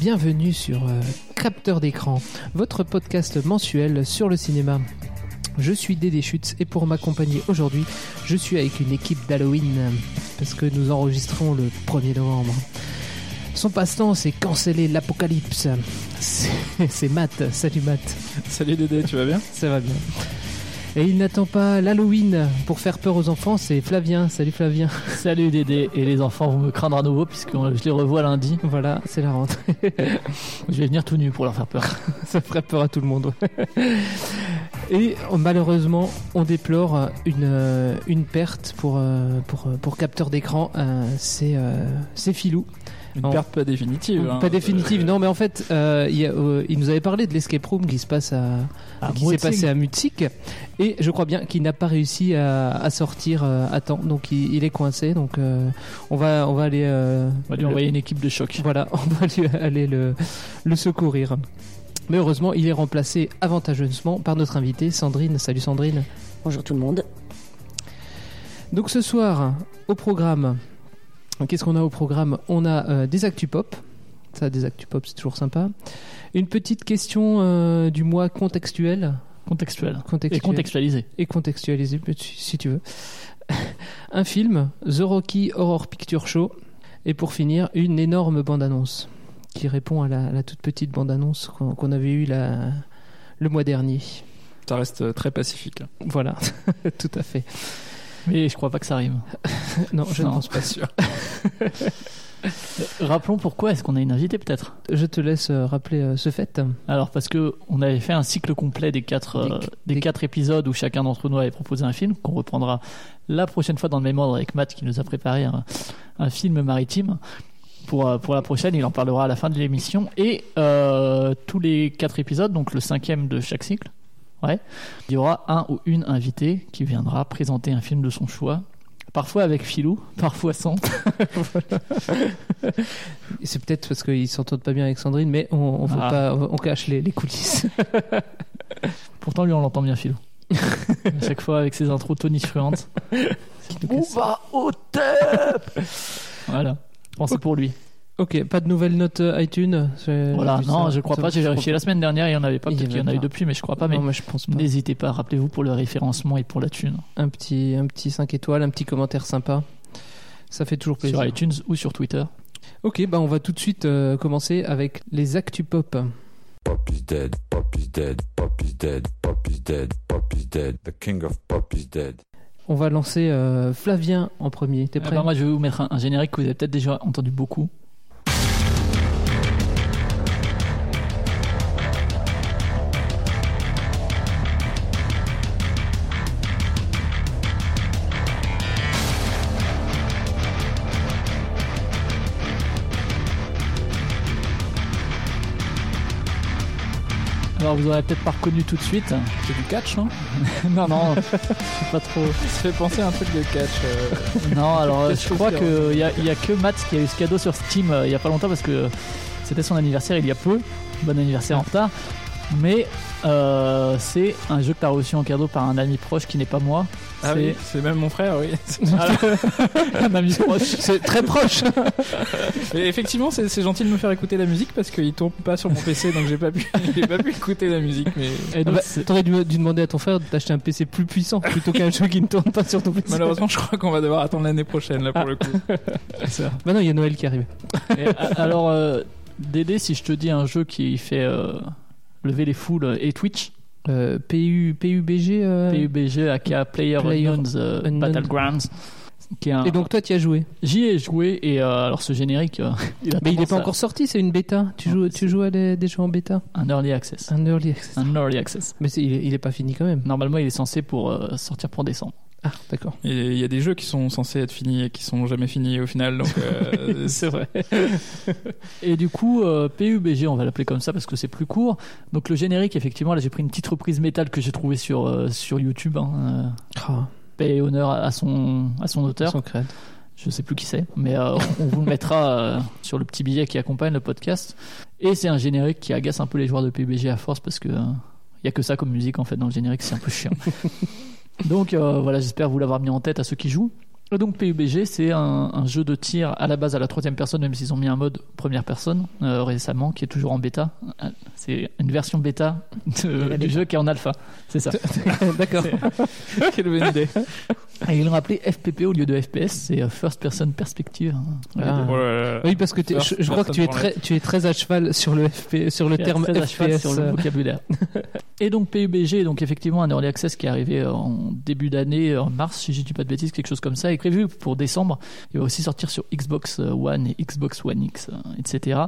bienvenue sur euh, Capteur d'écran, votre podcast mensuel sur le cinéma. Je suis Dédé Schutz et pour m'accompagner aujourd'hui, je suis avec une équipe d'Halloween parce que nous enregistrons le 1er novembre. Son passe-temps, c'est canceller l'apocalypse. C'est c'est Matt. Salut Matt. Salut Dédé, tu vas bien? Ça va bien. Et il n'attend pas l'Halloween pour faire peur aux enfants, c'est Flavien. Salut Flavien. Salut Dédé, et les enfants vont me craindre à nouveau puisque je les revois lundi. Voilà, c'est la rentrée. Je vais venir tout nu pour leur faire peur. Ça ferait peur à tout le monde. Et euh, malheureusement, on déplore une, euh, une perte pour, euh, pour, pour capteur d'écran. Euh, c'est euh, c'est Filou. Une perte pas définitive. hein. Pas définitive, non, mais en fait, euh, il, y a, euh, il nous avait parlé de l'escape room qui se passe à, À qui s'est passé à Mutzig, et je crois bien qu'il n'a pas réussi à, à sortir euh, à temps, donc il, il est coincé. Donc euh, on va on va aller euh, On va lui le- envoyer une équipe de choc. voilà, on va lui aller le, le secourir. Mais heureusement, il est remplacé avantageusement par notre invitée Sandrine. Salut Sandrine. Bonjour tout le monde. Donc ce soir, au programme, qu'est-ce qu'on a au programme On a euh, des actus pop. Ça, des actus pop, c'est toujours sympa. Une petite question euh, du mois contextuel. Contextuel. Et Contextuel. contextualisé. et contextualisé, si tu veux. Un film, The Rocky Horror Picture Show. Et pour finir, une énorme bande-annonce qui répond à la, la toute petite bande-annonce qu'on qu'on avait eue la- le mois dernier. Ça reste euh, très pacifique. là. Voilà, tout à fait. Mais je crois pas que ça arrive. Non, je ne Non. pense pas. Sûr. Rappelons pourquoi est-ce qu'on a une invitée peut-être. Je te laisse euh, rappeler euh, ce fait. Alors parce que on avait fait un cycle complet des quatre, euh, Des- quatre épisodes où chacun d'entre nous avait proposé un film qu'on reprendra la prochaine fois dans le même ordre avec Matt qui nous a préparé un, un film maritime. Pour, pour la prochaine, il en parlera à la fin de l'émission. Et tous les quatre épisodes, donc le cinquième de chaque cycle, ouais, il y aura un ou une invitée qui viendra présenter un film de son choix. Parfois avec Philou, parfois sans. C'est peut-être parce qu'ils s'entendent pas bien avec Sandrine, mais on, on, veut Ah. pas, on cache les, les coulisses. Pourtant, lui, on l'entend bien, Philou. à chaque fois avec ses intros tonitruantes. On va au top? Voilà. Pensez pour lui. Ok, pas de nouvelles notes euh, iTunes. Voilà, non, ça. je crois Ça- pas. J'ai vérifié la semaine dernière, il y en avait pas. Il y Peut-être qu'il y en a eu depuis, mais je crois pas. Non, Mais mais je pense pas. n'hésitez pas, rappelez-vous pour le référencement et pour la thune. Un petit, un petit 5 étoiles, un petit commentaire sympa. Ça fait toujours plaisir. Sur iTunes ou sur Twitter. Ok, bah on va tout de suite euh, commencer avec les actus pop. Pop is dead, Pop is dead, Pop is dead, Pop is dead, Pop is dead, the king of Pop is dead. On va lancer euh, Flavien en premier. T'es Ah prêt bah, moi, je vais vous mettre un, un générique que vous avez peut-être déjà entendu beaucoup. Alors vous aurez peut-être pas reconnu tout de suite. C'est du catch, non non non, je sais pas trop. Ça fait penser à un truc de catch. euh. Non, alors je crois c'est, qu'il y a, y a que Matt qui a eu ce cadeau sur Steam euh, il y a pas longtemps parce que c'était son anniversaire il y a peu. Bon anniversaire en retard. Mais euh, c'est un jeu que tu as reçu en cadeau par un ami proche qui n'est pas moi. Ah c'est oui, c'est même mon frère, oui. un ami proche. C'est très proche. Mais effectivement, c'est c'est gentil de me faire écouter la musique parce qu'il tourne pas sur mon PC, donc j'ai pas pu, j'ai pas pu écouter la musique. Mais Et Ah bah, T'aurais dû, dû demander à ton frère d'acheter un PC plus puissant plutôt qu'un jeu qui ne tourne pas sur ton PC. malheureusement, je crois qu'on va devoir attendre l'année prochaine là pour Ah. le coup. Bah non, il y a Noël qui arrive. et, a- alors, euh, Dédé, si je te dis un jeu qui fait euh, lever les foules et Twitch, Euh, PU, PUBG. euh, PUBG, aka Player, Player Unknown's euh, Unknown. Battlegrounds, qui est un, Et donc toi, tu y as joué? J'y ai joué et euh, alors ce générique, euh, il Mais il n'est pas à- encore sorti, c'est une bêta. Tu joues, tu joues à des, des jeux en bêta? un early access. Un early access. Un early access. Mais il, est, il est pas fini quand même. Normalement, il est censé pour euh, sortir pour décembre. Ah, d'accord. Et il y a des jeux qui sont censés être finis et qui sont jamais finis au final, donc euh, C'est vrai. Et du coup, euh, PUBG, on va l'appeler comme ça parce que c'est plus court. Donc le générique, effectivement, là j'ai pris une petite reprise métal que j'ai trouvée sur euh, sur YouTube. Hein, Ah, paix et honneur à son à son auteur. son crâne. Je sais plus qui c'est, mais on vous le mettra sur le petit billet qui accompagne le podcast. Et c'est un générique qui agace un peu les joueurs de PUBG à force parce que il y a que ça comme musique en fait dans le générique, c'est un peu chiant. Donc euh, voilà, j'espère vous l'avoir mis en tête à ceux qui jouent. Et donc PUBG, c'est un, un jeu de tir à la base à la troisième personne, même s'ils ont mis un mode première personne euh, récemment, qui est toujours en bêta. C'est une version bêta de- du jeu qui est en alpha. C'est ça. D'accord. Quelle bonne idée. Et ils l'ont appelé FPP au lieu de FPS, c'est euh, First Person Perspective. Ah. Oh. Oui, parce que je, je crois que tu es person très, tu es très à cheval sur le FP, sur le terme très à cheval FPS. sur le vocabulaire. Et donc PUBG, donc effectivement un early access qui est arrivé en début d'année, en mars, si je dis pas de bêtises, quelque chose comme ça, prévu pour décembre. Il va aussi sortir sur Xbox One et Xbox One X, euh, etc.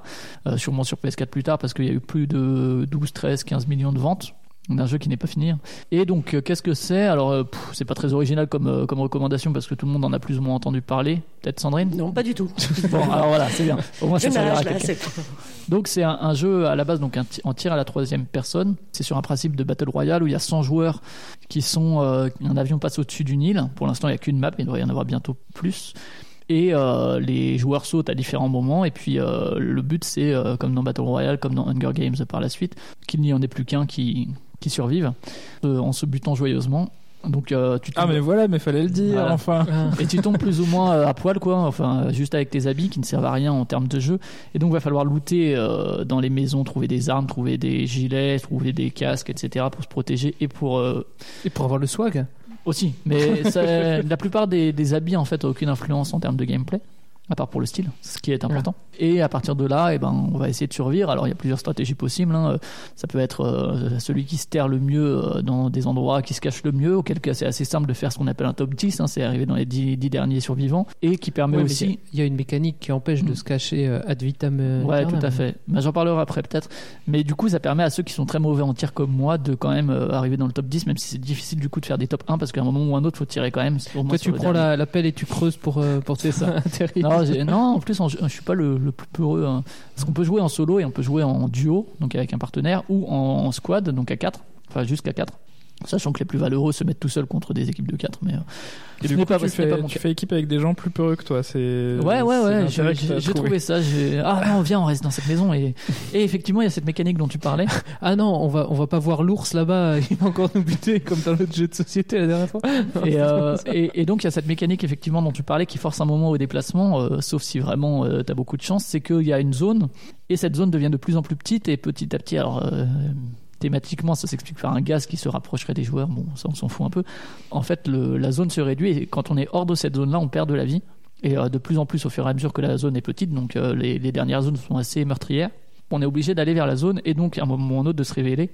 Euh, sûrement sur PS4 plus tard parce qu'il y a eu plus de 12, 13, 15 millions de ventes d'un jeu qui n'est pas fini. Et donc, euh, qu'est-ce que c'est? Alors, euh, c'est pas très original comme, euh, comme recommandation parce que tout le monde en a plus ou moins entendu parler. Peut-être Sandrine? Non, pas du tout. Bon, alors voilà, c'est bien. Au moins, ça servira à quelqu'un. Donc c'est un, un jeu à la base donc un en tir à la troisième personne. C'est sur un principe de battle royale où il y a 100 joueurs qui sont euh, un avion passe au-dessus d'une île. Pour l'instant il n'y a qu'une map, mais il devrait y en avoir bientôt plus. Et euh, les joueurs sautent à différents moments. Et puis euh, le but c'est euh, comme dans battle royale, comme dans Hunger Games par la suite, qu'il n'y en ait plus qu'un qui qui survive euh, en se butant joyeusement. Donc euh, tu Ah mais voilà, mais fallait le dire Voilà. enfin. et tu tombes plus ou moins euh, à poil quoi enfin juste avec tes habits qui ne servent à rien en termes de jeu et donc va falloir looter euh, dans les maisons trouver des armes trouver des gilets trouver des casques etc pour se protéger et pour euh, Et pour avoir le swag. aussi mais ça- la plupart des, des habits en fait ont aucune influence en termes de gameplay à part pour le style, ce qui est important. Et à partir de là, eh ben, on va essayer de survivre. Alors il y a plusieurs stratégies possibles. hein. Ça peut être euh, celui qui se terre le mieux euh, dans des endroits qui se cachent le mieux, auquel cas c'est assez simple de faire ce qu'on appelle un top 10, hein, c'est arrivé dans les 10, 10 derniers survivants, et qui permet Ouais, mais aussi... Il y a une mécanique qui empêche de Mm. se cacher euh, ad vitam. euh, Ouais, tout à fait. Ben, J'en parlerai après peut-être. Mais du coup, ça permet à ceux qui sont très mauvais en tir comme moi de quand même euh, arriver dans le top 10, même si c'est difficile du coup de faire des top 1 parce qu'à un moment ou un autre, faut tirer quand même. Toi, tu prends la, la pelle et tu creuses pour, euh, pour ça. atterrir. Non, en plus, en- je suis pas le, le plus peureux. hein. Parce qu'on peut jouer en solo et on peut jouer en duo, donc avec un partenaire, ou en, en squad, donc à 4, enfin jusqu'à 4. Sachant que les plus valeureux se mettent tout seuls contre des équipes de 4. Mais, euh, Et du coup, pas, tu, pas fais, mon tu cas. fais équipe avec des gens plus peureux que toi. C'est Ouais, ouais, ouais, j'ai t'as trouvé ça. Ah non, viens, on reste dans cette maison. Et, et effectivement, il y a cette mécanique dont tu parlais. Ah non, on va, on va pas voir l'ours là-bas, il va encore nous buter comme dans notre jeu de société la dernière fois. Et, euh, et, et donc il y a cette mécanique effectivement dont tu parlais qui force un moment au déplacement, euh, sauf si vraiment tu as beaucoup de chance, c'est qu'il y a une zone et cette zone devient de plus en plus petite et petit à petit, alors euh, thématiquement ça s'explique par un gaz qui se rapprocherait des joueurs, bon ça on s'en fout un peu. En fait la zone se réduit et quand on est hors de cette zone-là on perd de la vie et euh, de plus en plus au fur et à mesure que la zone est petite, donc euh, les, les dernières zones sont assez meurtrières. On est obligé d'aller vers la zone et donc à un moment ou un autre de se révéler.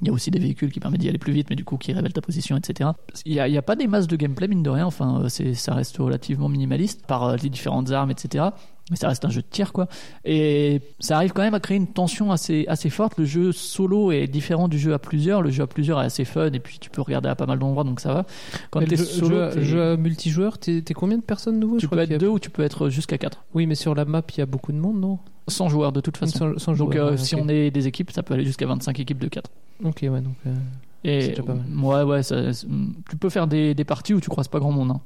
Il y a aussi des véhicules qui permettent d'y aller plus vite, mais du coup qui révèlent ta position, etc. Il n'y a, a pas des masses de gameplay, mine de rien. Enfin, euh, ça reste relativement minimaliste par les différentes armes, etc. Mais ça reste un jeu de tir, quoi. Et ça arrive quand même à créer une tension assez, assez forte. Le jeu solo est différent du jeu à plusieurs. Le jeu à plusieurs est assez fun, et puis tu peux regarder à pas mal d'endroits, donc ça va. Quand t'es le jeu, solo, jeu- jeu multijoueur, t'es combien de personnes nouveau tu peux être deux ou tu peux être jusqu'à quatre. Oui, mais sur la map, il y a beaucoup de monde, non? Sans joueurs, de toute façon. Donc, euh, ouais, si on est des équipes, ça peut aller jusqu'à 25 équipes de 4. Ok, ouais, donc. euh, Et déjà pas mal. ouais, ouais, ça- tu peux faire des, des parties où tu croises pas grand monde. hein.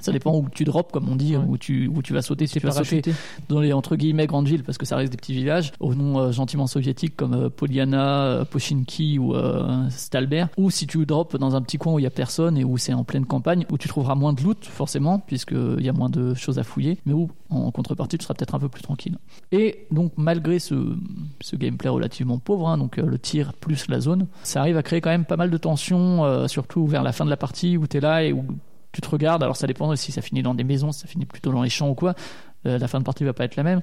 Ça dépend où tu drops, comme on dit, Ouais. où tu où tu vas sauter. Si tu vas sauter dans les entre guillemets grandes villes, parce que ça reste des petits villages, au nom euh, gentiment soviétique comme euh, Poliana, euh, Pochinki ou euh, Stalbert, ou si tu drops dans un petit coin où il y a personne et où c'est en pleine campagne, où tu trouveras moins de loot forcément, puisqu'il y a moins de choses à fouiller, mais où en contrepartie tu seras peut-être un peu plus tranquille. Et donc malgré ce, ce gameplay relativement pauvre, hein, donc le tir plus la zone, ça arrive à créer quand même pas mal de tension, euh, surtout vers la fin de la partie où tu es là et où tu te regardes. Alors ça dépend si ça finit dans des maisons, si ça finit plutôt dans les champs ou quoi. Euh, la fin de partie va pas être la même.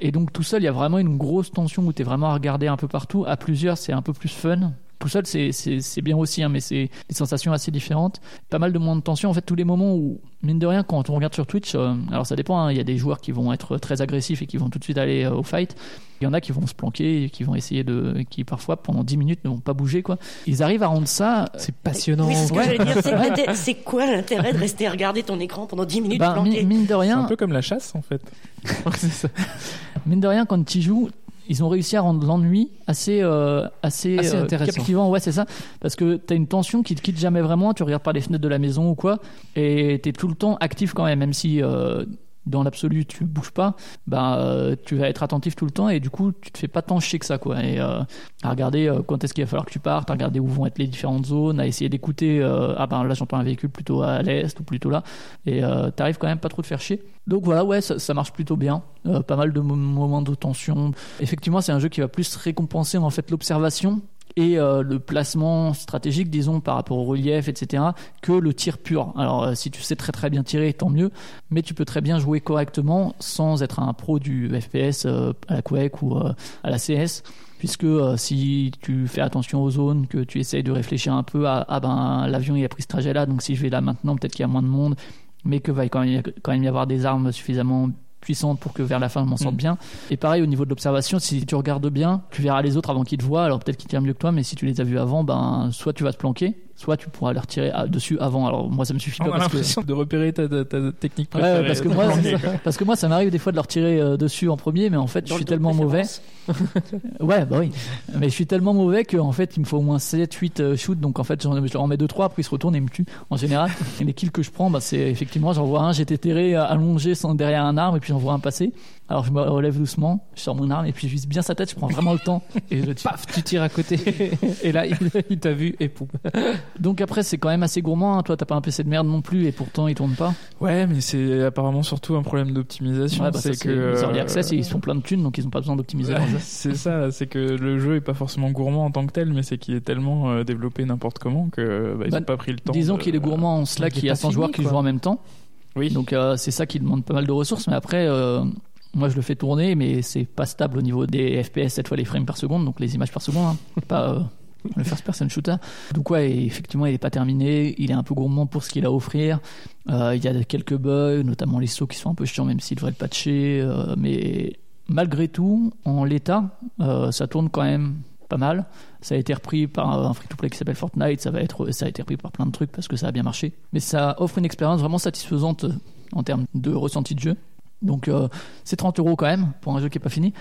Et donc tout seul, il y a vraiment une grosse tension où tu es vraiment à regarder un peu partout. À plusieurs, c'est un peu plus fun. Tout seul, c'est- bien aussi, hein, mais c'est des sensations assez différentes. Pas mal de moins de tension. En fait, tous les moments où, mine de rien, quand on regarde sur Twitch, euh, alors ça dépend, hein, il y a des joueurs qui vont être très agressifs et qui vont tout de suite aller au fight. Il y en a qui vont se planquer, et qui vont essayer de. qui parfois, pendant 10 minutes, ne vont pas bouger. quoi. Ils arrivent à rendre ça C'est passionnant. Oui, c'est ce que Ouais. j'allais dire. C'est l'intérêt- C'est quoi l'intérêt de rester à regarder ton écran pendant 10 minutes bah, mi- mine de C'est rien, un peu comme la chasse en fait. C'est ça. Mine de rien, quand tu joues, ils ont réussi à rendre l'ennui assez, euh, assez, Assez euh, intéressant. captivant. Ouais, c'est ça. Parce que t'as une tension qui te quitte jamais vraiment. Tu regardes pas les fenêtres de la maison ou quoi, et t'es tout le temps actif quand même, même si. euh, dans l'absolu, tu bouges pas, bah, euh, tu vas être attentif tout le temps et du coup, tu te fais pas tant chier que ça, quoi. Et euh, à regarder euh, quand est-ce qu'il va falloir que tu partes, à regarder où vont être les différentes zones, à essayer d'écouter, ah ben là j'entends un véhicule plutôt à l'est ou plutôt là, et t'arrives quand même pas trop te faire chier. Donc voilà, ouais, ça, ça marche plutôt bien. Pas mal de mo- moments de tension. Effectivement, c'est un jeu qui va plus récompenser en fait l'observation et euh, le placement stratégique, disons, par rapport au relief, etc., que le tir pur. Alors, euh, si tu sais très très bien tirer, tant mieux, mais tu peux très bien jouer correctement sans être un pro du FPS euh, à la Quake ou à la CS. Puisque si tu fais attention aux zones, que tu essayes de réfléchir un peu à ah ben l'avion il a pris ce trajet là, donc si je vais là maintenant, peut-être qu'il y a moins de monde, mais que va quand quand même y avoir des armes suffisamment puissantes pour que vers la fin je m'en sorte Mm. bien. Et pareil au niveau de l'observation, si tu regardes bien, tu verras les autres avant qu'ils te voient, alors peut-être qu'ils tirent mieux que toi, mais si tu les as vus avant, ben soit tu vas te planquer, soit tu pourras les retirer à- dessus avant. Alors moi ça me suffit On pas a que l'impression de repérer ta, ta- ta technique Ouais, préférée. parce que de moi, quoi. parce que moi, ça m'arrive des fois de leur tirer euh, dessus en premier, mais en fait, je suis tellement mauvais. Ouais, bah oui. Mais je suis tellement mauvais qu'en fait, il me faut au moins 7, 8 euh, shoots. Donc en fait, j'en- je leur en mets 2, 3, après ils se retournent et ils me tuent. En général, et les kills que je prends, bah, c'est effectivement, j'en vois un, j'étais terré, euh, allongé sans, derrière un arbre, et puis j'en vois un passer. Alors je me relève doucement, je sors mon arme, et puis je vise bien sa tête, je prends vraiment le temps, et je tire. Paf, tu tires à côté. et là, il, il t'a vu et poum. Donc après, c'est quand même assez gourmand. hein. Toi, t'as pas un PC de merde non plus, et pourtant, il tourne pas. Ouais, mais c'est apparemment surtout un problème d'optimisation. Ouais, bah, c'est que les early euh, access, et ils se font plein de thunes, donc ils ont pas besoin d'optimiser c'est ça, c'est que le jeu est pas forcément gourmand en tant que tel, mais c'est qu'il est tellement euh, développé n'importe comment que bah, ils Bah, ont pas pris le temps. Disons de- qu'il est gourmand en cela il y a pas 100 fini, joueurs qui jouent en même temps. Oui. Donc euh, c'est ça qui demande pas mal de ressources. Mais après, euh, moi je le fais tourner, mais c'est pas stable au niveau des FPS, cette fois les frames par seconde, donc les images par seconde, hein. pas euh, le first person shooter. Donc ouais, effectivement, il est pas terminé. Il est un peu gourmand pour ce qu'il a à offrir. Euh, il y a quelques bugs, notamment les sauts qui sont un peu chiants, même s'il devrait le patcher. euh, mais malgré tout, en l'état, euh, ça tourne quand même pas mal. Ça a été repris par un free-to-play qui s'appelle Fortnite. Ça va être, ça a été repris par plein de trucs parce que ça a bien marché. Mais ça offre une expérience vraiment satisfaisante en termes de ressenti de jeu. Donc euh, c'est 30 euros quand même pour un jeu qui est pas fini.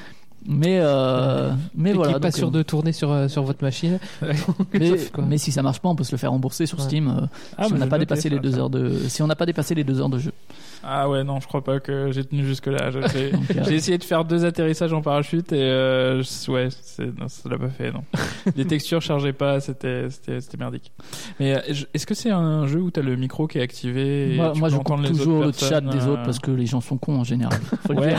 Mais euh, mais et voilà. qui est pas donc, sûr euh, de tourner sur, euh, sur votre machine. mais, mais si ça marche pas, on peut se le faire rembourser sur Ouais. Steam euh, Ah, si on n'a pas dépassé les deux heures de si on n'a pas dépassé les deux heures de jeu. Ah ouais, non, je crois pas que j'ai tenu jusque-là. Je- J'ai euh, essayé de faire deux atterrissages en parachute et euh, ouais, non, ça l'a pas fait, non. Les textures chargeaient pas, c'était c'était- c'était merdique. Mais est-ce que c'est un jeu où t'as le micro qui est activé et moi, moi, peux je entendre compte les toujours le chat des autres parce que les gens sont cons en général. Ouais,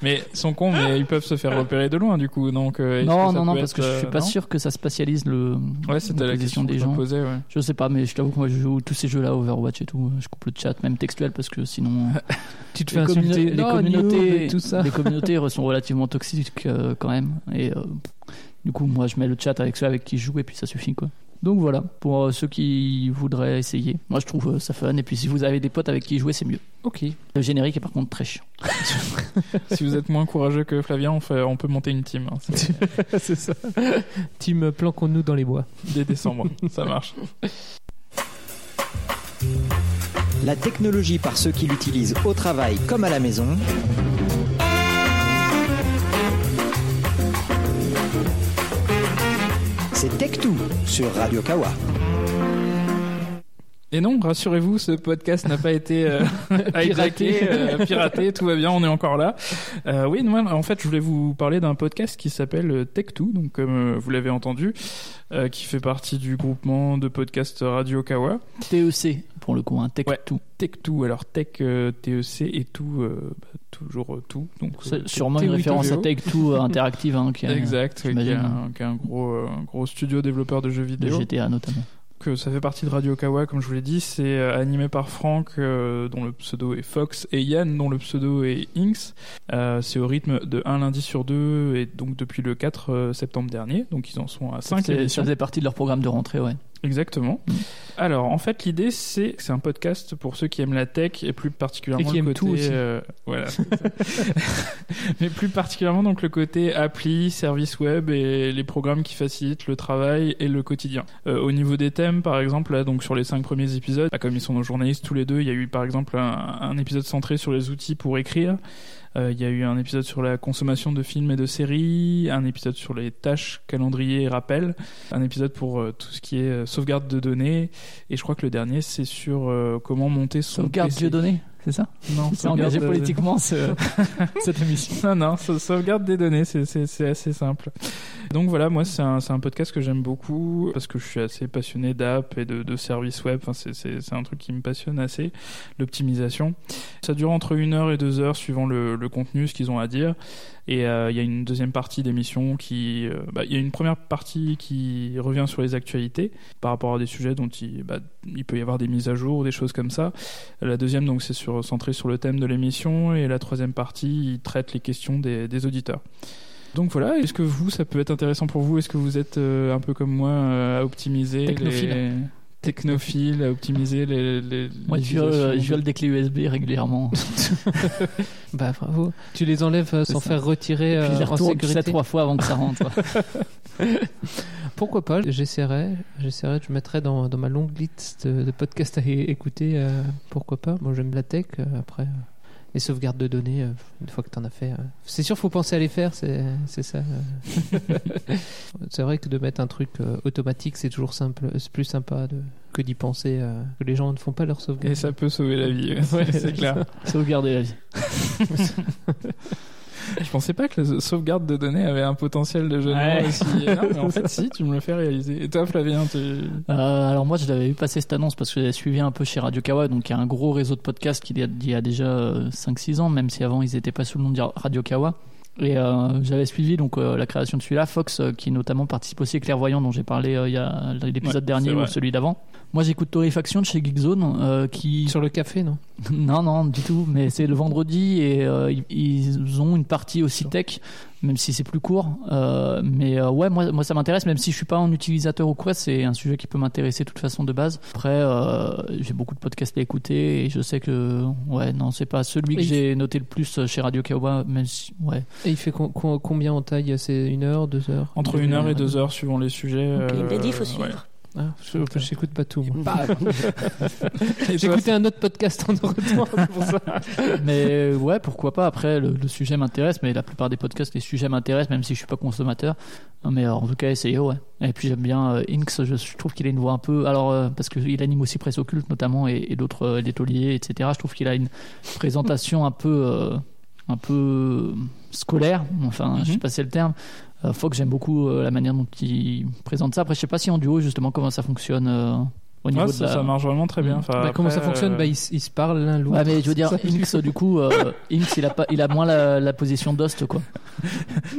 mais ils sont cons, mais ils peuvent se faire repérer de loin du coup. Donc, euh, Non, non, non, parce être, que je suis euh, pas non sûr que ça spatialise le Ouais, c'était la question des que gens. ouais. Je sais pas, mais je t'avoue que moi je joue tous ces jeux-là, Overwatch et tout. Je coupe le chat, même textuel, parce que sinon. Tu te fais insulter. les Non, communautés, tout ça. les communautés sont relativement toxiques euh, quand même. Et euh, du coup, moi je mets le chat avec ceux avec qui je joue et puis ça suffit quoi. Donc voilà, pour euh, ceux qui voudraient essayer. Moi je trouve euh, ça fun. Et puis si vous avez des potes avec qui jouer, c'est mieux. Ok. Le générique est par contre très chiant. si vous êtes moins courageux que Flavien, on, fait, on peut monter une team. hein. C'est c'est ça. Team planquons-nous dans les bois. dès décembre, ça marche. La technologie par ceux qui l'utilisent au travail comme à la maison. C'est Tech2 sur Radio Kawa. Et non, rassurez-vous, ce podcast n'a pas été euh, hijacké, euh, piraté, tout va bien, on est encore là. Euh, oui, moi, en fait, je voulais vous parler d'un podcast qui s'appelle euh, Tech2, donc comme vous l'avez entendu, qui fait partie du groupement de podcasts Radio Kawa. TEC pour le coup, un tech Ouais. tout. Tech2, alors Tech, TEC et tout, bah, toujours tout. Donc, C'est sûrement une Tech2 référence à vidéo. Take Two euh, interactive hein, qui a Exact, qui un, qui est un gros, un gros studio développeur de jeux de vidéo. GTA notamment. Que ça fait partie de Radio Kawa, comme je vous l'ai dit. C'est euh, animé par Franck, euh, dont le pseudo est Fox, et Yann, dont le pseudo est Inks. Euh, c'est au rythme de un lundi sur deux, et donc depuis le 4 euh, septembre dernier. Donc ils en sont à 5 C'est- Ça faisait partie de leur programme de rentrée, ouais. Exactement. Mm. Alors, en fait, l'idée, c'est c'est un podcast pour ceux qui aiment la tech et plus particulièrement Et qui le côté. tout aussi. euh, voilà. Mais plus particulièrement donc le côté appli, service web et les programmes qui facilitent le travail et le quotidien. Euh, au niveau des thèmes, par exemple, là, donc sur les cinq premiers épisodes, bah, comme ils sont nos journalistes tous les deux, il y a eu par exemple un, un épisode centré sur les outils pour écrire. Euh, Il y a eu un épisode sur la consommation de films et de séries, un épisode sur les tâches, calendrier et rappels, un épisode pour euh, tout ce qui est euh, sauvegarde de données, et je crois que le dernier c'est sur comment monter son Sauvegarde PC. Dieudonné, c'est ça? Non, sauvegarde engagé de- politiquement ce- cette émission. Non, non, sau- sauvegarde des données, c'est- c'est c'est assez simple. Donc voilà, moi c'est un, podcast que j'aime beaucoup parce que je suis assez passionné d'app et de, de services web. Enfin, c'est un truc qui me passionne assez, l'optimisation. Ça dure entre une heure et deux heures suivant le, le contenu, ce qu'ils ont à dire. Et euh, il y a une deuxième partie d'émission qui... euh, bah, Il y a une première partie qui revient sur les actualités par rapport à des sujets dont il, bah, il peut y avoir des mises à jour ou des choses comme ça. La deuxième, donc, c'est sur, centré sur le thème de l'émission. Et la troisième partie, il traite les questions des, des auditeurs. Donc voilà, est-ce que vous, ça peut être intéressant pour vous? Est-ce que vous êtes euh, un peu comme moi euh, à optimiser Technophile. les... Technophile, à optimiser les... les Moi, je viole, l'utilisation je viole des clés USB régulièrement. Bah bravo. Tu les enlèves euh, sans ça. faire retirer Et puis euh, je les en retourne. 3 fois avant que ça rentre. Pourquoi pas? J'essaierai. J'essaierai. Je mettrai dans, dans ma longue liste de, de podcasts à écouter. euh, pourquoi pas? Moi, j'aime la tech. euh, après, euh, les sauvegardes de données. euh, une fois que t'en as fait, euh, c'est sûr, faut penser à les faire. C'est c'est ça. euh. c'est vrai que de mettre un truc automatique, c'est toujours simple. C'est plus sympa de, que d'y penser. que les gens ne font pas leur sauvegarde. Et ça peut sauver la vie, Ouais, c'est clair. Sauvegarder la vie. Je pensais pas que la sauvegarde de données avait un potentiel de jeu Ouais. aussi. Mais en fait, si, tu me le fais réaliser. Et toi, Flavien, tu... Euh, alors moi, je l'avais vu passer cette annonce parce que j'avais suivi un peu chez Radio Kawa, donc il y a un gros réseau de podcasts qui il y a déjà euh, 5-6 ans, même si avant ils n'étaient pas sous le nom de Radio Kawa. Et euh, j'avais suivi donc euh, la création de celui-là, Fox, euh, qui notamment participe aussi à Clairvoyant, dont j'ai parlé euh, il y a l'épisode Ouais, dernier ou celui d'avant. Moi, j'écoute Torréfaction de chez Geekzone, euh, qui Sur le café, non? Non, non, du tout. Mais c'est le vendredi et euh, ils- ils ont une partie aussi tech, même si c'est plus court. Euh, mais euh, ouais, moi, moi ça m'intéresse, même si je suis pas un utilisateur ou quoi. C'est un sujet qui peut m'intéresser de toute façon de base. Après, euh, j'ai beaucoup de podcasts à écouter et je sais que ouais, non, c'est pas celui que il- j'ai noté le plus chez Radio Kawa, même si ouais. Et il fait com- com- combien en taille? C'est une heure, deux heures? Entre une heure et deux heures, suivant les sujets. Il euh, l'a dit, il faut ouais. Ah, je j'écoute pas tout. Bah, toi, écouté un autre podcast en retour, pour ça. mais euh, ouais, pourquoi pas. Après, le, le sujet m'intéresse, mais la plupart des podcasts, les sujets m'intéressent, même si je suis pas consommateur. Mais euh, en tout cas, essayez, ouais. Et puis j'aime bien euh, Inks, je, je trouve qu'il a une voix un peu. Alors, euh, parce qu'il anime aussi Presse Occulte, notamment, et, et d'autres, euh, etc. Je trouve qu'il a une présentation un peu. euh, un peu scolaire, enfin, je sais Mhm. pas si c'est le terme. Euh, Fox, j'aime beaucoup euh, la manière dont il présente ça. Après, je sais pas si en duo, justement, comment ça fonctionne euh, au niveau Ouais, de ça, la... ça marche vraiment très bien. Mm. Enfin, Bah, comment ça fonctionne euh, bah, ils, s- ils se parlent l'un l'autre. Ouais, mais je veux dire, Inks, du coup, euh, Inks, il a, pas, il a moins la, la position d'host, quoi.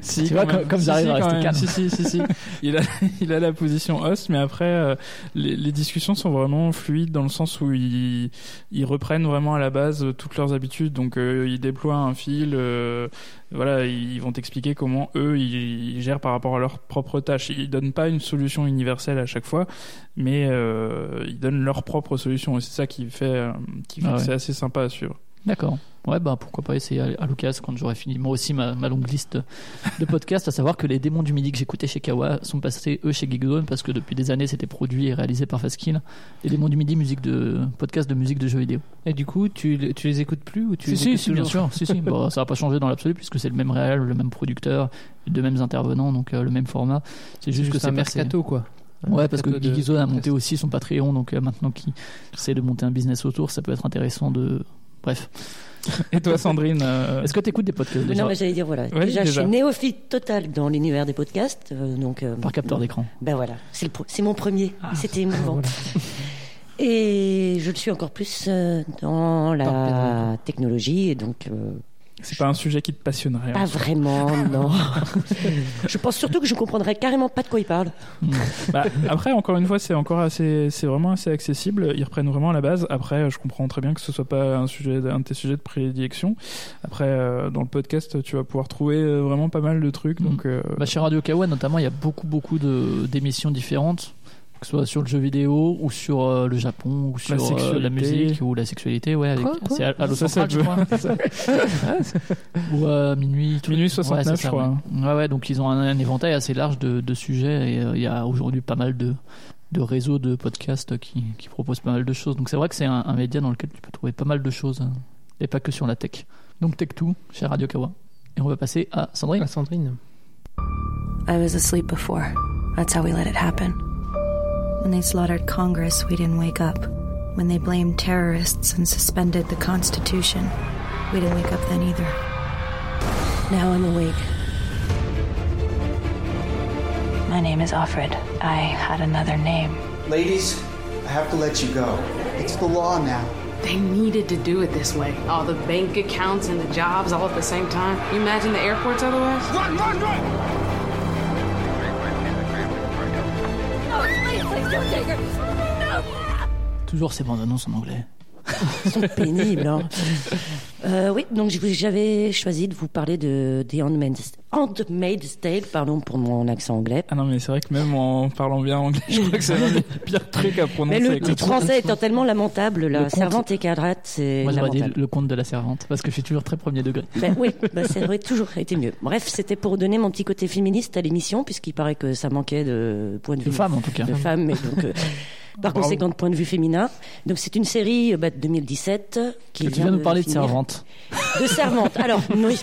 Si, Tu vois, comme- même. comme Si, j'arrive si, à quand rester calme. Si, si, si, si. Il a, il a la position host, mais après, euh, les, les discussions sont vraiment fluides dans le sens où ils, ils reprennent vraiment à la base euh, toutes leurs habitudes. Donc, euh, ils déploient un fil. Voilà, ils vont t'expliquer comment eux ils, ils gèrent par rapport à leurs propres tâches. Ils donnent pas une solution universelle à chaque fois, mais euh, ils donnent leur propre solution. Et c'est ça qui fait, euh, qui fait Ah que c'est assez sympa à suivre. D'accord. Ouais, bah pourquoi pas essayer à, l'occasion quand j'aurai fini moi aussi ma, ma longue liste de, podcasts, à savoir que les démons du midi que j'écoutais chez Kawa sont passés eux chez Geekzone parce que depuis des années c'était produit et réalisé par Fastkill. Les démons du midi, musique de podcast de musique de jeux vidéo. Et du coup, tu, tu les écoutes plus ou tu Si les si, écoutes si bien sûr, si si. Bon, ça va pas changer dans l'absolu puisque c'est le même réel, le même producteur, les deux mêmes intervenants, donc euh, le même format. C'est C'est juste, que juste c'est mercato, quoi. Ouais, parce que Geekzone a monté aussi son Patreon, donc euh, maintenant qu'il essaie de monter un business autour, ça peut être intéressant de. Bref. Et toi, Sandrine euh, Est-ce que tu écoutes des podcasts déjà non, mais j'allais dire, voilà. Ouais, déjà, je suis néophyte total dans l'univers des podcasts. euh, donc, euh, par capteur d'écran Ben voilà, c'est le pro- c'est mon premier. Ah. C'était émouvant. Et je le suis encore plus euh, dans la technologie, et donc euh, c'est pas un sujet qui te passionnerait. pas vraiment, non. je pense surtout que je comprendrais carrément pas de quoi il parle. Bah, après, encore une fois, c'est encore assez, c'est vraiment assez accessible. Ils reprennent vraiment à la base. Après, je comprends très bien que ce soit pas un sujet, un de tes sujets de prédilection. Après, euh, dans le podcast, tu vas pouvoir trouver euh, vraiment pas mal de trucs. Mhm. Donc, euh, Bah, chez Radio Kawa, notamment, il y a beaucoup, beaucoup de- d'émissions différentes, que ce soit sur le jeu vidéo ou sur euh, le Japon ou sur euh, la, musique ou la sexualité. Ouais, avec- c'est à, à Ça, je crois. ou à minuit. tout- Minuit ouais, 69, c'est je crois. Ouais. Ouais, ouais, donc ils ont un, un éventail assez large de, de sujets et euh, il y a aujourd'hui pas mal de, de réseaux de podcasts qui, qui proposent pas mal de choses. Donc c'est vrai que c'est un, un média dans lequel tu peux trouver pas mal de choses hein, et pas que sur la tech. Donc Tech 2 chez Radio Kawa. Et on va passer à Sandrine. Ah, Sandrine. I was asleep before. That's how we let it happen. When they slaughtered Congress, we didn't wake up. When they blamed terrorists and suspended the Constitution, we didn't wake up then either. Now I'm awake. My name is Alfred. I had another name. Ladies, I have to let you go. It's the law now. They needed to do it this way. All the bank accounts and the jobs all at the same time. You imagine the airports otherwise? Run, run, run! Toujours ces bandes annonces en anglais. Ils sont pénibles. hein. Euh, oui, donc j'avais choisi de vous parler de The Handmaid's, Handmaid's Tale, pardon pour mon accent anglais. Ah non, mais c'est vrai que même en parlant bien anglais, je crois que c'est l'un des pires trucs à prononcer. Mais le titre français étant tellement lamentable, Le la conte- servante écarlate, c'est Moi j'aurais dit le conte de la servante parce que je suis toujours très premier degré. Ben oui, ben ça aurait toujours été mieux. Bref, c'était pour donner mon petit côté féministe à l'émission, puisqu'il paraît que ça manquait de point de De vue femme en tout cas. de femmes, et donc euh, par Bravo. conséquent de point de vue féminin. Donc c'est une série euh, bah, de 2017 qui Que tu vient viens nous parler de finir. servante. De servante. Alors, oui.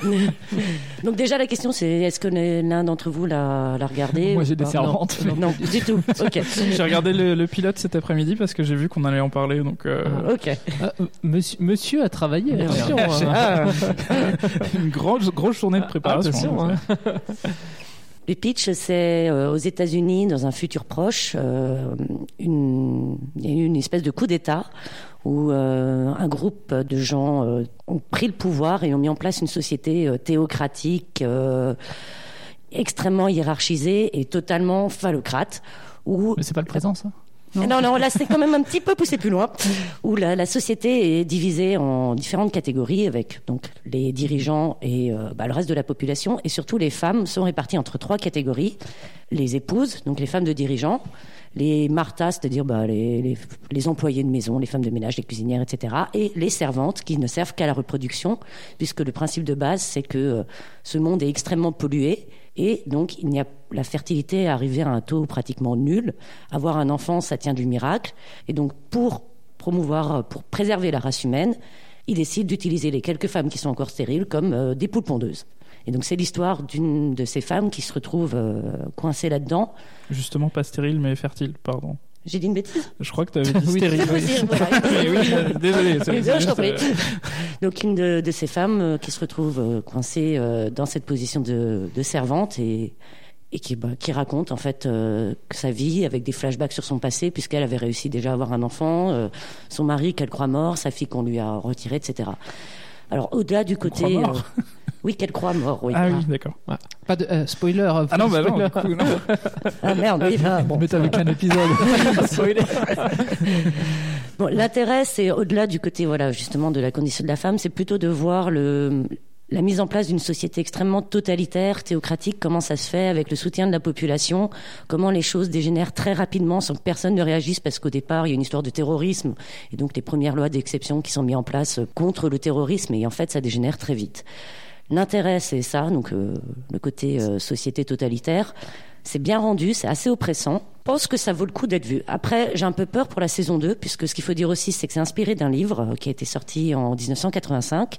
Donc déjà la question c'est est-ce que l'un d'entre vous l'a, l'a regardé Moi j'ai des servantes. Non, non, du tout. Ok. J'ai regardé le, le pilote cet après-midi parce que j'ai vu qu'on allait en parler. Donc, euh, Ok. Ah, euh, monsieur, monsieur a travaillé, attention. hein. ah, une grosse, grosse journée de préparation. attention, hein. Le pitch, c'est euh, aux États-Unis, dans un futur proche, euh, une, une espèce de coup d'État où euh, un groupe de gens euh, ont pris le pouvoir et ont mis en place une société théocratique, extrêmement hiérarchisée et totalement phallocrate. Où Mais c'est pas le présent ça? Non, non, là c'est quand même un petit peu poussé plus loin, où la, la société est divisée en différentes catégories avec donc les dirigeants et euh, bah, le reste de la population, et surtout les femmes sont réparties entre trois catégories. Les épouses, donc les femmes de dirigeants, les martas, c'est-à-dire bah, les, les, les employés de maison, les femmes de ménage, les cuisinières, etc., et les servantes qui ne servent qu'à la reproduction, puisque le principe de base c'est que euh, ce monde est extrêmement pollué et donc, il n'y a, la fertilité est arrivée à un taux pratiquement nul. Avoir un enfant, ça tient du miracle. Et donc, pour promouvoir, pour préserver la race humaine, il décide d'utiliser les quelques femmes qui sont encore stériles comme euh, des poules pondeuses. Et donc, c'est l'histoire d'une de ces femmes qui se retrouve euh, coincée là-dedans. Justement, pas stérile, mais fertile, pardon. J'ai dit une bêtise Je crois que tu avais dit Oui, voilà. Mais oui, euh, désolé. je t'en prie. Donc une de, de ces femmes euh, qui se retrouve euh, coincée dans cette position de, de servante et, et qui, bah, qui raconte en fait euh, sa vie avec des flashbacks sur son passé puisqu'elle avait réussi déjà à avoir un enfant, euh, son mari qu'elle croit mort, sa fille qu'on lui a retirée, etc. Alors au-delà du côté, euh, oui qu'elle croit mort, oui. Ah oui, d'accord. Ouais. Pas de euh, spoiler. euh, Ah non, bah non, spoiler. du coup, non. Ah merde, oui. ah, bon. Mais t'avais qu'un épisode. Spoiler. Bon, l'intérêt, c'est au-delà du côté, voilà, justement, de la condition de la femme, c'est plutôt de voir le, la mise en place d'une société extrêmement totalitaire, théocratique, comment ça se fait avec le soutien de la population, comment les choses dégénèrent très rapidement sans que personne ne réagisse parce qu'au départ, il y a une histoire de terrorisme et donc les premières lois d'exception qui sont mises en place contre le terrorisme et en fait, ça dégénère très vite. L'intérêt, c'est ça, donc euh, le côté euh, société totalitaire. C'est bien rendu, c'est assez oppressant. Je pense que ça vaut le coup d'être vu. Après, j'ai un peu peur pour la saison 2, puisque ce qu'il faut dire aussi, c'est que c'est inspiré d'un livre euh, qui a été sorti en 1985.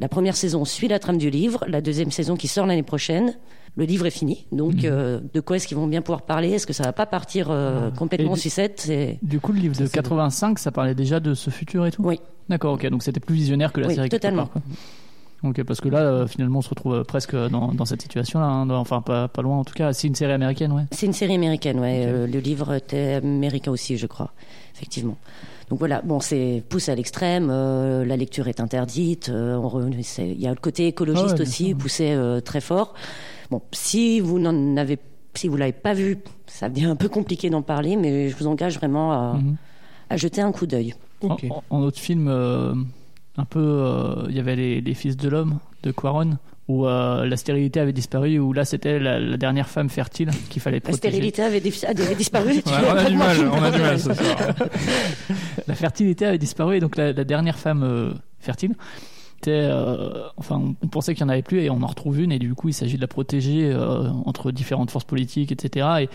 La première saison suit la trame du livre, la deuxième saison qui sort l'année prochaine. Le livre est fini, donc euh, de quoi est-ce qu'ils vont bien pouvoir parler? Est-ce que ça va pas partir euh, complètement sucette Du coup, le livre de 85, ça parlait déjà de ce futur et tout? Oui. D'accord, ok. Donc c'était plus visionnaire que la Oui, série. totalement. Ok, parce que là, euh, finalement, on se retrouve euh, presque dans, dans cette situation-là. hein, enfin, pas, pas loin en tout cas. C'est une série américaine, ouais. C'est une série américaine, ouais. Euh, le livre était américain aussi, je crois, effectivement. Donc voilà, bon, c'est poussé à l'extrême. euh, la lecture est interdite. euh, Il y a le côté écologiste Ah ouais, aussi sûr. poussé euh, très fort. Bon, si vous n'en avez, si vous l'avez pas vu, ça devient un peu compliqué d'en parler, mais je vous engage vraiment à, Mhm. à jeter un coup d'œil. En, en autre film, euh, un peu, euh, il y avait les, les Fils de l'homme de Quaron, où euh, la stérilité avait disparu, où là c'était la, la dernière femme fertile qu'il fallait La protéger. stérilité avait, dif- avait disparu. Ouais, on a du mal, on a du mal ce soir. La fertilité avait disparu, et donc la, la dernière femme euh, fertile. était, euh, enfin, on, on pensait qu'il n'y en avait plus et on en retrouve une et du coup il s'agit de la protéger euh, entre différentes forces politiques, etc. Et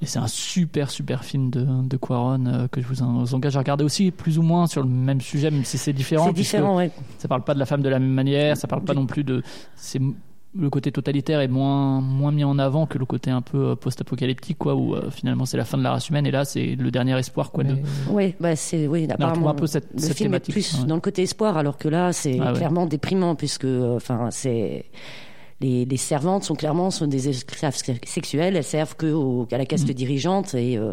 Et c'est un super super film de, de Quaron euh, que je vous en- vous engage à regarder aussi, plus ou moins sur le même sujet, même si c'est différent. C'est différent, ouais. Ça parle pas de la femme de la même manière, ça parle pas non plus de. C'est le côté totalitaire est moins moins mis en avant que le côté un peu euh, post-apocalyptique, quoi, où euh, finalement c'est la fin de la race humaine et là c'est le dernier espoir, quoi. de- Oui, bah c'est oui. apparemment, un peu cette- le cette film thématique, est plus ouais. dans le côté espoir, alors que là, c'est Ah ouais. clairement déprimant puisque, euh, c'est les, les servantes sont clairement sont des esclaves sexuels. Elles servent que au- à la caste Mm. dirigeante et euh,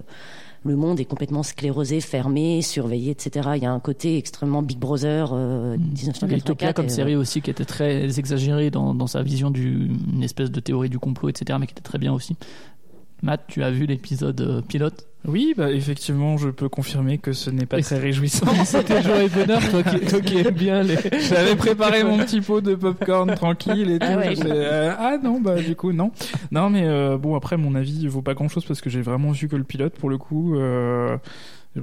le monde est complètement sclérosé, fermé, surveillé, etc. Il y a un côté extrêmement Big Brother euh, Il y avait 1984. Mm. Utopia comme et, euh, série aussi qui était très exagérée dans, dans sa vision d'une espèce de théorie du complot, etc., mais qui était très bien aussi. Matt, tu as vu l'épisode euh, pilote? Oui, bah effectivement, je peux confirmer que ce n'est pas très réjouissant. C'était joie et bonheur, toi qui, toi qui aimes bien les. J'avais préparé mon petit pot de popcorn tranquille et tout. Ah ouais. Fais, euh, ah non, bah du coup non. Non, mais euh, bon après mon avis vaut pas grand chose parce que j'ai vraiment vu que le pilote pour le coup. euh,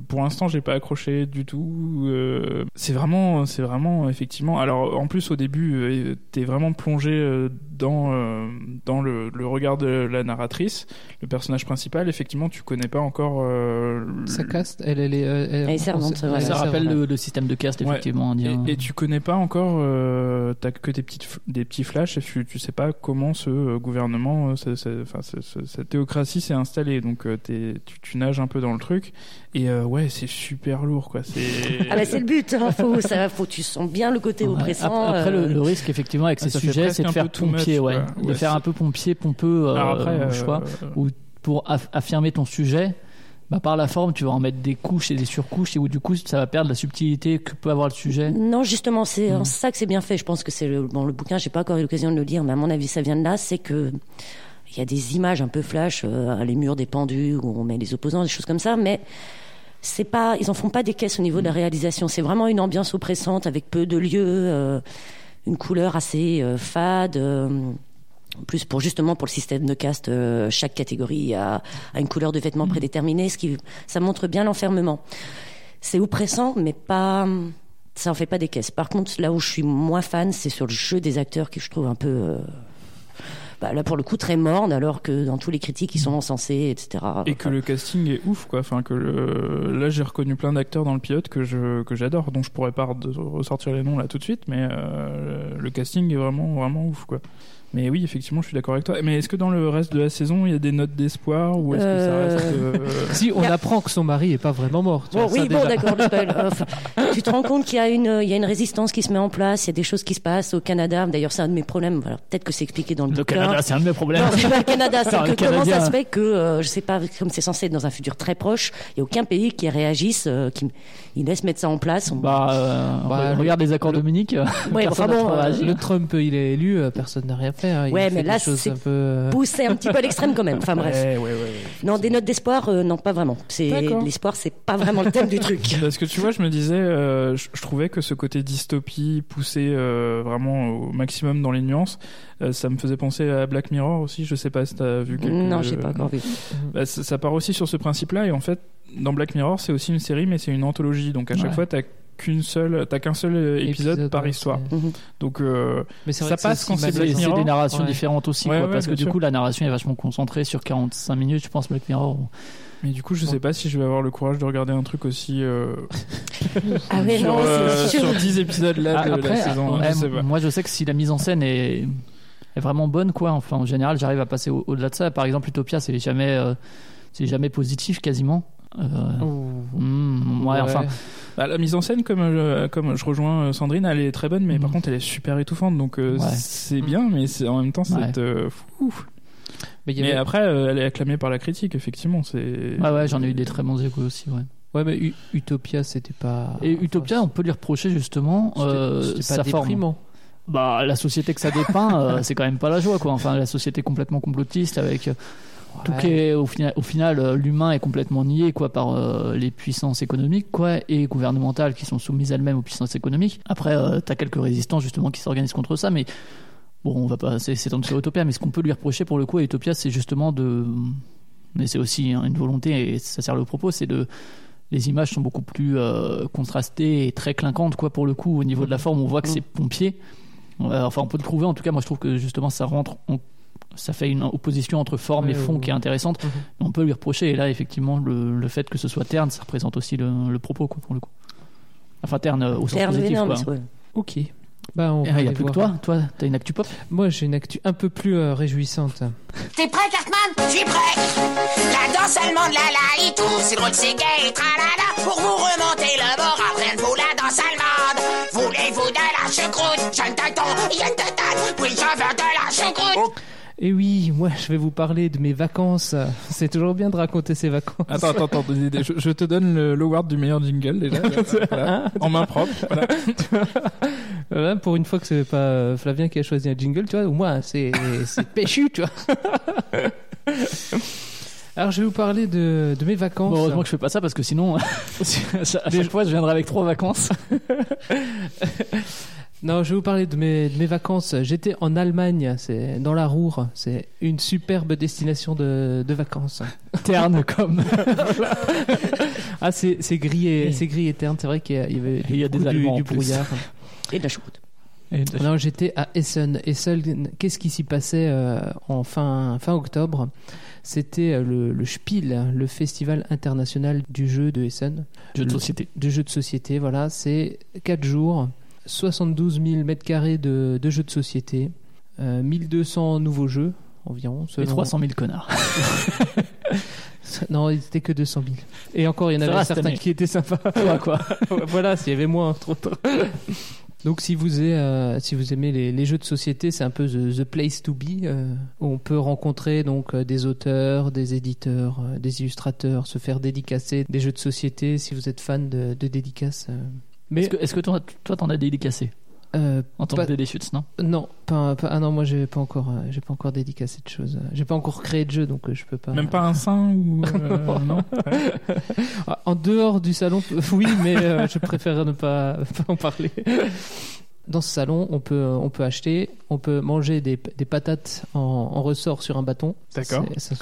pour l'instant, j'ai pas accroché du tout. euh, c'est vraiment, c'est vraiment effectivement. Alors, en plus, au début, euh, t'es vraiment plongé euh, dans euh, dans le, le regard de la narratrice, le personnage principal. Effectivement, tu connais pas encore. euh, Sa caste, elle, elle est. euh, Elle est servante, elle est ouais. Ça servante. rappelle le, le système de caste, effectivement. Et, et tu connais pas encore, euh, t'as que des petites, des petits flashs et tu, tu sais pas comment ce gouvernement, enfin ce- ce- cette théocratie s'est installée. Donc euh, t'es- tu, tu nages un peu dans le truc et euh, ouais, c'est super lourd quoi. C'est. Ah bah c'est le but, hein, faut, ça, faut tu sens bien le côté Ouais. oppressant. Après, après, le, le risque, effectivement, avec Ah, ces sujets, c'est de faire too pompier, ouais. De Ouais, faire un peu pompier, pompeux, euh, après, euh, choix. Ou pour aff- affirmer ton sujet, bah, par la forme, tu vas en mettre des couches et des surcouches, et où du coup, ça va perdre la subtilité que peut avoir le sujet. Non, justement, c'est Mm. en ça que c'est bien fait. Je pense que c'est le, bon, le bouquin, j'ai pas encore eu l'occasion de le lire, mais à mon avis, ça vient de là. C'est que il y a des images un peu flash, euh, les murs des pendus où on met les opposants, des choses comme ça, mais c'est pas, ils en font pas des caisses au niveau de la réalisation. C'est vraiment une ambiance oppressante avec peu de lieux, euh, une couleur assez euh, fade. euh, en plus, pour justement pour le système de caste, euh, chaque catégorie a, a une couleur de vêtements prédéterminée, ce qui ça montre bien l'enfermement. C'est oppressant, mais pas ça en fait pas des caisses. Par contre, là où je suis moins fan, c'est sur le jeu des acteurs que je trouve un peu euh, bah, là pour le coup très morne, alors que dans tous les critiques ils sont encensés, etc. Et que le casting est ouf quoi. Enfin que le... là j'ai reconnu plein d'acteurs dans le pilote que je que j'adore, dont je pourrais pas re- ressortir les noms là tout de suite, mais euh, le casting est vraiment vraiment ouf quoi. Mais oui, effectivement, je suis d'accord avec toi. Mais est-ce que dans le reste de la saison, il y a des notes d'espoir ou est-ce que ça Euh, reste euh, Si, on apprend que son mari est pas vraiment mort. tu Bon, vois, ça, oui, bon, d'accord, tu te rends compte qu'il y a une, il y a une résistance qui se met en place, il y a des choses qui se passent au Canada. D'ailleurs, c'est un de mes problèmes. Voilà, peut-être que c'est expliqué dans le, Le bouquin. Canada, c'est un de mes problèmes. Non, c'est pas le Canada, c'est que comment ça se fait que, euh, je sais pas, comme c'est censé être dans un futur très proche, il y a aucun pays qui réagisse, euh, qui il laisse mettre ça en place. On- Bah, euh, Bah, regarde les accords le- Dominique. Ouais, enfin bon, euh. Le Trump, il est élu, personne n'a rien hein. Il Ouais, fait mais des là, c'est un peu. euh, poussé un petit peu à l'extrême quand même. Enfin bref. ouais, ouais, ouais, ouais. Non, des notes d'espoir, euh, non, pas vraiment. C'est l'espoir, c'est pas vraiment le thème du truc. Parce que tu vois, je me disais, euh, je, je trouvais que ce côté dystopie poussé euh, vraiment au maximum dans les nuances, euh, ça me faisait penser à Black Mirror aussi. Je sais pas si t'as vu quelques... Non, j'ai pas encore vu. Bah, ça, ça part aussi sur ce principe-là et en fait, dans Black Mirror, c'est aussi une série, mais c'est une anthologie. Donc à chaque Ouais. fois, t'as qu'une seule, t'as qu'un seul euh, épisode, Épisode, par ouais, histoire. Mhm. Donc euh, Mais Ça passe quand c'est Black C'est c'est Mirror. des narrations Ouais. différentes aussi, Ouais, quoi, ouais, parce que du sûr. coup, la narration est vachement concentrée sur 45 minutes, je pense, Black Mirror. mais du coup, je sais pas si je vais avoir le courage de regarder un truc aussi euh, Ah oui, sur, non, euh, sur 10 épisodes là Ah, de après, la saison. ouais, je sais pas. moi, je sais que si la mise en scène est, est vraiment bonne, quoi. Enfin, en général, j'arrive à passer au- au-delà de ça. Par exemple, Utopia, c'est jamais, euh, c'est jamais positif, quasiment. Oh. hmm, ouais, enfin, Bah, la mise en scène, comme, euh, comme je rejoins euh, Sandrine, elle est très bonne, mais par Mhm. contre, elle est super étouffante. Donc euh, Ouais. c'est bien, mais c'est en même temps, c'est Ouais. euh, fou. Mais Mais avait- après, euh, elle est acclamée par la critique, effectivement. C'est. ouais, ouais, j'en ai eu des très bons échos aussi, ouais. Ouais, mais U- Utopia, c'était pas. Et Utopia, on peut lui reprocher justement C'était- euh, sa forme. Bah, la société que ça dépeint, euh, c'est quand même pas la joie, quoi. Enfin, la société complètement complotiste avec tout est au final, au final euh, l'humain est complètement nié, quoi, par euh, les puissances économiques, quoi, et gouvernementales qui sont soumises elles-mêmes aux puissances économiques. Après, euh, t'as quelques résistants justement qui s'organisent contre ça, mais bon, on va pas c'est- s'étendre sur Utopia, mais ce qu'on peut lui reprocher pour le coup à Utopia, c'est justement de, mais c'est aussi hein, une volonté et ça sert le propos, c'est de les images sont beaucoup plus euh, contrastées et très clinquantes quoi pour le coup au niveau de la forme on voit que c'est pompier. Enfin on peut le trouver en tout cas moi je trouve que justement ça rentre en- ça fait une opposition entre forme et Ouais, fond ouais. qui est intéressante. Mhm. On peut lui reprocher. Et là, effectivement, le, le fait que ce soit terne, ça représente aussi le, le propos, quoi, pour le coup. Enfin, terne euh, au sens Terme positif, énorme, quoi. ouais. Ok. Bah, on Et il n'y a plus que voir. toi. Toi, t'as une actu pop? Moi, j'ai une actu un peu plus euh, réjouissante. T'es prêt, Cartman? Je suis prêt La danse allemande, la la et tout, c'est drôle, c'est gay, et tralala. Pour vous remonter le bord, apprenez-vous la danse allemande. Voulez-vous de la choucroute? Jeune tonton, yen de tête, oui, je veux de la choucroute Et oui, moi, je vais vous parler de mes vacances. C'est toujours bien de raconter ses vacances. Attends, attends, attends. Je, je te donne le- l'award du meilleur jingle déjà. Voilà. En main propre. Voilà. Voilà, pour une fois que c'est pas euh, Flavien qui a choisi un jingle, tu vois, au moins c'est c'est péchu, tu vois. Alors je vais vous parler de, de mes vacances. Bon, heureusement que je fais pas ça parce que sinon, à chaque fois, je viendrai avec trois vacances. Non, je vais vous parler de mes, de mes vacances. J'étais en Allemagne, c'est dans la Ruhr. C'est une superbe destination de, de vacances. Terne comme. Ah, c'est c'est gris et c'est gris et terne. C'est vrai qu'il y a- il y avait Il y a des du, brouillard. Et de la choucroute. Non, j'étais à Essen. Essen, qu'est-ce qui s'y passait euh, en fin, fin octobre? C'était euh, le, le Spiel, le festival international du jeu de Essen. Jeu de Le- société. Du jeu de société, voilà. C'est 4 jours, 72 000 mètres carrés de, de jeux de société, euh, 1200 nouveaux jeux environ. Et selon- 300 000 connards. Non, il n'était que 200 000. Et encore, il y en avait certains qui étaient sympas. Toi, quoi. voilà, s'il y avait moins, trop tard. Donc, si vous, aimez, euh, si vous aimez les, les jeux de société, c'est un peu the, the place to be. euh, où on peut rencontrer donc euh, des auteurs, des éditeurs, euh, des illustrateurs, se faire dédicacer des jeux de société si vous êtes fan de, de dédicaces. Euh. Mais Est-ce que, toi, toi, t'en as dédicacé euh, en tant pas- que Dédé Schutz, non? Non, pas, pas- ah non, moi j'ai pas encore, euh, j'ai pas encore dédicacé de choses. J'ai pas encore créé de jeu, donc euh, je peux pas. Même pas un sein ou. euh, non? Ah, En dehors du salon, oui, mais euh, je préfère ne pas, pas en parler. Dans ce salon, on peut, on peut acheter, on peut manger des, des patates en, en ressort sur un bâton. D'accord. ça,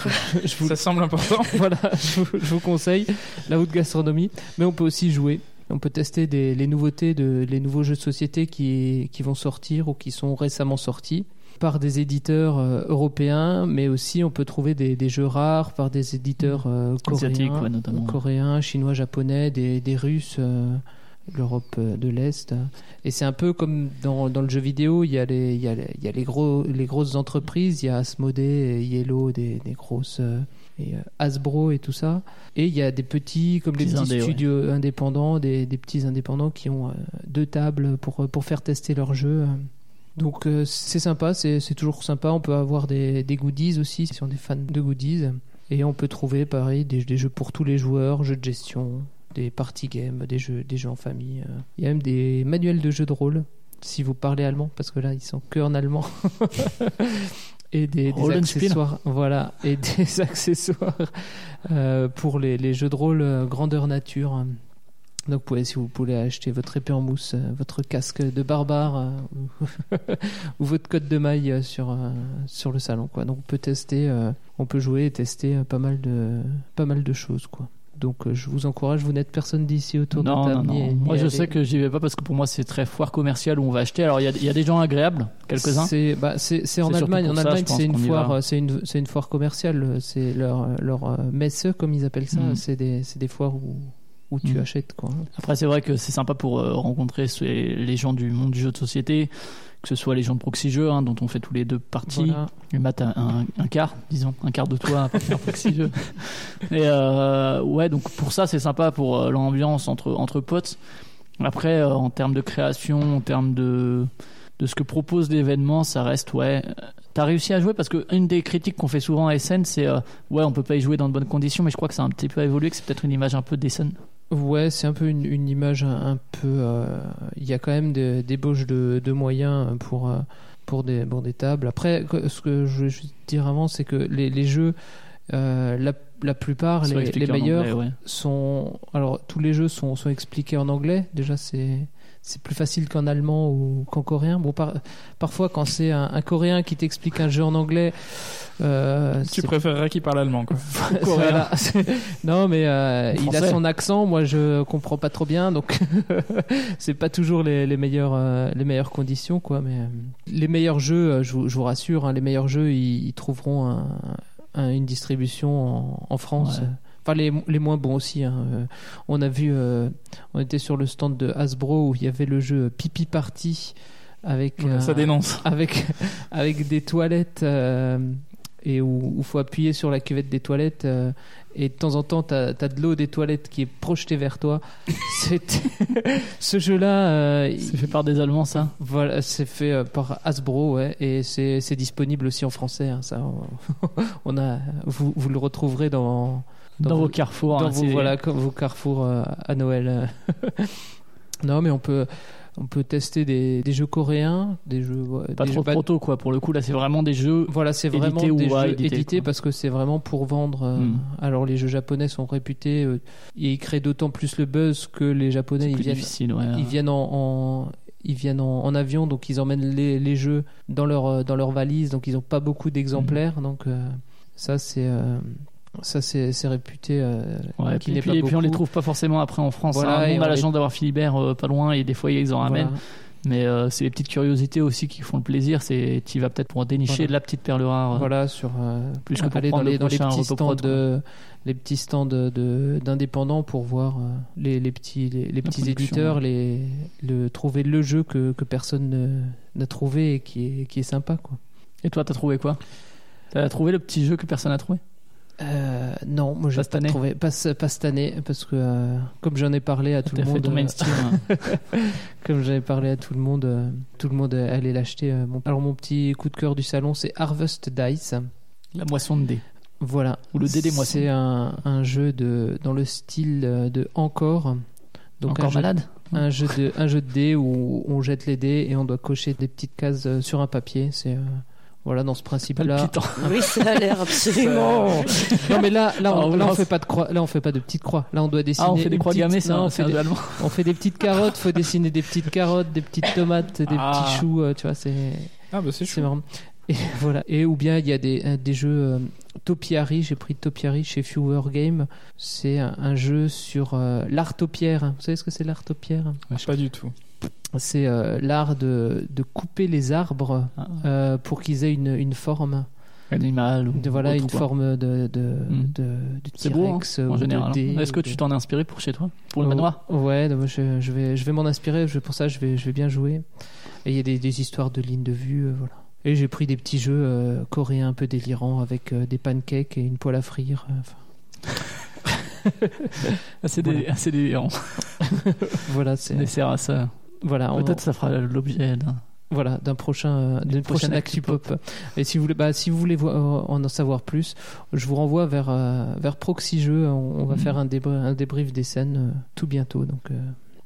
je vous, Ça semble important. voilà, je vous, je vous conseille la haute gastronomie. Mais on peut aussi jouer. On peut tester des, les nouveautés, de, les nouveaux jeux de société qui, qui vont sortir ou qui sont récemment sortis par des éditeurs euh, européens, mais aussi on peut trouver des, des jeux rares par des éditeurs euh, coréens, ouais, coréens, chinois, japonais, des, des Russes, euh, l'Europe de l'Est. Et c'est un peu comme dans, dans le jeu vidéo, il y a les, il y a les, il y a les, gros, les grosses entreprises, il y a Asmodee Yellow, des, des grosses... euh, et euh, Hasbro et tout ça. Et il y a des petits, comme Petits ouais. studios indépendants, des, des petits indépendants qui ont euh, deux tables pour, pour faire tester leurs jeux. Donc euh, c'est sympa, c'est toujours sympa. On peut avoir des, des goodies aussi, si on est fan de goodies. Et on peut trouver, pareil, des, des jeux pour tous les joueurs, jeux de gestion, des party games, des jeux, des jeux en famille. euh. Il y a même des manuels de jeux de rôle, si vous parlez allemand, parce que là, ils sont que en allemand. et des, accessoires, voilà, et des accessoires euh, pour les, les jeux de rôle euh, grandeur nature. Donc, vous pouvez, si vous voulez acheter votre épée en mousse, euh, votre casque de barbare euh, ou, votre cotte de maille sur, euh, sur le salon. Quoi. Donc, on peut tester, on peut jouer et tester pas mal de, pas mal de choses. Quoi. Donc, euh, je vous encourage, vous n'êtes personne d'ici autour non, de la non, table. non. ni- ni Moi, je aller- sais que j'y vais pas parce que pour moi, c'est très foire commerciale où on va acheter. Alors, il y a, il y a des gens agréables, quelques-uns. C'est bah, en Allemagne. En ça, Allemagne, c'est une une, c'est une foire commerciale. C'est leur leur euh, messe, comme ils appellent ça. Mhm. C'est des c'est des foires où où tu Mhm. achètes quoi. Après, c'est vrai que c'est sympa pour euh, rencontrer les gens du monde du jeu de société, que ce soit les gens de Proxy Jeux, hein, dont on fait tous les deux parties. Voilà. Et Matt a un, un quart, disons, un quart de toi à partir Proxy Jeux. Et euh, ouais, donc pour ça, c'est sympa pour euh, l'ambiance entre, entre potes. Après, en termes de création, en termes de, de ce que propose l'événement, ça reste, ouais. T'as réussi à jouer parce que une des critiques qu'on fait souvent à SN, c'est ouais, on peut pas y jouer dans de bonnes conditions, mais je crois que ça a un petit peu évolué, que c'est peut-être une image un peu d'Essen. Ouais, c'est un peu une, une image un, un peu. euh, Il y a quand même des débauches de, de moyens pour, euh, pour, des, pour des tables. Après, ce que je veux juste dire avant, c'est que les, les jeux, euh, la, la plupart, les, meilleurs, anglais, ouais. sont. Alors, tous les jeux sont, sont expliqués en anglais. Déjà, c'est. C'est plus facile qu'en allemand ou qu'en coréen. Bon, par- parfois, quand c'est un, un coréen qui t'explique un jeu en anglais, euh, Tu préférerais qu'il parle allemand, quoi. Voilà. non, mais euh, il a son accent. Moi, je comprends pas trop bien, donc c'est pas toujours les, les meilleures euh, les meilleures conditions, quoi. Mais les meilleurs jeux, je vous, je vous rassure, hein, les meilleurs jeux, ils, ils trouveront un- un- une distribution en, en France. Ouais. Les, les moins bons aussi. hein. Euh, On a vu, euh, on était sur le stand de Hasbro où il y avait le jeu Pipi Party avec Ouais, ça dénonce. avec avec des toilettes euh, et où il faut appuyer sur la cuvette des toilettes euh, et de temps en temps tu as, de l'eau des toilettes qui est projetée vers toi. C'est ce jeu-là euh, C'est fait par des Allemands, ça? Voilà, c'est fait euh, par Hasbro, ouais, et c'est c'est disponible aussi en français. hein, ça, on, on a, vous, vous le retrouverez dans Dans vos carrefours, dans hein, vos, c'est- voilà, vos carrefours euh, à Noël. non, mais on peut, on peut tester des, des jeux coréens, des jeux, Pas des trop jeux tôt, quoi. Pour le coup, là, c'est vraiment des jeux. Voilà, c'est vraiment des jeux édités parce que c'est vraiment pour vendre. euh, Hmm. Alors les jeux japonais sont réputés euh, et ils créent d'autant plus le buzz que les japonais ils viennent, ouais. ils viennent en, en- ils viennent en, en avion donc ils emmènent les, les jeux dans leur dans leur valise donc ils n'ont pas beaucoup d'exemplaires Hmm. donc euh, ça c'est ça c'est réputé euh, Ouais, qu'il et puis, pas et puis on les trouve pas forcément après en France. Voilà, hein. Nous, et on a la chance d'avoir Philibert euh, pas loin et des fois ils en ramènent. Voilà. Mais euh, c'est les petites curiosités aussi qui font le plaisir. C'est tu vas peut-être pour dénicher Voilà. de la petite perle rare. Voilà, sur Plus que pour aller dans les, le dans les prochain petits stands de les petits stands d'indépendants pour voir les, les petits les, les petits éditeurs ouais. les le trouver le jeu que, que personne ne- n'a trouvé et qui est qui est sympa quoi. Et toi, t'as trouvé quoi? T'as trouvé le petit jeu que personne n'a trouvé? Euh, non, moi j'ai Pas trouvé pas, ce- pas cette année parce que euh, comme j'en ai parlé à tout le monde euh, comme j'en ai parlé à tout le monde euh, tout le monde allait l'acheter euh, alors mon petit coup de cœur du salon c'est Harvest Dice. La moisson de dés. Voilà. Ou le dé des moissons. C'est un, un jeu de, dans le style euh, de Encore. Donc Encore un jeu, malade? un jeu de un jeu de dés où on jette les dés et on doit cocher des petites cases euh, sur un papier. C'est euh, voilà dans ce principe-là. Oui, ça a l'air absolument. Non mais là là Ah, on, là on fait pas de croix. Là on fait pas de petites croix. Là on doit dessiner. Ah, on fait des croix petite- gammées, ça, non, on fait des, jeu allemand. on fait des petites carottes. Faut dessiner des petites carottes, des petites tomates, des Ah. petits choux. euh, tu vois c'est Ah, bah c'est chou. marrant. Et voilà. Et ou bien il y a des, euh, des jeux euh, Topiary. J'ai pris Topiary chez Fewer Game. C'est un, un jeu sur euh, l'art topiaire. Vous savez ce que c'est l'art topiaire Pas du tout. C'est euh, l'art de, de couper les arbres Ah. euh, pour qu'ils aient une, une forme. Animal ou De, voilà, une quoi. forme de, de, Hmm. de, de hein, en général. Est-ce que tu t'en es inspiré pour chez toi Pour le Oh, manoir? Ouais, je, je vais, je vais m'en inspirer. Je, pour ça, je vais, je vais bien jouer. Et il y a des, des histoires de lignes de vue. euh, voilà. Et j'ai pris des petits jeux euh, coréens un peu délirants avec euh, des pancakes et une poêle à frire. Assez Voilà. assez délirant. voilà, c'est Dessert à ça. Voilà, on- Peut-être ça fera l'objet d'un. voilà d'un prochain euh, d'une prochaine actu pop. Et si vous voulez, bah, si vous voulez vo- euh, en savoir plus, je vous renvoie vers euh, vers Proxy Jeux. On, on va Mhm. faire un, débr- un débrief des scènes tout bientôt. Donc euh,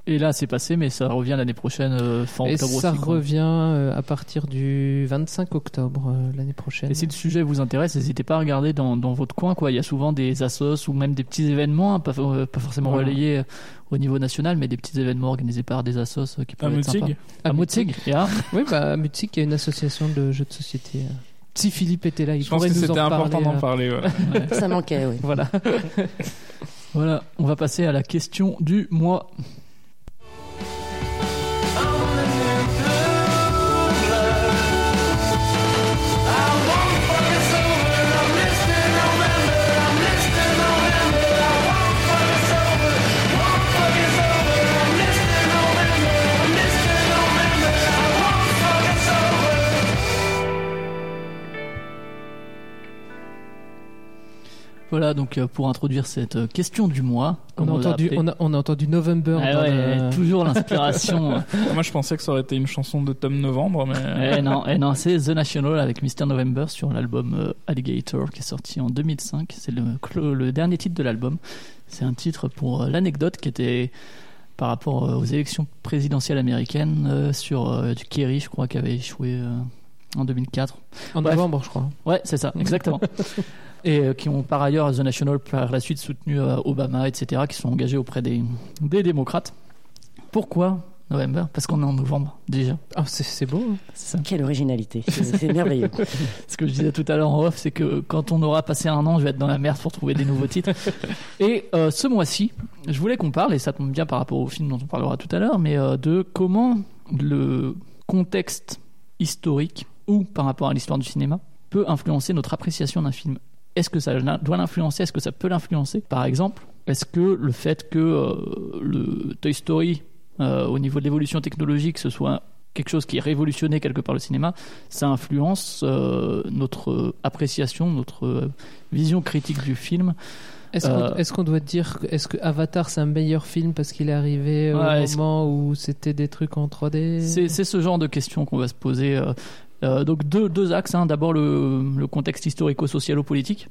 Et là, c'est passé, mais ça revient l'année prochaine, euh, fin et octobre ça aussi. revient euh, à partir du 25 octobre euh, l'année prochaine. Et si le sujet vous intéresse, n'hésitez pas à regarder dans, dans votre coin. Quoi. Il y a souvent des assos ou même des petits événements, hein, pas, euh, pas forcément Voilà. relayés euh, au niveau national, mais des petits événements organisés par des assos euh, qui À peuvent être sympas. Mutzig À Mutzig, yeah. Oui, bah, Mutzig, il y a une association de jeux de société. euh. Si Philippe était là, il Je pense pourrait que nous en c'était important d'en parler. ouais. Ça manquait, oui. Voilà. Voilà, on va passer à la question du mois. Voilà, donc euh, pour introduire cette euh, question du mois, On a, on entendu, appelé. on, a, on a entendu November. Ah dans ouais, le- toujours l'inspiration. Moi, je pensais que ça aurait été une chanson de Tom Novembre, mais. Eh non, eh non c'est The National avec Mr. November sur l'album euh, Alligator qui est sorti en 2005. C'est le, dernier titre de l'album. C'est un titre pour euh, l'anecdote qui était par rapport euh, aux élections présidentielles américaines euh, sur euh, du Kerry, je crois, qui avait échoué euh, en 2004. En Bref. novembre, je crois. Ouais, c'est ça, exactement. Et euh, qui ont par ailleurs, The National, par la suite soutenu euh, Obama, etc., qui sont engagés auprès des, des démocrates. Pourquoi November, parce qu'on est en novembre déjà. Ah, c'est c'est beau. hein. C'est ça. Quelle originalité, c'est c'est merveilleux. Ce que je disais tout à l'heure en off, c'est que quand on aura passé un an, je vais être dans la merde pour trouver des nouveaux titres. Et euh, ce mois-ci, je voulais qu'on parle, et ça tombe bien par rapport au film dont on parlera tout à l'heure, mais euh, de comment le contexte historique ou par rapport à l'histoire du cinéma peut influencer notre appréciation d'un film. Est-ce que ça doit l'influencer? Est-ce que ça peut l'influencer? Par exemple, est-ce que le fait que euh, le Toy Story, euh, au niveau de l'évolution technologique, ce soit quelque chose qui est révolutionné quelque part le cinéma, ça influence euh, notre appréciation, notre vision critique du film? Est-ce qu'on est-ce qu'on doit dire est-ce que Avatar c'est un meilleur film parce qu'il est arrivé au Ouais, moment où c'était des trucs en 3D C'est c'est ce genre de questions qu'on va se poser. Euh, donc deux, deux axes. hein. D'abord le, le contexte historico-socialo-politique.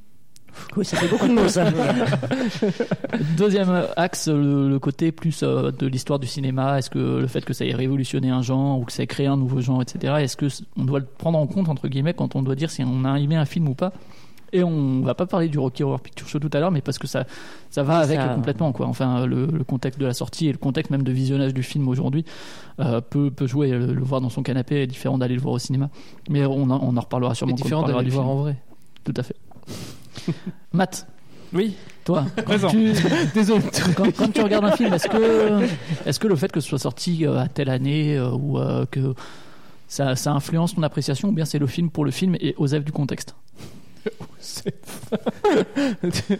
Oui, ça fait beaucoup de mots, ça. Deuxième axe, le, le côté plus euh, de l'histoire du cinéma. Est-ce que le fait que ça ait révolutionné un genre ou que ça ait créé un nouveau genre, etc. Est-ce que on doit le prendre en compte entre guillemets quand on doit dire si on a aimé un film ou pas? Et on va pas parler du Rocky Horror Picture Show tout à l'heure, mais parce que ça ça va avec Ça- complètement quoi. Enfin le, le contexte de la sortie et le contexte même de visionnage du film aujourd'hui euh, peut peut jouer. Le, le voir dans son canapé est différent d'aller le voir au cinéma. Mais on en, on en reparlera C'est sûrement. quand on différent d'aller le voir en vrai. Tout à fait. Matt, Oui, toi, quand Présent. tu, Désolé. quand, quand tu regardes un film, est-ce que, est-ce que le fait que ce soit sorti euh, à telle année euh, ou euh, que ça, ça influence ton appréciation ou bien c'est le film pour le film et aux œuvres du contexte? Tu-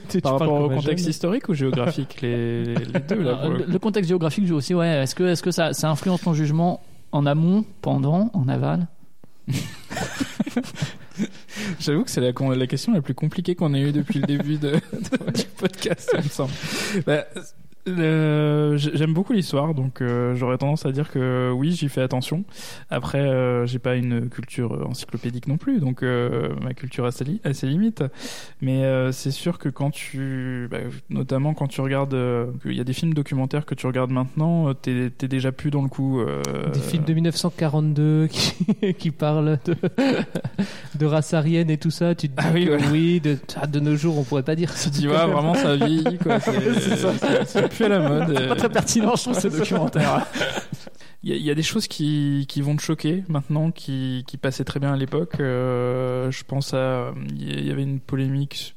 tu par rapport au contexte historique ou géographique, les, les deux là. Euh, le contexte géographique joue aussi, ouais. Est-ce que, est-ce que ça, ça influence ton jugement en amont, pendant, en aval? J'avoue que c'est la, la question la plus compliquée qu'on ait eue depuis le début de, de- du podcast, il me semble. Bah, J'aime beaucoup l'histoire, donc euh, j'aurais tendance à dire que oui, j'y fais attention. Après, euh, j'ai pas une culture encyclopédique non plus, donc euh, ma culture a ses, li- a ses limites. Mais euh, c'est sûr que quand tu, bah, notamment quand tu regardes, euh, il y a des films documentaires que tu regardes maintenant, euh, t'es déjà plus dans le coup. euh, Des films de 1942 qui, qui parlent de, de race aryenne et tout ça. Tu te dis Ah oui, que voilà. oui, de, ah, de nos jours, on pourrait pas dire ça. Tu vois, vraiment, ça vieillit, quoi. C'est c'est plus à la mode. C'est pas très pertinent, je trouve, ce documentaire. Il y, y a des choses qui, qui vont te choquer maintenant, qui, qui passaient très bien à l'époque. Euh, je pense à. Il y avait une polémique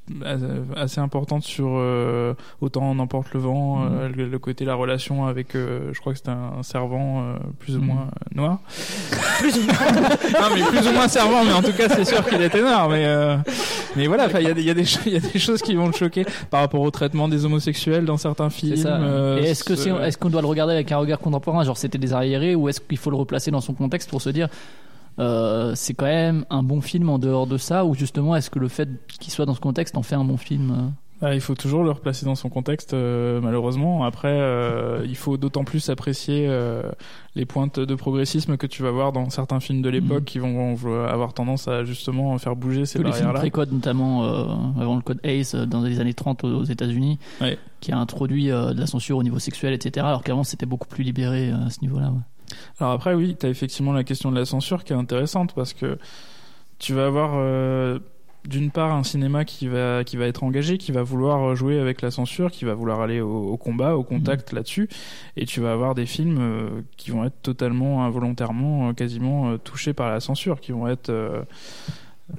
assez importante sur euh, Autant en emporte le vent, euh, le, le côté, la relation avec. euh, je crois que c'était un servant euh, plus ou Mhm. moins euh, noir. non, mais plus ou moins servant, mais en tout cas, c'est sûr qu'il était noir. Mais, euh, mais voilà, il y, a des- il y, a y a des choses qui vont te choquer par rapport au traitement des homosexuels dans certains films. C'est ça. euh, Et est-ce que c'est, ce- est-ce qu'on doit le regarder avec un regard contemporain, genre c'était des ou est-ce qu'il faut le replacer dans son contexte pour se dire euh, c'est quand même un bon film en dehors de ça, ou justement est-ce que le fait qu'il soit dans ce contexte en fait un bon film euh? Ah, il faut toujours le replacer dans son contexte, euh, malheureusement. Après, euh, il faut d'autant plus apprécier euh, les pointes de progressisme que tu vas voir dans certains films de l'époque Mhm. qui vont, vont avoir tendance à justement faire bouger ces que les films barrières-là. pré-code, notamment avant le code ACE dans les années 30 aux aux États-Unis, Ouais. qui a introduit de la censure au niveau sexuel, etc. Alors qu'avant c'était beaucoup plus libéré à ce niveau-là. ouais. Alors après, oui, tu as effectivement la question de la censure qui est intéressante parce que tu vas avoir d'une part un cinéma qui va, qui va être engagé, qui va vouloir jouer avec la censure, qui va vouloir aller au, au combat, au contact là-dessus, et tu vas avoir des films euh, qui vont être totalement involontairement, euh, quasiment euh, touchés par la censure, qui vont être... euh,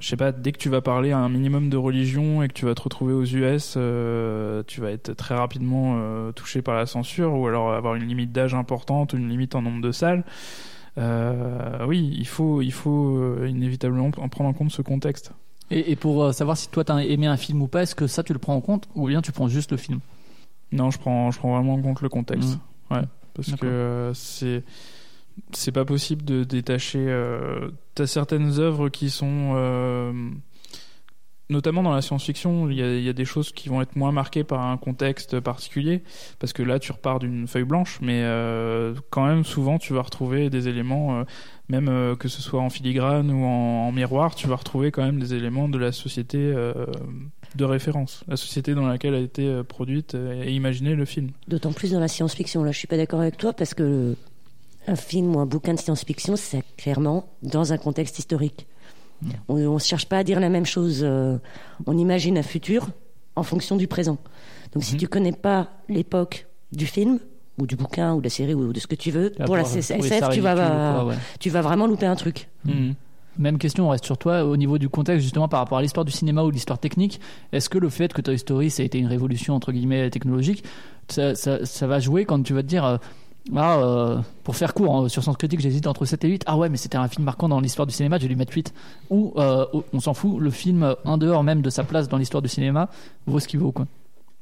je sais pas, dès que tu vas parler à un minimum de religion et que tu vas te retrouver aux US, euh, tu vas être très rapidement euh, touché par la censure ou alors avoir une limite d'âge importante ou une limite en nombre de salles. Euh, oui, il faut, il faut inévitablement en prendre en compte ce contexte. Et, et pour euh, savoir si toi t'as aimé un film ou pas, est-ce que ça tu le prends en compte, ou bien tu prends juste le film? Non, je prends, je prends vraiment en compte le contexte. Ouais, parce que euh, c'est c'est pas possible de détacher. Euh, T'as certaines œuvres qui sont euh, notamment dans la science-fiction, il y, a, il y a des choses qui vont être moins marquées par un contexte particulier, parce que là, tu repars d'une feuille blanche, mais euh, quand même, souvent, tu vas retrouver des éléments, euh, même euh, que ce soit en filigrane ou en, en miroir, tu vas retrouver quand même des éléments de la société euh, de référence, la société dans laquelle a été euh, produite et imaginé le film. D'autant plus dans la science-fiction. Là, je suis pas d'accord avec toi parce que un film ou un bouquin de science-fiction, c'est clairement dans un contexte historique. On ne cherche pas à dire la même chose. on imagine un futur en fonction du présent. Donc, si tu connais pas l'époque du film, ou du bouquin ou de la série ou de ce que tu veux. Ah, pour la pour- pour SF, tu vas, ridicule ou quoi, ouais. tu vas vraiment louper un truc. Mhm. Même question, on reste sur toi au niveau du contexte justement par rapport à l'histoire du cinéma ou l'histoire technique. Est-ce que le fait que Toy Story ça a été une révolution entre guillemets technologique, ça, ça, ça va jouer quand tu vas te dire euh, ah euh, pour faire court hein, sur Sens Critique j'hésite entre 7 et 8 ah ouais mais c'était un film marquant dans l'histoire du cinéma je vais lui mettre 8 ou euh, on s'en fout le film en dehors même de sa place dans l'histoire du cinéma vaut ce qu'il vaut quoi.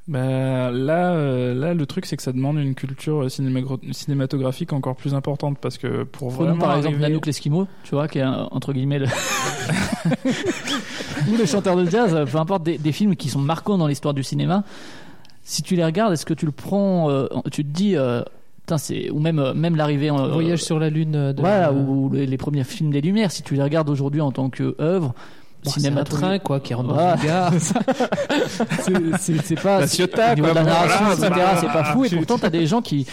Bah, là, euh, là, le truc, c'est que ça demande une culture euh, cinématographique encore plus importante parce que pour Prenons vraiment par exemple Nanook l'Eskimo, tu vois, qui est un- entre guillemets le. ou le chanteur de jazz, peu importe, des, des films qui sont marquants dans l'histoire du cinéma. Si tu les regardes, est-ce que tu le prends, euh, tu te dis, euh, c'est ou même euh, même l'arrivée en Voyage sur la lune. euh, De, voilà, ou les, les premiers films des Lumières, si tu les regardes aujourd'hui en tant que œuvre. Bon, c'est un cinématographique- train quoi qui rentre dans une gare. C'est- c'est c'est pas La c'est- Ciotat, au niveau quoi, de la narration voilà, etc c'est pas fou et pourtant t'as des gens qui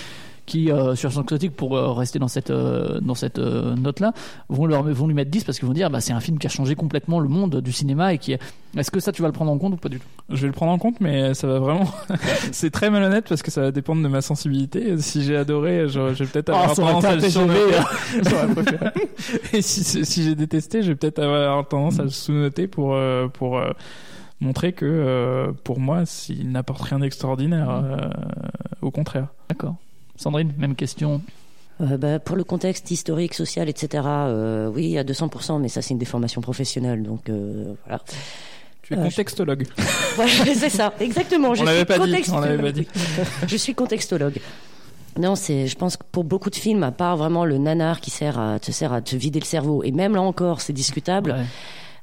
qui euh, sur son critique pour euh, rester dans cette euh, dans cette note là vont leur vont lui mettre 10 parce qu'ils vont dire bah c'est un film qui a changé complètement le monde du cinéma et qui est... est-ce que ça tu vas le prendre en compte ou pas du tout? Je vais le prendre en compte, mais ça va vraiment. c'est très malhonnête parce que ça va dépendre de ma sensibilité. Si j'ai adoré, je, je vais peut-être avoir ça aurait tendance à le surnoter. Préféré. Et si, si j'ai détesté, je vais peut-être avoir tendance à le sous-noter pour pour montrer que euh, pour moi, il n'apporte rien d'extraordinaire. euh, au contraire. d'accord Sandrine même question Euh, bah, pour le contexte historique, social, etc., euh, oui, à 200%, mais ça, c'est une déformation professionnelle, donc euh, voilà. Tu es Euh, contextologue. Voilà, c'est ça, exactement. je On l'avait pas on l'avait pas dit. je suis contextologue. Non, c'est, je pense que pour beaucoup de films, à part vraiment le nanar qui sert à te sert à te vider le cerveau, et même là encore, c'est discutable. Ouais.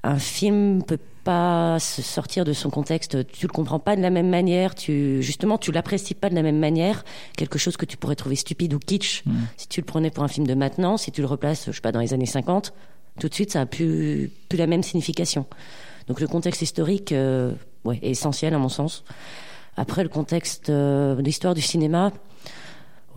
Un film peut pas se sortir de son contexte. Tu le comprends pas de la même manière. Tu justement, tu l'apprécies pas de la même manière. Quelque chose que tu pourrais trouver stupide ou kitsch, Mm. si tu le prenais pour un film de maintenant, si tu le replaces, je sais pas, dans les années 50, tout de suite, ça a plus plus la même signification. Donc le contexte historique, euh, ouais, est essentiel à mon sens. Après le contexte euh, de l'histoire du cinéma,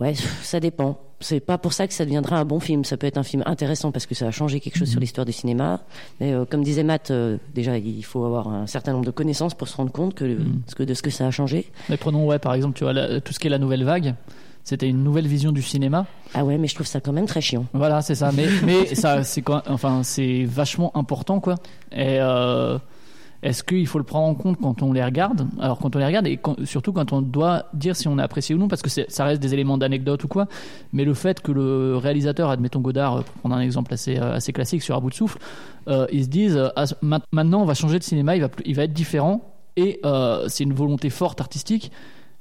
ouais, ça dépend. C'est pas pour ça que ça deviendra un bon film. Ça peut être un film intéressant parce que ça a changé quelque chose sur l'histoire du cinéma. Mais euh, comme disait Matt, euh, déjà il faut avoir un certain nombre de connaissances pour se rendre compte que, ce que de ce que ça a changé. mais prenons ouais par exemple tu vois la- tout ce qui est la nouvelle vague c'était une nouvelle vision du cinéma Ah ouais, mais je trouve ça quand même très chiant. Voilà, c'est ça. Mais, mais ça, c'est enfin, c'est vachement important, quoi. Et euh, est-ce qu'il faut le prendre en compte quand on les regarde? Alors, quand on les regarde et surtout quand on doit dire si on a apprécié ou non, parce que ça reste des éléments d'anecdote ou quoi. Mais le fait que le réalisateur, admettons Godard, euh, pour prendre un exemple assez, euh, assez classique sur à bout de souffle, euh, ils se disent Ah, ma- maintenant on va changer de cinéma, il va, être différent. Et c'est une volonté forte artistique.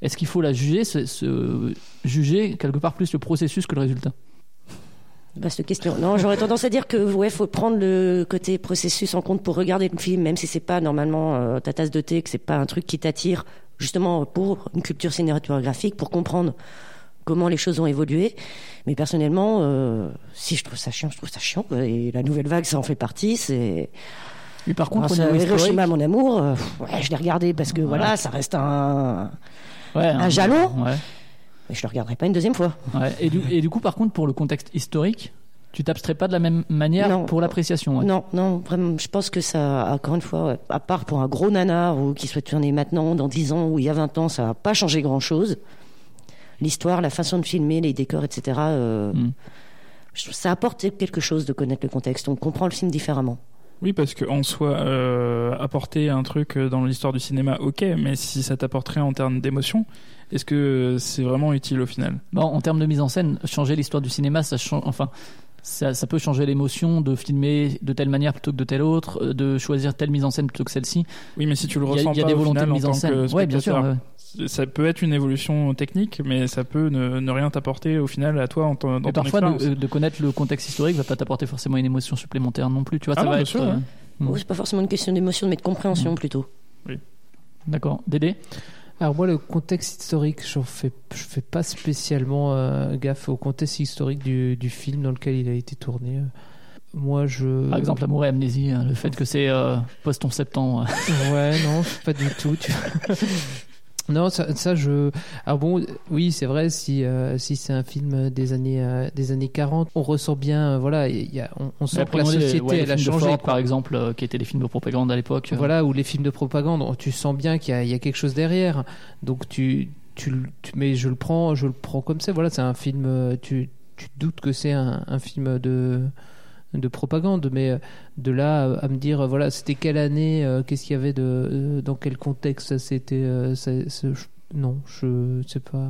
Est-ce qu'il faut la juger, se- juger quelque part plus le processus que le résultat? Vaste question. Non, j'aurais tendance à dire que ouais, faut prendre le côté processus en compte pour regarder le film, même si c'est pas normalement euh, ta tasse de thé, que c'est pas un truc qui t'attire, justement pour une culture cinématographique, pour comprendre comment les choses ont évolué. Mais personnellement, euh, si je trouve ça chiant, je trouve ça chiant. Et la nouvelle vague, ça en fait partie. C'est Mais par contre, historique- Hiroshima, mon amour, euh, ouais, je l'ai regardé parce que voilà, ça reste un, Ouais, un jalon. Ouais. Mais je le regarderai pas une deuxième fois. ouais. Et, du, et du coup, par contre, pour le contexte historique, tu t'abstrais pas de la même manière Non. pour l'appréciation. ouais. Non, non, vraiment, je pense que ça, encore une fois, ouais, à part pour un gros nanar ou qui soit tourné maintenant, dans 10 ans ou il y a 20 ans, ça n'a pas changé grand-chose. L'histoire, la façon de filmer, les décors, etc., euh, Mm. trouve- ça apporte quelque chose de connaître le contexte. On comprend le film différemment. Oui, parce qu'en soi, euh, apporter un truc euh, dans l'histoire du cinéma, ok, mais si ça t'apporterait en termes d'émotion, est-ce que c'est vraiment utile au final? Bon, en termes de mise en scène, changer l'histoire du cinéma, ça change. Enfin, ça, ça peut changer l'émotion de filmer de telle manière plutôt que de telle autre, euh, de choisir telle mise en scène plutôt que celle-ci. Oui, mais si tu le ressens il y a pas des volontés final, de mise en scène. Ouais, bien sûr, ouais. ça peut être une évolution technique, mais ça peut ne, ne rien t'apporter au final à toi en ton, dans ton parfois, expérience. de, de connaître le contexte historique va pas t'apporter forcément une émotion supplémentaire non plus. Tu vois, Ah ça non, va bien être. sûr, euh, ouais. Mm. Oh, c'est pas forcément une question d'émotion, mais de compréhension plutôt. D'accord. Dédé? Alors moi, le contexte historique, je fais, je fais pas spécialement euh, gaffe au contexte historique du, du film dans lequel il a été tourné. Moi, je... Par exemple, Amour et Amnésie, hein, le fait que c'est euh, post 11 septembre. Ouais, non, pas du tout. tu- non, ça, ça, je. Ah bon, oui, c'est vrai. Si euh, si c'est un film des années euh, des années 40, on ressent bien. euh, voilà, il y a, on, on sent que la société ouais, elle a changé. Ford, par exemple, euh, qui étaient des films de propagande à l'époque. Voilà, ou les films de propagande, tu sens bien qu'il y, a- il y a quelque chose derrière. Donc tu tu, tu- mais je le prends, je le prends comme ça. Voilà, c'est un film. Tu, tu te doutes que c'est un, un film de de propagande, mais euh, de là à- me dire, voilà, c'était quelle année, euh, qu'est-ce qu'il y avait de, euh, dans quel contexte ça c'était, non, je sais pas,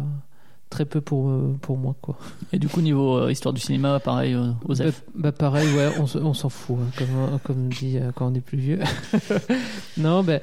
très peu pour euh, pour moi quoi. Et du coup, niveau euh, histoire du cinéma, pareil, euh, aux Bah, bah, pareil, ouais, on, s'en fout, hein, comme, comme on dit euh, quand on est plus vieux. non, ben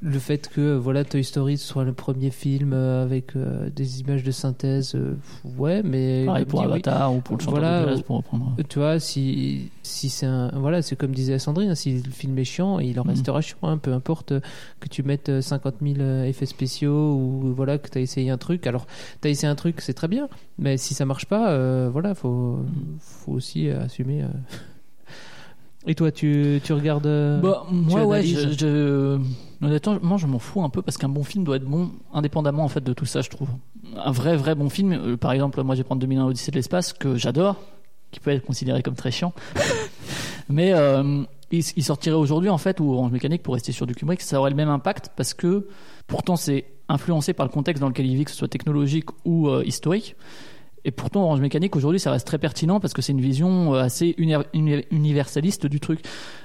le fait que voilà Toy Story soit le premier film euh, avec euh, des images de synthèse, euh, ouais, mais Pareil pour dit, oui. Avatar ou pour le chanteur Voilà, de euh, pour reprendre. Tu vois, si si c'est un voilà, c'est comme disait Sandrine, hein, si le film est chiant, il en Mhm. restera chiant, hein, peu importe euh, que tu mettes euh, 50 000 euh, effets spéciaux ou voilà que tu as essayé un truc. Alors, tu as essayé un truc, c'est très bien, mais si ça marche pas, euh, voilà, faut faut aussi assumer. euh. Et toi, tu tu regardes euh, Bah, moi, ouais, je, je- honnêtement, moi, je m'en fous un peu parce qu'un bon film doit être bon indépendamment en fait de tout ça, je trouve. Un vrai, vrai bon film, par exemple, moi, je vais prendre 2001 Odyssée de l'espace que j'adore, qui peut être considéré comme très chiant, mais euh, il, il sortirait aujourd'hui en fait ou Orange Mécanique pour rester sur du Kubrick, ça aurait le même impact parce que pourtant c'est influencé par le contexte dans lequel il vit, que ce soit technologique ou euh, historique. Et pourtant, Orange Mécanique, aujourd'hui, ça reste très pertinent parce que c'est une vision euh, assez uni- uni- universaliste du truc.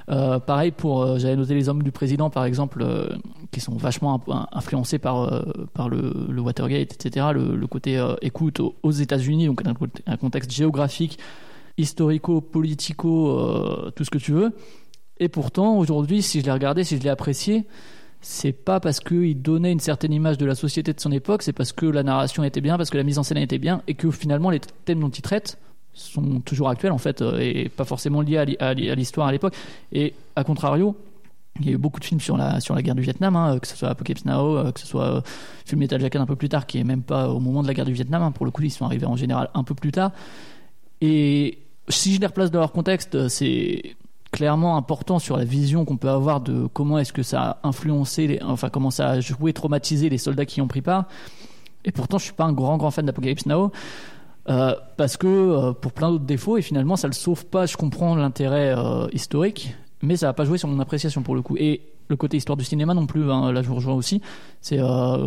Euh, pareil pour, euh, j'avais noté les hommes du président, par exemple, qui sont vachement influencés par, par le, Watergate, etc. Le, côté écoute aux, États-Unis, donc un, contexte géographique, historico, politico, tout ce que tu veux. Et pourtant, aujourd'hui, si je l'ai regardé, si je l'ai apprécié, c'est pas parce qu'il donnait une certaine image de la société de son époque, c'est parce que la narration était bien, parce que la mise en scène était bien, et que finalement les thèmes dont il traite sont toujours actuels en fait, euh, et pas forcément liés à l'hi- à l'hi- à l'histoire à l'époque. Et à contrario, il y a eu beaucoup de films sur la, sur la guerre du Vietnam, hein, que ce soit Apocalypse Now, euh, que ce soit euh, Film Metal Jacket un peu plus tard, qui est même pas au moment de la guerre du Vietnam, hein, pour le coup ils sont arrivés en général un peu plus tard. Et si je les replace dans leur contexte, euh, c'est clairement important sur la vision qu'on peut avoir de comment est-ce que ça a influencé, enfin comment ça a joué, traumatisé les soldats qui y ont pris part. Et pourtant, je suis pas un grand grand fan d'Apocalypse Now. euh, parce que euh, pour plein d'autres défauts et finalement ça le sauve pas je comprends l'intérêt euh, historique mais ça va pas jouer sur mon appréciation pour le coup et le côté histoire du cinéma non plus hein, là je vous rejoins aussi c'est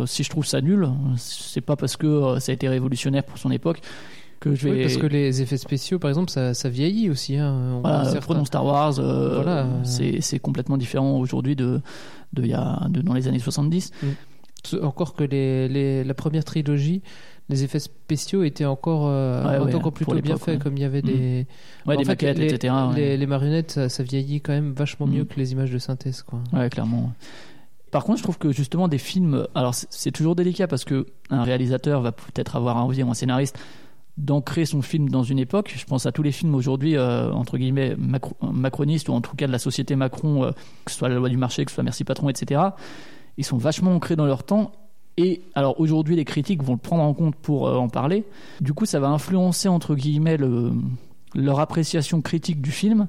si je trouve ça nul c'est pas parce que ça a été révolutionnaire pour son époque que je vais Oui, parce que les effets spéciaux, par exemple, ça, ça vieillit aussi. Hein. On voilà, certains- prenons Star Wars, euh, Voilà. c'est complètement différent aujourd'hui de, de, il y a, de dans les années 70. Encore que les, les- la première trilogie, les effets spéciaux étaient encore, euh, Ouais, ouais, encore plutôt bien faits, ouais. comme il y avait Mhm. des, fait, maquettes, les, etc. Les, les marionnettes, ça, ça vieillit quand même vachement mieux Mhm. que les images de synthèse, quoi. Ouais, clairement. Par contre, je trouve que justement des films, alors c'est- c'est toujours délicat parce que un réalisateur va peut-être avoir envie ou un scénariste d'ancrer son film dans une époque. Je pense à tous les films aujourd'hui euh, entre guillemets macro- macronistes ou en tout cas de la société Macron, euh, que ce soit la loi du marché, que ce soit Merci Patron, etc. Ils sont vachement ancrés dans leur temps. Et alors aujourd'hui, les critiques vont le prendre en compte pour euh, en parler. Du coup, ça va influencer entre guillemets le- leur appréciation critique du film.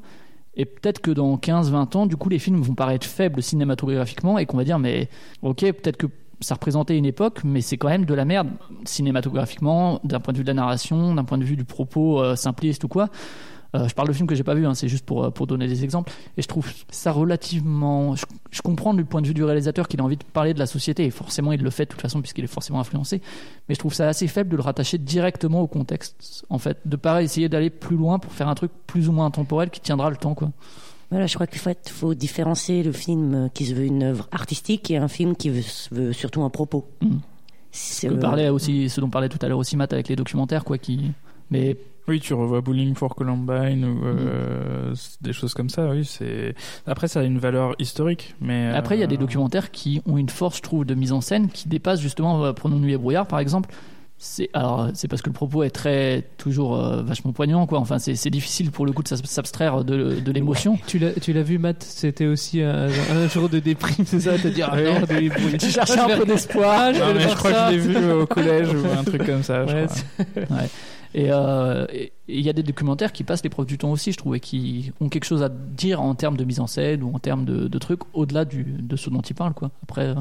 Et peut-être que dans 15-20 ans, du coup, les films vont paraître faibles cinématographiquement et qu'on va dire, mais ok, peut-être que ça représentait une époque, mais c'est quand même de la merde cinématographiquement, d'un point de vue de la narration, d'un point de vue du propos euh, simpliste ou quoi. Euh, je parle de films que j'ai pas vu, hein, c'est juste pour, euh, pour donner des exemples. Et je trouve ça relativement. Je, comprends du point de vue du réalisateur qu'il a envie de parler de la société, et forcément il le fait de toute façon, puisqu'il est forcément influencé. Mais je trouve ça assez faible de le rattacher directement au contexte, en fait. De pas essayer d'aller plus loin pour faire un truc plus ou moins intemporel qui tiendra le temps, quoi. Voilà, je crois qu'il faut, faut différencier le film euh, qui se veut une œuvre artistique et un film qui veut, se veut surtout un propos. C'est, Ce, que euh, parlait aussi, ce dont parlait tout à l'heure aussi Matt avec les documentaires, quoi, qui. Mais Oui, tu revois Bowling for Columbine ou euh, des choses comme ça. Oui, c'est. Après, ça a une valeur historique, mais Après, il y a des euh, documentaires qui ont une force, je trouve, de mise en scène qui dépasse justement, euh, prenons Nuit et Brouillard par exemple. C'est alors c'est parce que le propos est très toujours euh, vachement poignant quoi. Enfin c'est difficile pour le coup de s'ab- s'abstraire de, de l'émotion. Tu l'as, tu l'as vu, Matt C'était aussi un, un jour de déprime, c'est ça Te dire, ah non, bruits. Tu cherchais un peu d'espoir. Ah, je Non, vais mais je voir crois ça. que je l'ai vu au collège ou un truc comme ça. je Ouais, crois. Ouais. Et euh, et- il y a des documentaires qui passent l'épreuve du temps aussi, je trouve, et qui ont quelque chose à dire en termes de mise en scène ou en termes de, de trucs au-delà de ce dont ils parlent quoi. Après, euh,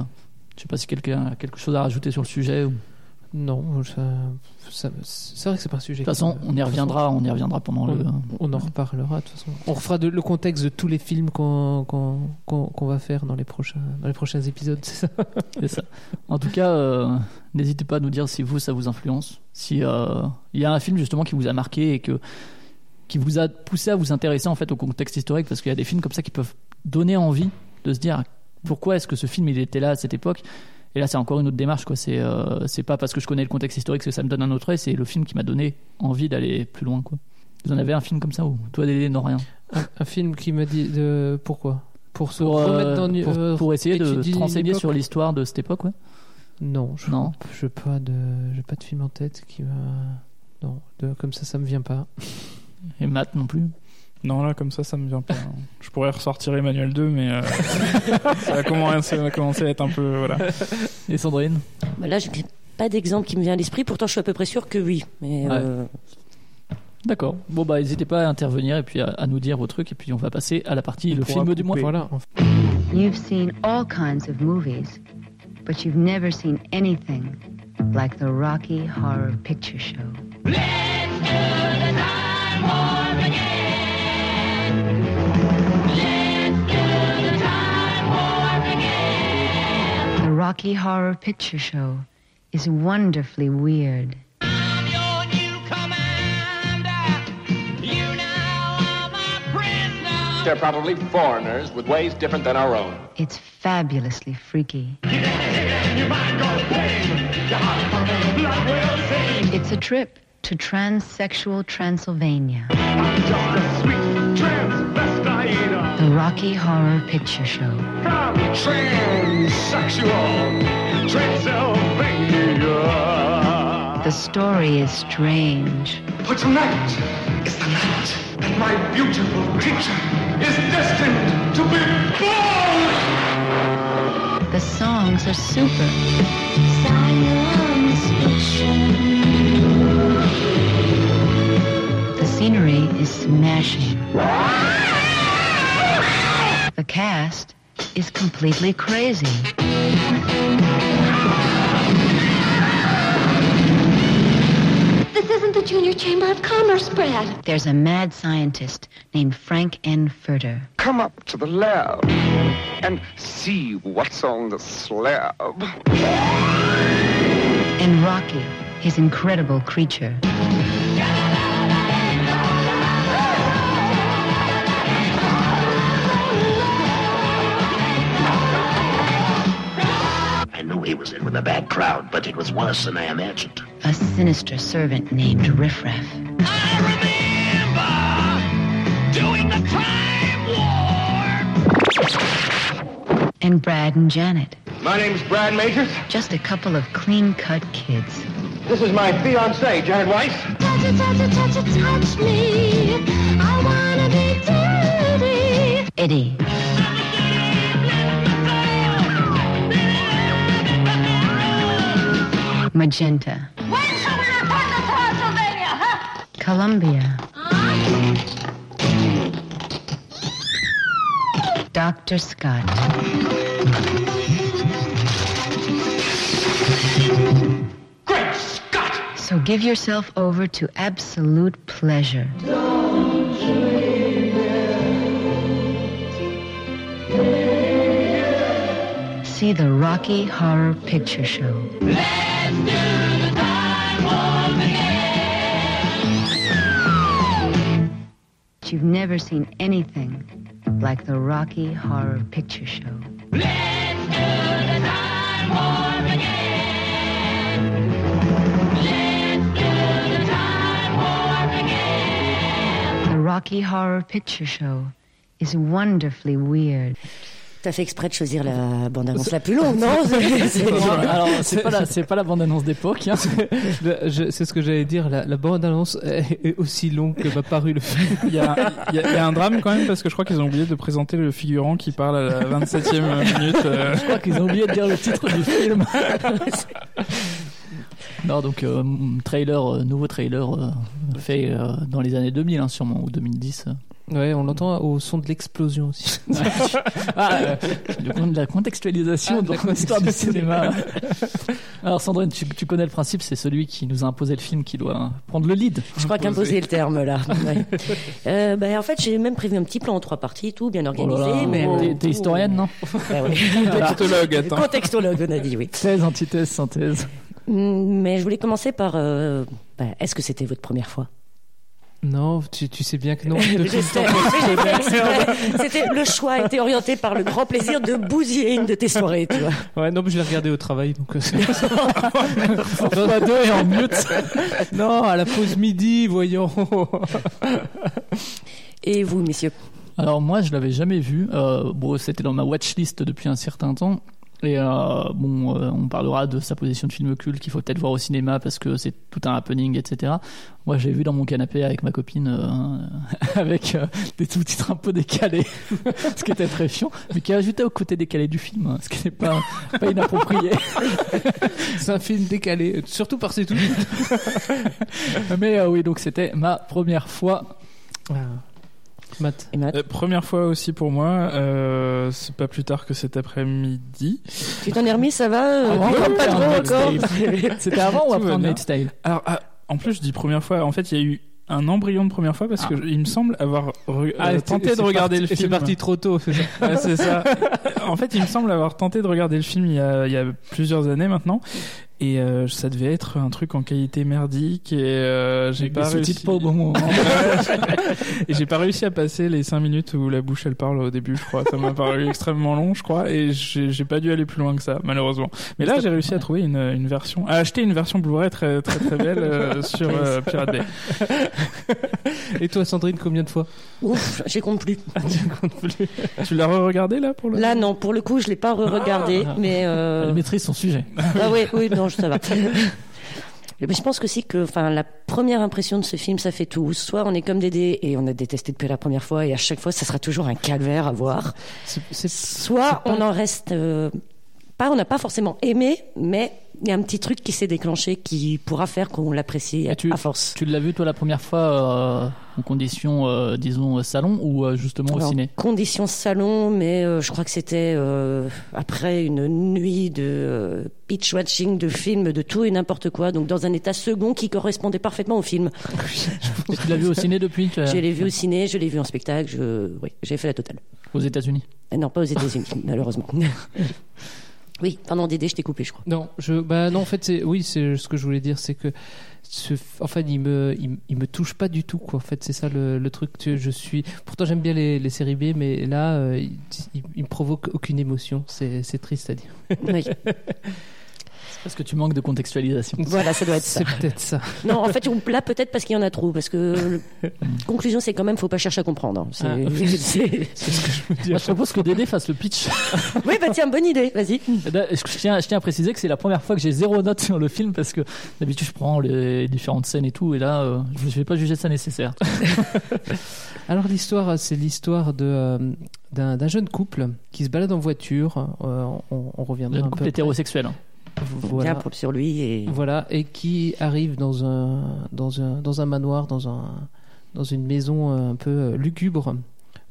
je sais pas si quelqu'un a quelque chose à rajouter sur le sujet. Ou... Non, ça, ça- c'est vrai que c'est pas un sujet. De toute façon, on y reviendra, on y reviendra pendant le. On, en reparlera de toute façon. On refera de- le contexte de tous les films qu'on qu'on qu'on- qu'on va faire dans les prochains dans les prochains épisodes, c'est ça C'est ça. En tout cas, euh, n'hésitez pas à nous dire si vous, ça vous influence. Si euh, il y a un film justement qui vous a marqué et que qui vous a poussé à vous intéresser en fait au contexte historique, parce qu'il y a des films comme ça qui peuvent donner envie de se dire pourquoi est-ce que ce film il était là à cette époque. Et là, c'est encore une autre démarche, quoi. C'est euh, c'est pas parce que je connais le contexte historique que ça me donne un autre œil, c'est le film qui m'a donné envie d'aller plus loin, quoi. Vous en avez un film comme ça ou toi, Dédé, non rien? Un, un film qui me dit de pourquoi? Pour se pour, euh, remettre dans pour, euh, pour essayer de renseigner sur l'histoire de cette époque, ouais. Non, je Non. je pas de j'ai pas de film en tête qui va non, de, comme ça ça me vient pas. Et Matt non plus? Non, là, comme ça, ça me vient pas. Je pourrais ressortir Emmanuel 2, mais euh, ça, va commencer, ça va commencer à être un peu. Voilà. Et Sandrine? Bah là, je n'ai pas d'exemple qui me vient à l'esprit. Pourtant, je suis à peu près sûr que oui. Mais Ouais. euh, D'accord. Bon bah n'hésitez pas à intervenir et puis à, à nous dire vos trucs et puis on va passer à la partie le film du mois. Voilà. You've seen all kinds of movies, but you've never seen anything like the Rocky Horror Picture Show. The Rocky Horror Picture Show is wonderfully weird. They're probably foreigners with ways different than our own. It's fabulously freaky. It's a trip to transsexual Transylvania. The Rocky Horror Picture Show. Transsexual Transylvania. The story is strange. But tonight is the night that my beautiful creature is destined to be born! The songs are super. The scenery is smashing. The cast is completely crazy. This isn't the Junior Chamber of Commerce, Brad. There's a mad scientist named Frank N. Furter. Come up to the lab and see what's on the slab. And Rocky, his incredible creature. Knew he was in with a bad crowd, but it was worse than I imagined. A sinister servant named Riffraff. Doing the crime war! And Brad and Janet. My name's Brad Majors. Just a couple of clean cut kids. This is my fiancée, Janet Weiss. Touch it, touch it, touch it, touch me. I wanna be dirty. Eddie. Magenta. When shall we return to Transylvania, huh? Columbia. Dr. Scott. Great Scott! So give yourself over to absolute pleasure. See the Rocky Horror Picture Show. You've never seen anything like the Rocky Horror Picture Show. The Rocky Horror Picture Show is wonderfully weird. T'as fait exprès de choisir la bande-annonce la plus longue, non C'est- Alors c'est pas la c'est pas la bande annonce d'époque. Hein. C'est ce que j'allais dire. La, la bande annonce est, est aussi longue que m'a paru le film. Il y, a, il y a- il y a un drame quand même parce que je crois qu'ils ont oublié de présenter le figurant qui parle à la 27e minute. euh. Je crois qu'ils ont oublié de dire le titre du film. non donc euh, trailer euh, nouveau trailer euh, fait euh, dans les années 2000 hein, sûrement ou 2010. euh. Ouais, on l'entend au son de l'explosion aussi. Ah, euh, de la contextualisation Ah, de l'histoire du cinéma. Alors Sandrine, tu, tu connais le principe, c'est celui qui nous a imposé le film qui doit hein, prendre le lead. Je crois qu'imposer le terme là. Ouais. Euh, ben, en fait, j'ai même prévu un petit plan en trois parties, tout bien Oh organisé. là là, mais t'es- T'es historienne, non? Oui. Contextologue, attends. Contextologue, on a dit oui. Thèse, antithèse, synthèse. Mm, Mais je voulais commencer par. euh, ben, Est-ce que c'était votre première fois? Non, tu, tu sais bien que non. C'était le choix était orienté par le grand plaisir de bousiller une de tes soirées, tu vois. Ouais, non, mais je l'ai regardé au travail, donc. euh, Pas deux et en mute. non, à la pause midi, voyons. Et vous, messieurs? Alors moi, je l'avais jamais vu. Euh, bon, c'était dans ma watchlist depuis un certain temps. Et euh, bon, euh, on parlera de sa position de film culte qu'il faut peut-être voir au cinéma parce que c'est tout un happening, etc. Moi, j'ai vu dans mon canapé avec ma copine, euh, avec des sous-titres un peu décalés, ce qui était très chiant, mais qui ajoutait au côté décalé du film, hein, ce qui n'est pas, pas inapproprié. c'est un film décalé, surtout par ses tout. mais oui, donc c'était ma première fois. Matt. Et Matt Euh, première fois aussi pour moi, euh, c'est pas plus tard que cet après-midi. Tu t'en es remis, ça va euh, Avant, Pas trop encore. C'était avant ou après. Handmaid's Tale Alors, ah, en plus, je dis première fois. En fait, il y a eu un embryon de première fois parce que il me semble avoir re- Ah, euh, tenté de regarder parti- le film. C'est parti trop tôt, c'est ça. C'est ça. En fait, il me semble avoir tenté de regarder le film il y a, il y a plusieurs années maintenant. Et euh, ça devait être un truc en qualité merdique et euh, j'ai pas réussi. sous-titres pas au bon moment. et j'ai pas réussi à passer les 5 minutes où la bouche elle parle au début, je crois. Ça m'a paru extrêmement long, je crois, et j'ai j'ai pas dû aller plus loin que ça, malheureusement. Mais là, j'ai réussi à trouver une, une version, à acheter une version Blu-ray très très très belle euh, sur euh, Pirate Bay. Et toi, Sandrine, combien de fois? Ouf, j'y compte plus. Tu l'as re-regardé là pour le Là, non, pour le coup, je l'ai pas re-regardé, mais. euh, Elle maîtrise son sujet. Ah oui, oui, non, ça va. Je pense aussi que, enfin, la première impression de ce film, ça fait tout. Soit on est comme Dédé et on a détesté depuis la première fois et à chaque fois, ça sera toujours un calvaire à voir. Soit on en reste euh, pas, on n'a pas forcément aimé, mais il y a un petit truc qui s'est déclenché qui pourra faire qu'on l'apprécie à force. Tu l'as vu toi la première fois euh, en condition, euh, disons, salon ou euh, justement au ciné? Conditions salon, mais euh, je crois que c'était euh, après une nuit de euh, pitch watching, de films, de tout et n'importe quoi, donc dans un état second qui correspondait parfaitement au film. Tu l'as vu au ciné depuis Je l'ai vu au ciné, je l'ai vu en spectacle, je... oui, j'ai fait la totale. Aux États-Unis? Euh, Non, pas aux États-Unis, malheureusement. Oui, pardon Dédé, je t'ai coupé, je crois. Non, je, bah non, en fait, c'est, oui, c'est ce que je voulais dire, c'est que, ce, enfin, il me, il, me- il me touche pas du tout, quoi. En fait, c'est ça le, le truc. Tu- Je suis, pourtant, j'aime bien les, les séries B, mais là, euh, il, il, il me provoque aucune émotion. C'est, c'est triste à dire. Oui. Parce que tu manques de contextualisation. Voilà, ça doit être ça. C'est peut-être ça. Non, en fait, là, peut-être parce qu'il y en a trop, parce que le- conclusion, c'est quand même, faut pas chercher à comprendre. hein. C'est- Ah. c'est- Moi, je propose que Dédé fasse le pitch. Oui, bah tiens, bonne idée, vas-y. Eh ben, Je tiens, je tiens à préciser que c'est la première fois que j'ai zéro note sur le film parce que d'habitude je prends les différentes scènes et tout et là euh, je ne vais pas juger ça nécessaire. Alors l'histoire, c'est l'histoire de euh, d'un, d'un jeune couple qui se balade en voiture. euh, on, on reviendra Le un couple peu hétérosexuel. hein. Voilà. Bien sur lui et Voilà, et qui arrive dans un, dans un, dans un manoir, dans, un, dans une maison euh, un peu euh, lugubre,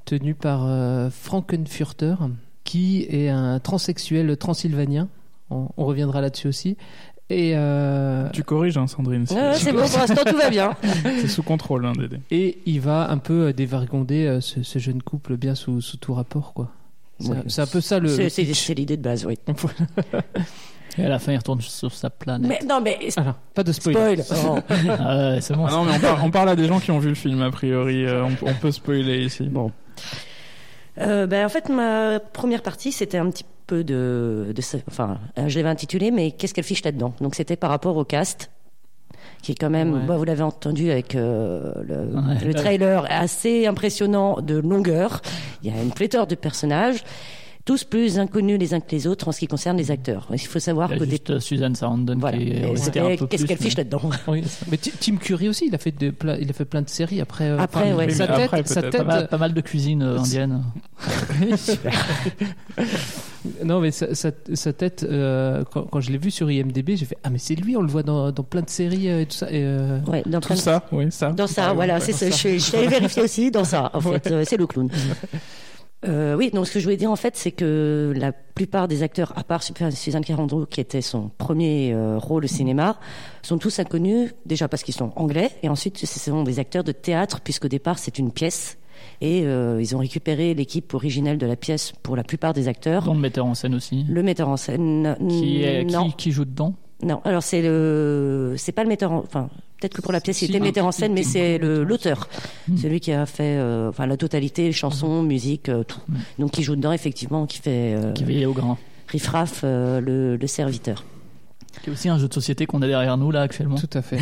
tenue par euh, Frankenfurter, qui est un transsexuel transylvanien. On, on reviendra là-dessus aussi. Et, euh, Tu corriges, hein, Sandrine. Ouais, c'est bon, pour l'instant, tout va bien. C'est sous contrôle, hein, Dédé. et il va un peu dévergonder euh, ce, ce jeune couple bien sous, sous tout rapport, quoi. C'est Ouais. c'est un peu ça le. C'est- C'est c'est l'idée de base, oui. Et à la fin il retourne sur sa planète. Mais non, mais Alors, pas de spoil. spoil. Oh. Ah c'est bon. Ah non, mais on parle, on parle à des gens qui ont vu le film, a priori. euh, on, on peut spoiler ici. Bon. Euh, ben, en fait, ma première partie, c'était un petit peu de, enfin, euh, je l'avais intitulé, mais qu'est-ce qu'elle fiche là-dedans? Donc, c'était par rapport au cast, qui est quand même, Ouais. bah, vous l'avez entendu avec euh, le, Ouais. le trailer, assez impressionnant de longueur. Il y a une pléthore de personnages, tous plus inconnus les uns que les autres en ce qui concerne les acteurs. Il faut savoir Il y a que des juste euh, Suzanne Sarandon voilà. qui peu qu'est-ce qu'elle fiche là-dedans? Oui, mais Ti- Tim Curry aussi, il a fait, il a fait plein de séries après. euh, Après, ouais. Sa tête, après, sa tête, Pas mal, pas mal de cuisine euh, indienne. Non, mais sa, sa- sa tête, euh, quand, quand je l'ai vu sur IMDb, j'ai fait Ah, mais c'est lui, on le voit dans, dans plein de séries euh, et tout ça. Et, euh, Ouais, dans Tout plein de- ça, oui, ça. Dans ça, Ouais, voilà, ouais, c'est dans ça. Je, je suis allée vérifier aussi dans ça. En fait, euh, c'est le clown. Euh, oui, donc ce que je voulais dire en fait, c'est que la plupart des acteurs, à part Suzanne Carando, qui était son premier euh, rôle au cinéma, sont tous inconnus déjà parce qu'ils sont anglais et ensuite ce sont des acteurs de théâtre puisqu'au départ c'est une pièce et euh, ils ont récupéré l'équipe originelle de la pièce pour la plupart des acteurs. Dont le metteur en scène aussi. Le metteur en scène, Qui, est, qui joue dedans? Non. Alors c'est le, c'est pas le metteur, en... enfin peut-être que pour la pièce il Si, était metteur en scène, mais c'est le l'auteur, celui qui a fait, euh, enfin la totalité, chansons, musique, euh, tout. Donc qui joue dedans effectivement, qui fait euh. Qui veillait au grain. riff-raff, euh, le, le serviteur. Qui est aussi un jeu de société qu'on a derrière nous là actuellement. Tout à fait.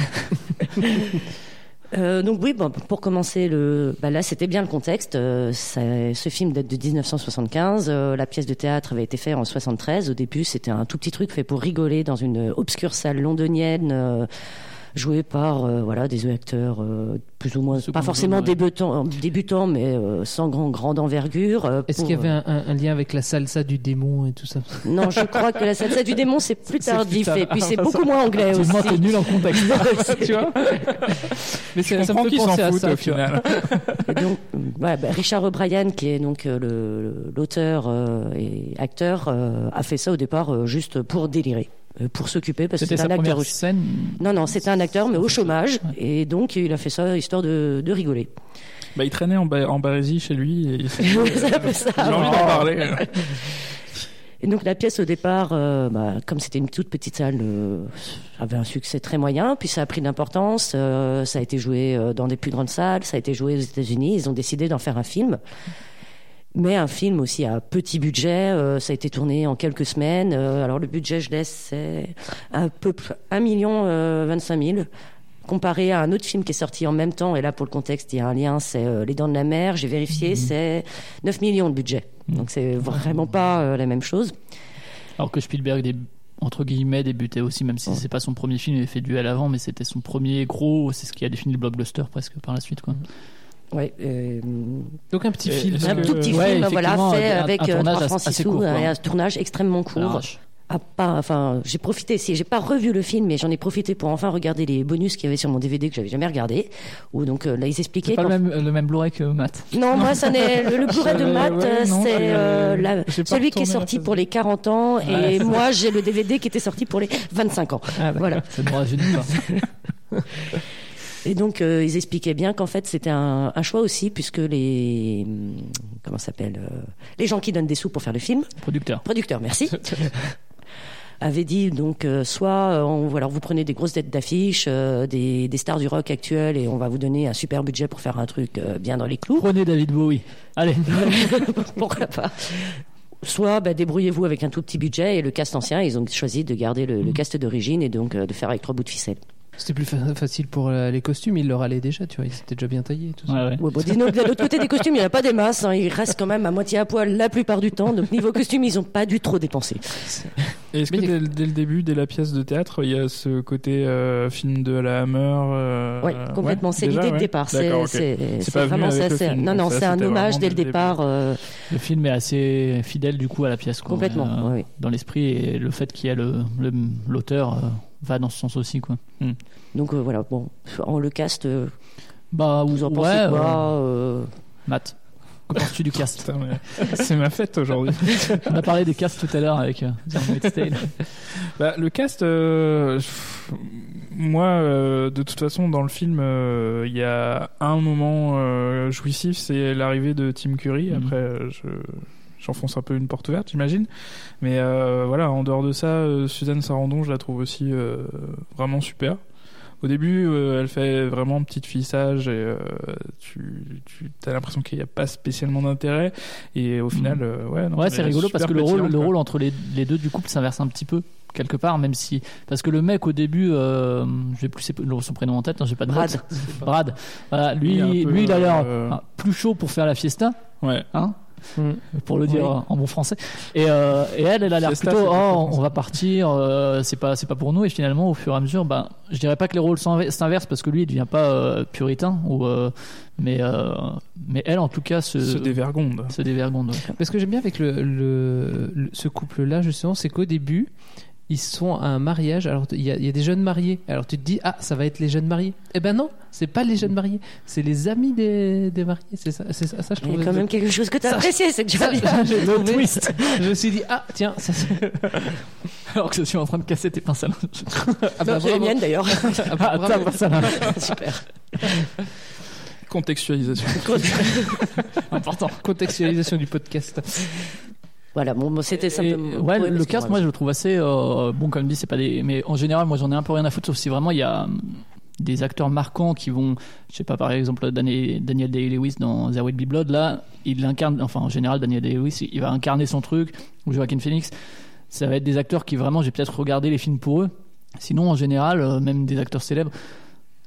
Euh, donc oui, bon, pour commencer, le, bah là c'était bien le contexte. Euh, ce film date de 1975. euh, la pièce de théâtre avait été faite en 73. Au début, c'était un tout petit truc fait pour rigoler dans une obscure salle londonienne. Euh, joué par euh, voilà des acteurs euh, plus ou moins Second pas forcément zone, ouais. débutants débutants mais euh, sans grand grande envergure euh, Est-ce pour- qu'il y avait un, un- un lien avec la salsa du démon et tout ça? Non je crois que la salsa du démon c'est plus tardif et puis c'est Ah, beaucoup moins anglais aussi. Effectivement, t'es nul en contexte. Tu vois? Mais ça me fait penser à ça, au final. Donc, ouais, bah, Richard O'Brien, qui est donc euh, le- l'auteur euh, et acteur, euh, a fait ça au départ euh, juste pour délirer, euh, pour s'occuper parce que C'était c'est sa un acteur. première scène. Non, non, c'était un acteur, mais au chômage, et donc il a fait ça histoire de, de rigoler. Bah, il traînait en, ba- en Barésie chez lui et C'est. J'ai envie d'en parler. Et donc la pièce au départ, euh, bah, comme c'était une toute petite salle, euh, avait un succès très moyen. Puis ça a pris de l'importance. euh, ça a été joué euh, dans des plus grandes salles. Ça a été joué aux États-Unis. Ils ont décidé d'en faire un film. Mais un film aussi à petit budget. euh, ça a été tourné en quelques semaines. Euh, alors le budget, je laisse, c'est un peu 1 million euh, 25 000 comparé à un autre film qui est sorti en même temps, et là pour le contexte il y a un lien, c'est euh, Les Dents de la Mer, j'ai vérifié, c'est 9 millions de budget. Donc c'est vraiment pas la même chose. Alors que Spielberg, entre guillemets, débutait aussi, même si c'est pas son premier film, il avait fait duel avant, mais c'était son premier gros, c'est ce qui a défini le blockbuster presque par la suite. Quoi. Ouais, euh, Donc un petit Et- film. un tout petit Ouais, film, voilà, fait un- avec un euh, tournage 3 francs assez 6 court, sous, quoi. et un tournage extrêmement court. À pas, enfin, j'ai profité, si j'ai pas revu le film, mais j'en ai profité pour enfin regarder les bonus qu'il y avait sur mon DVD que j'avais jamais regardé. Où donc euh, là ils expliquaient. pas le même, le même Blu-ray que Matt. Non, moi ça n'est le, le Blu-ray de Euh, Matt, ouais, euh, c'est euh, la- celui qui est sorti pour les 40 ans, et Ouais, c'est moi j'ai le DVD qui était sorti pour les 25 ans. Ah, voilà. C'est bon, j'ai dit pas. Et donc euh, ils expliquaient bien qu'en fait c'était un, un choix aussi puisque les hum, comment s'appelle euh, les gens qui donnent des sous pour faire le film, Producteur. producteurs, merci. avait dit donc euh, soit on, voilà, vous prenez des grosses dettes d'affiches, euh, des, des stars du rock actuel et on va vous donner un super budget pour faire un truc euh, bien dans les clous. Prenez David Bowie. Allez. Pourquoi pas Soit bah, débrouillez-vous avec un tout petit budget et le cast ancien, ils ont choisi de garder le, le cast d'origine et donc de faire avec trois bouts de ficelle. C'était plus fa- facile pour euh, les costumes, ils leur allaient déjà, tu vois, ils étaient déjà bien taillés. Tout ça. Ouais, ouais. Ouais, bon, dis-nous, de l'autre côté des costumes, il n'y en a pas des masses, hein, ils restent quand même à moitié à poil la plupart du temps, donc niveau costume, ils n'ont pas dû trop dépenser. Est-ce que dès, dès le début, dès la pièce de théâtre, il y a ce côté euh, film de la Hammer euh, Oui, complètement, c'est l'idée de départ. C'est vraiment ça. Non, non, c'est un hommage dès le dès le départ. euh, Le film est assez fidèle du coup à la pièce. Quoi. Complètement, Euh. Dans l'esprit et le fait qu'il y a le- le- l'auteur va dans ce sens aussi. Quoi. Donc euh, voilà, bon, en le cast, euh, Bah, vous en ouais, pensez euh, quoi euh, Matt, que penses-tu du cast C'est ma fête aujourd'hui. On a parlé des casts tout à l'heure avec euh. Bah, le cast, euh, pff, moi, euh, de toute façon, dans le film, euh, il y a un moment euh, jouissif, c'est l'arrivée de Tim Curry. Mhm. Après, je j'enfonce un peu une porte ouverte, j'imagine. Mais euh, voilà, en dehors de ça, euh, Suzanne Sarandon, je la trouve aussi euh, vraiment super. Au début, euh, elle fait vraiment petite fille sage et euh, tu, tu as l'impression qu'il n'y a pas spécialement d'intérêt. Et au final, euh, ouais, non, ouais, c'est est rigolo parce que le rôle, le rôle entre les, les deux du couple s'inverse un petit peu quelque part, même si parce que le mec au début, euh, j'ai plus ses- son prénom en tête, hein, j'ai pas de Brad. Brad. Voilà, lui, Il lui, il a l'air euh, ah, plus chaud pour faire la fiesta. Ouais. Hein pour le dire en bon français. Et, euh, et elle, elle a l'air plutôt, oh, on français. va partir, euh, c'est pas, c'est pas pour nous. Et finalement, au fur et à mesure, ben, je dirais pas que les rôles s'inver- s'inversent parce que lui, il devient pas euh, puritain, ou, euh, mais, euh, mais elle, en tout cas, se, Se dévergonde. Se dévergonde. ouais. Mais ce que j'aime bien avec le, le- le- ce couple-là, justement, c'est qu'au début, ils sont à un mariage. Alors, il y, a- il y a des jeunes mariés. Alors, tu te dis, ah, ça va être les jeunes mariés. Eh ben non, c'est pas les jeunes mariés. C'est les amis des, des mariés. C'est ça, c'est ça, ça, je Il y trouve. a quand même quelque chose que tu as Ça- apprécié, c'est déjà ça, bien. j'ai Le twist. Je me suis dit, ah, tiens, ça, Alors que je suis en train de casser tes pinces à linge. Ah bah, Non, les miennes d'ailleurs. Ah bah, Ah, bravo. linge. Super. Contextualisation. Important. Contextualisation du podcast. Voilà, bon, c'était simplement. ouais, le cast, moi, je le trouve assez euh, bon, comme dit, c'est pas des. Mais en général, moi, j'en ai un peu rien à foutre, sauf si vraiment il y a hum, des acteurs marquants qui vont, je sais pas, par exemple, Daniel, Day-Lewis dans There Will Be Blood, là, il incarne, enfin, en général, Daniel Day-Lewis, il va incarner son truc, ou Joaquin Phoenix. Ça va être des acteurs qui vraiment, j'ai peut-être regardé les films pour eux. Sinon, en général, euh, même des acteurs célèbres,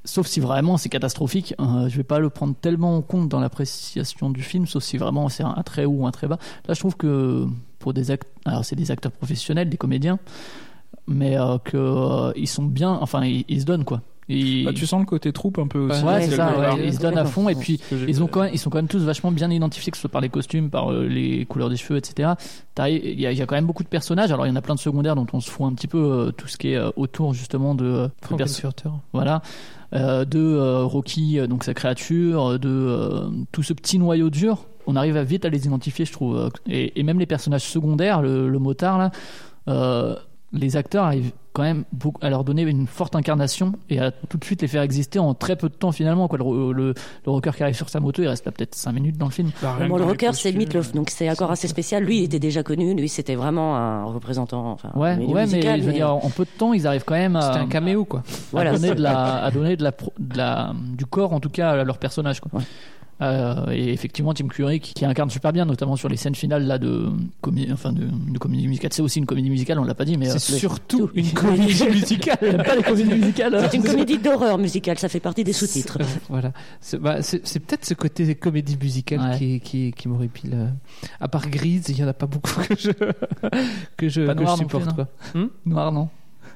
sauf si vraiment c'est catastrophique, euh, je vais pas le prendre tellement en compte dans l'appréciation du film, sauf si vraiment c'est un, très haut ou un très bas. Là, je trouve que pour des acteurs, alors c'est des acteurs professionnels, des comédiens, mais euh, euh, sont bien, enfin ils se donnent quoi. Ils- Bah, tu sens le côté troupe un peu aussi. Ouais, c'est ça, ouais, ils se donnent à fond et puis ils, ont vu. quand même, ils sont quand même tous vachement bien identifiés, que ce soit par les costumes, par euh, les couleurs des cheveux, etc. Il y, a- il y a quand même beaucoup de personnages, alors il y en a plein de secondaires dont on se fout un petit peu euh, tout ce qui est euh, autour justement de, euh, Frankenfurter. voilà, euh, de euh, Rocky, donc sa créature, de euh, tout ce petit noyau dur. On arrive à vite à les identifier, je trouve. Et, et même les personnages secondaires, le, le motard là, euh, les acteurs arrivent quand même beaucoup à leur donner une forte incarnation et à tout de suite les faire exister en très peu de temps finalement. Quoi. Le, le, le rocker qui arrive sur sa moto, il reste là peut-être 5 minutes dans le film. Bah, Bon, le rocker, c'est costumes, Meatloaf, donc c'est encore assez spécial. Lui, il était déjà connu. Lui, c'était vraiment un représentant. Enfin, Ouais, ouais, musical, mais je veux dire, en peu de temps, ils arrivent quand même à, C'était un caméo, quoi. Voilà, à donner, de la, à donner de la, pro- de la, du corps, en tout cas, à leur personnage. Quoi. Ouais. Euh, et effectivement, Tim Curry qui, qui incarne super bien, notamment sur les scènes finales là de comédie, enfin de, de comédie musicale. C'est aussi une comédie musicale, on l'a pas dit, mais C'est euh, surtout une comédie musicale. pas les comédies musicales. C'est une comédie d'horreur musicale, ça fait partie des sous-titres. voilà. C'est bah, c'est- peut-être ce côté comédie musicale Ouais. qui, qui, qui m'horripile. euh. À part Grease, il y en a pas beaucoup que je, que je, Pas que je noir non supporte. quoi. Hmm? Noir, non.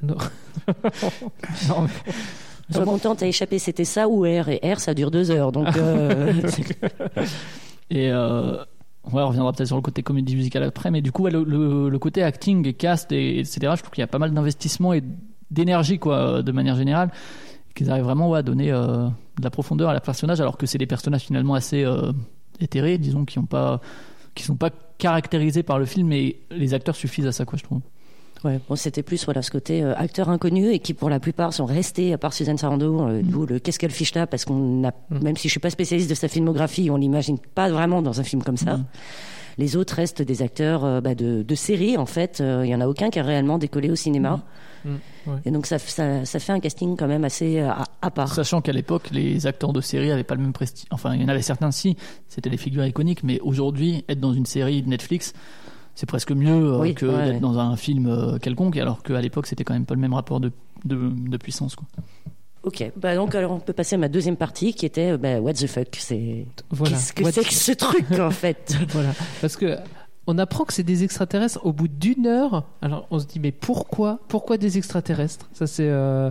Non. Non, mais- Sois content, t'as échappé, c'était ça ou R Et R, ça dure deux heures. Donc, euh, Et euh, ouais, on reviendra peut-être sur le côté comédie musicale après, mais du coup, ouais, le, le, le côté acting et cast, et, etc., je trouve qu'il y a pas mal d'investissement et d'énergie, quoi, de manière générale, qu'ils arrivent vraiment ouais, à donner euh, de la profondeur à la personnage, alors que c'est des personnages finalement assez euh, éthérés, disons, qui ont pas qui sont pas caractérisés par le film, mais les acteurs suffisent à ça, quoi, je trouve. Ouais, bon, c'était plus voilà, ce côté euh, acteur inconnu et qui, pour la plupart, sont restés, à part Suzanne Sarandon, euh, d'où le Qu'est-ce qu'elle fiche là Parce qu'on a, même si je suis pas spécialiste de sa filmographie, on l'imagine pas vraiment dans un film comme ça. Les autres restent des acteurs euh, bah, de, de série, en fait. Euh, Il y en a aucun qui a réellement décollé au cinéma. Mm, ouais. Et donc, ça, ça, ça fait un casting quand même assez euh, à, à part. Sachant qu'à l'époque, les acteurs de série avaient pas le même prestige. Enfin, il y en avait certains, si, c'était des figures iconiques, mais aujourd'hui, être dans une série de Netflix, c'est presque mieux euh, Oui, que ouais, d'être ouais. dans un film euh, quelconque, alors qu'à l'époque, c'était quand même pas le même rapport de, de, de puissance. Quoi. Ok, bah donc alors on peut passer à ma deuxième partie qui était euh, bah, What the fuck C'est Voilà. qu'est-ce que c'est que ce truc en fait? Voilà. Parce que on apprend que c'est des extraterrestres au bout d'une heure. Alors on se dit mais pourquoi Pourquoi des extraterrestres? Ça c'est euh,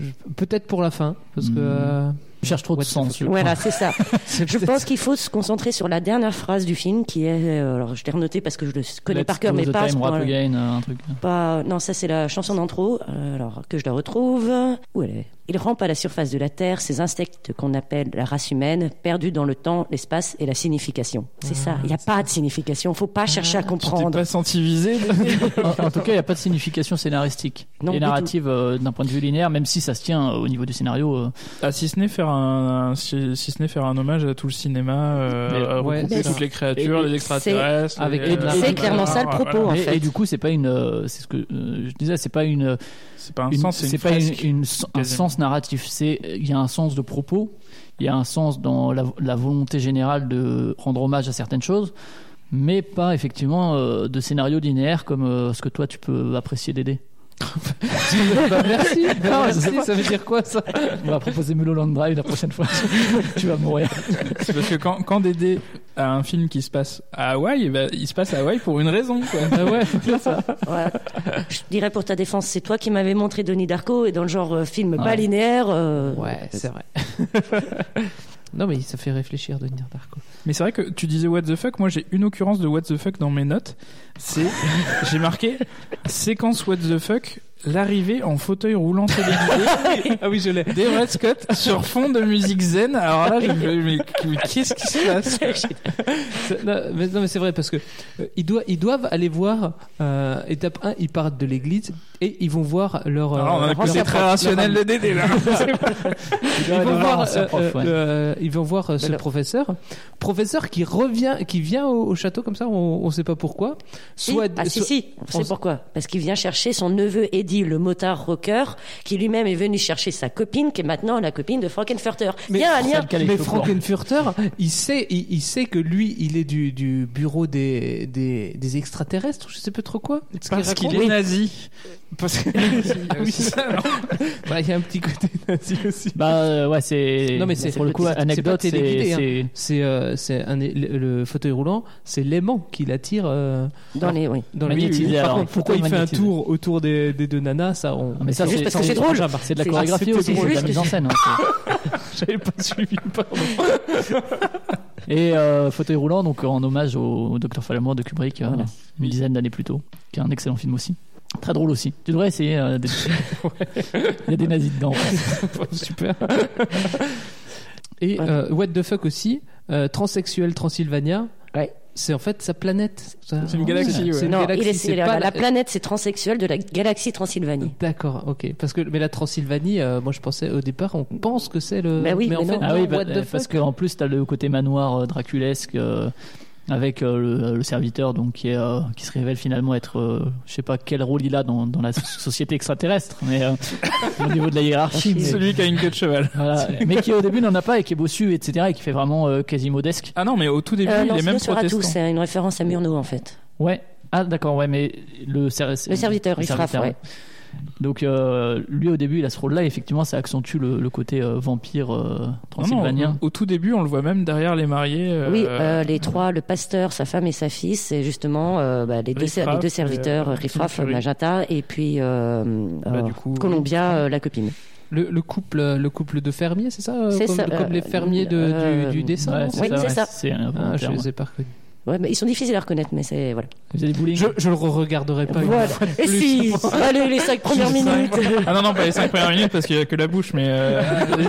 je- peut-être pour la fin parce que Hmm. euh, cherche trop de sens. je Voilà, c'est ça. Je pense qu'il faut se concentrer sur la dernière phrase du film qui est euh, alors je l'ai renoté parce que je le connais Let's par cœur mais the pas time, rap again, un truc. pas non ça c'est la chanson d'intro euh, alors que je la retrouve où elle est? Il rampe à la surface de la Terre ces insectes qu'on appelle la race humaine, perdus dans le temps, l'espace et la signification. C'est ça. Il n'y a pas de signification. Faut pas chercher à Tu t'es comprendre. pas senti visé en, en tout cas, il n'y a pas de signification scénaristique Non, et narrative euh, d'un point de vue linéaire, même si ça se tient euh, au niveau du scénario. euh, Ah, si ce n'est faire un, un- si, si ce n'est faire un hommage à tout le cinéma, euh, Mais- ouais, toutes ça. les créatures, Et- les extraterrestres, avec- euh, C'est clairement ça le propos, en et, fait. et du coup, c'est pas une, euh, c'est ce que euh, je disais, c'est pas une, C'est pas un une- sens, c'est pas une- fresque. une- un quasiment. Narratif. C'est il y a un sens de propos, il y a un sens dans la, la volonté générale de rendre hommage à certaines choses, mais pas effectivement euh, de scénario linéaire comme euh, ce que toi tu peux apprécier d'aider. Bah, merci. Bah, Ah, je merci. Ça veut dire quoi ça On va proposer Mulholland Drive la prochaine fois. tu vas mourir. C'est parce que quand, quand Dédé à un film qui se passe à Hawaï, bah, il se passe à Hawaï pour une raison. Quoi. Ah ouais, c'est ça. Ouais. Je dirais pour ta défense, c'est toi qui m'avais montré Denis Darko et dans le genre euh, film pas linéaire. euh, Ouais, c'est vrai. non, mais ça fait réfléchir, Denis Darko. Mais c'est vrai que tu disais what the fuck. Moi, j'ai une occurrence de what the fuck dans mes notes. C'est, j'ai marqué séquence what the fuck. L'arrivée en fauteuil roulant téléguidé ah oui, je l'ai. d'Everett Scott sur fond de musique zen. Alors là, je me mais, mais qu'est-ce qui se passe C'est- non, mais, non, mais c'est vrai parce que euh, ils, doivent, ils doivent aller voir euh, étape 1, ils partent de l'église et ils vont voir leur. euh, Alors, on a leur un côté ancien très rationnel de Dédé là. ils vont voir euh, prof, ouais. euh, le- ils vont voir euh, ce Alors- professeur, professeur qui revient, qui vient au, au château comme ça, on, on sait pas pourquoi. Si. Soit, ah si soit- si, on on- sait pourquoi. Parce qu'il vient chercher son neveu Eddie, le motard rocker, qui lui-même est venu chercher sa copine, qui est maintenant la copine de Frankenfurter. Il y a un lien. Mais Frankenfurter, il sait, il, il sait que lui, il est du, du bureau des, des, des extraterrestres, je sais pas trop quoi. Ce Parce qu'il est nazi. Parce que Ah oui, Bah, il y a un petit côté nazi aussi. Bah euh, ouais, c'est. Non mais c'est pour le coup c'est anecdote, c'est hein. c'est- c'est euh, c'est un le, le fauteuil roulant, c'est l'aimant qui l'attire euh, Dans les, oui. dans le Magnétisé, Par alors, contre, pourquoi il fait un tour autour des, des deux nanas, ça on. Mais ça, C'est juste c'est parce que c'est drôle. C'est de la chorégraphie aussi, c'est de la mise en scène. hein, J'avais pas suivi, pardon. Et euh, fauteuil roulant, donc en hommage au, Dr Falamour de Kubrick, euh, une dizaine d'années plus tôt, qui est un excellent film aussi. Très drôle aussi. Tu devrais essayer. euh, des- Il y a des nazis dedans. Super. Et euh, what the fuck aussi, euh, transsexuel Transylvania. Ouais. C'est en fait sa planète. C'est une galaxie, ouais. C'est une non, galaxie, il est, c'est la, pas la planète, c'est transsexuel de la galaxie Transylvanie. D'accord, ok. Parce que mais la Transylvanie, euh, moi je pensais au départ, on pense que c'est le. Bah oui, mais en mais fait, non. Ah oui, non, bah, what the euh, parce fuck. qu'en plus, t'as le côté manoir euh, draculesque euh, avec euh, le, le serviteur, donc qui, est, euh, qui se révèle finalement être, euh, je sais pas quel rôle il a dans, dans la société extraterrestre, mais euh, au niveau de la hiérarchie. mais, Celui qui a une queue de cheval. voilà. mais qui au début n'en a pas et qui est bossu, etc., et qui fait vraiment euh, quasi modesque. Ah non, mais au tout début, Euh, il non, est même sera protestant. C'est une référence à Murnau en fait. Ouais. Ah d'accord, ouais, mais le, ser- Le serviteur, le il frappe, serviteur, ouais. Donc euh, lui au début il a ce rôle-là, et effectivement ça accentue le, le côté euh, vampire euh, Non, non, transylvanien. au, au tout début, on le voit même derrière les mariés. euh, Oui, euh, les trois, le pasteur, sa femme et sa fille, c'est justement euh, bah, les, deux, Riff-Raff les deux et, serviteurs, euh, Riffraff. Magenta, et puis euh, Bah, euh, du coup, Columbia, euh, la copine. Le, le couple, le couple de fermiers, c'est ça C'est comme, ça, comme les fermiers de, euh, du, du dessin. Ouais, non c'est Oui, ça, c'est ouais, ça. un bon Ah, je les ai pas reconnus. Ouais, mais ils sont difficiles à reconnaître, mais c'est voilà. Vous avez des bowling Je, je le regarderai pas. une Voilà. fois de Et plus. si, allez les cinq premières minutes. Ah non, non, pas les 5 premières minutes parce qu'il y a que la bouche, mais euh,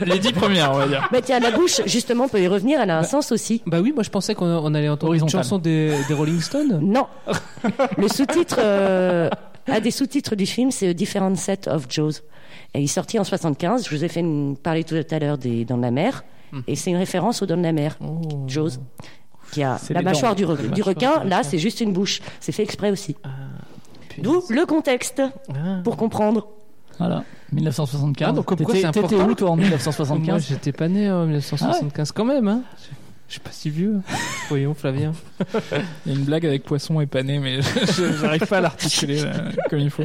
les 10 premières, on va dire. Mais tiens, la bouche, justement, peut y revenir. Elle a un sens aussi. Bah oui, moi je pensais qu'on on allait entendre une Horizontal. chanson des, des Rolling Stones. Non. Le sous-titre, euh, un des sous-titres du film, c'est Different Set of Jaws. Et il est sorti en 75. Je vous ai fait une- parler tout à l'heure des Dents de la mer. Et c'est une référence aux Dents de la mer. Jaws. Qui a la mâchoire dents. du, requin. Là, c'est juste une bouche. C'est fait exprès aussi. Puis- D'où le contexte. Ah. Pour comprendre. Voilà, 1975. Ah, donc comme quoi T'étais- c'est T'étais important. où toi en Moi 1975 j'étais pas né en 1975 quand même. Hein. Je- suis pas si vieux. Voyons Flavien. Il y a une blague avec poisson et pané, mais je- j'arrive pas à l'articuler comme il faut.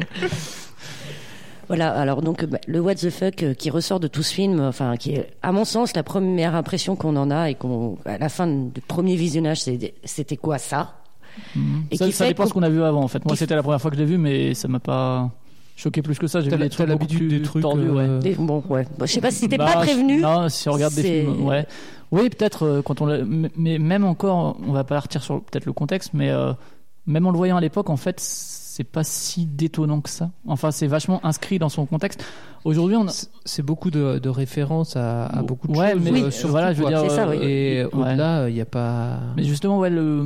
Voilà, alors donc bah, le what the fuck euh, qui ressort de tout ce film, enfin qui est à mon sens la première impression qu'on en a et qu'on à la fin du premier visionnage, c'était quoi ça? Et ça, qui ça dépend qu'on- ce qu'on a vu avant en fait. Moi c'était la première fois que je l'ai vu, mais ça m'a pas choqué plus que ça. J'ai vu des t'as trucs beaucoup l'habitude plus des trucs, tordus, euh, ouais. Des- Bon, ouais. Bon, je sais pas si t'es Bah, pas prévenu. Non, si on regarde des films, ouais. Oui, peut-être euh, quand on mais même encore, on va pas partir sur peut-être le contexte, mais euh, même en le voyant à l'époque, en fait, c'est pas si détonnant que ça. Enfin, c'est vachement inscrit dans son contexte. Aujourd'hui, on a... C'est- beaucoup de, de références à, à beaucoup de Ouais, choses. mais euh, oui, surtout, voilà, je veux dire, ça, euh, oui. Et ouais. au-delà, il n'y a pas. Mais justement, ouais, le...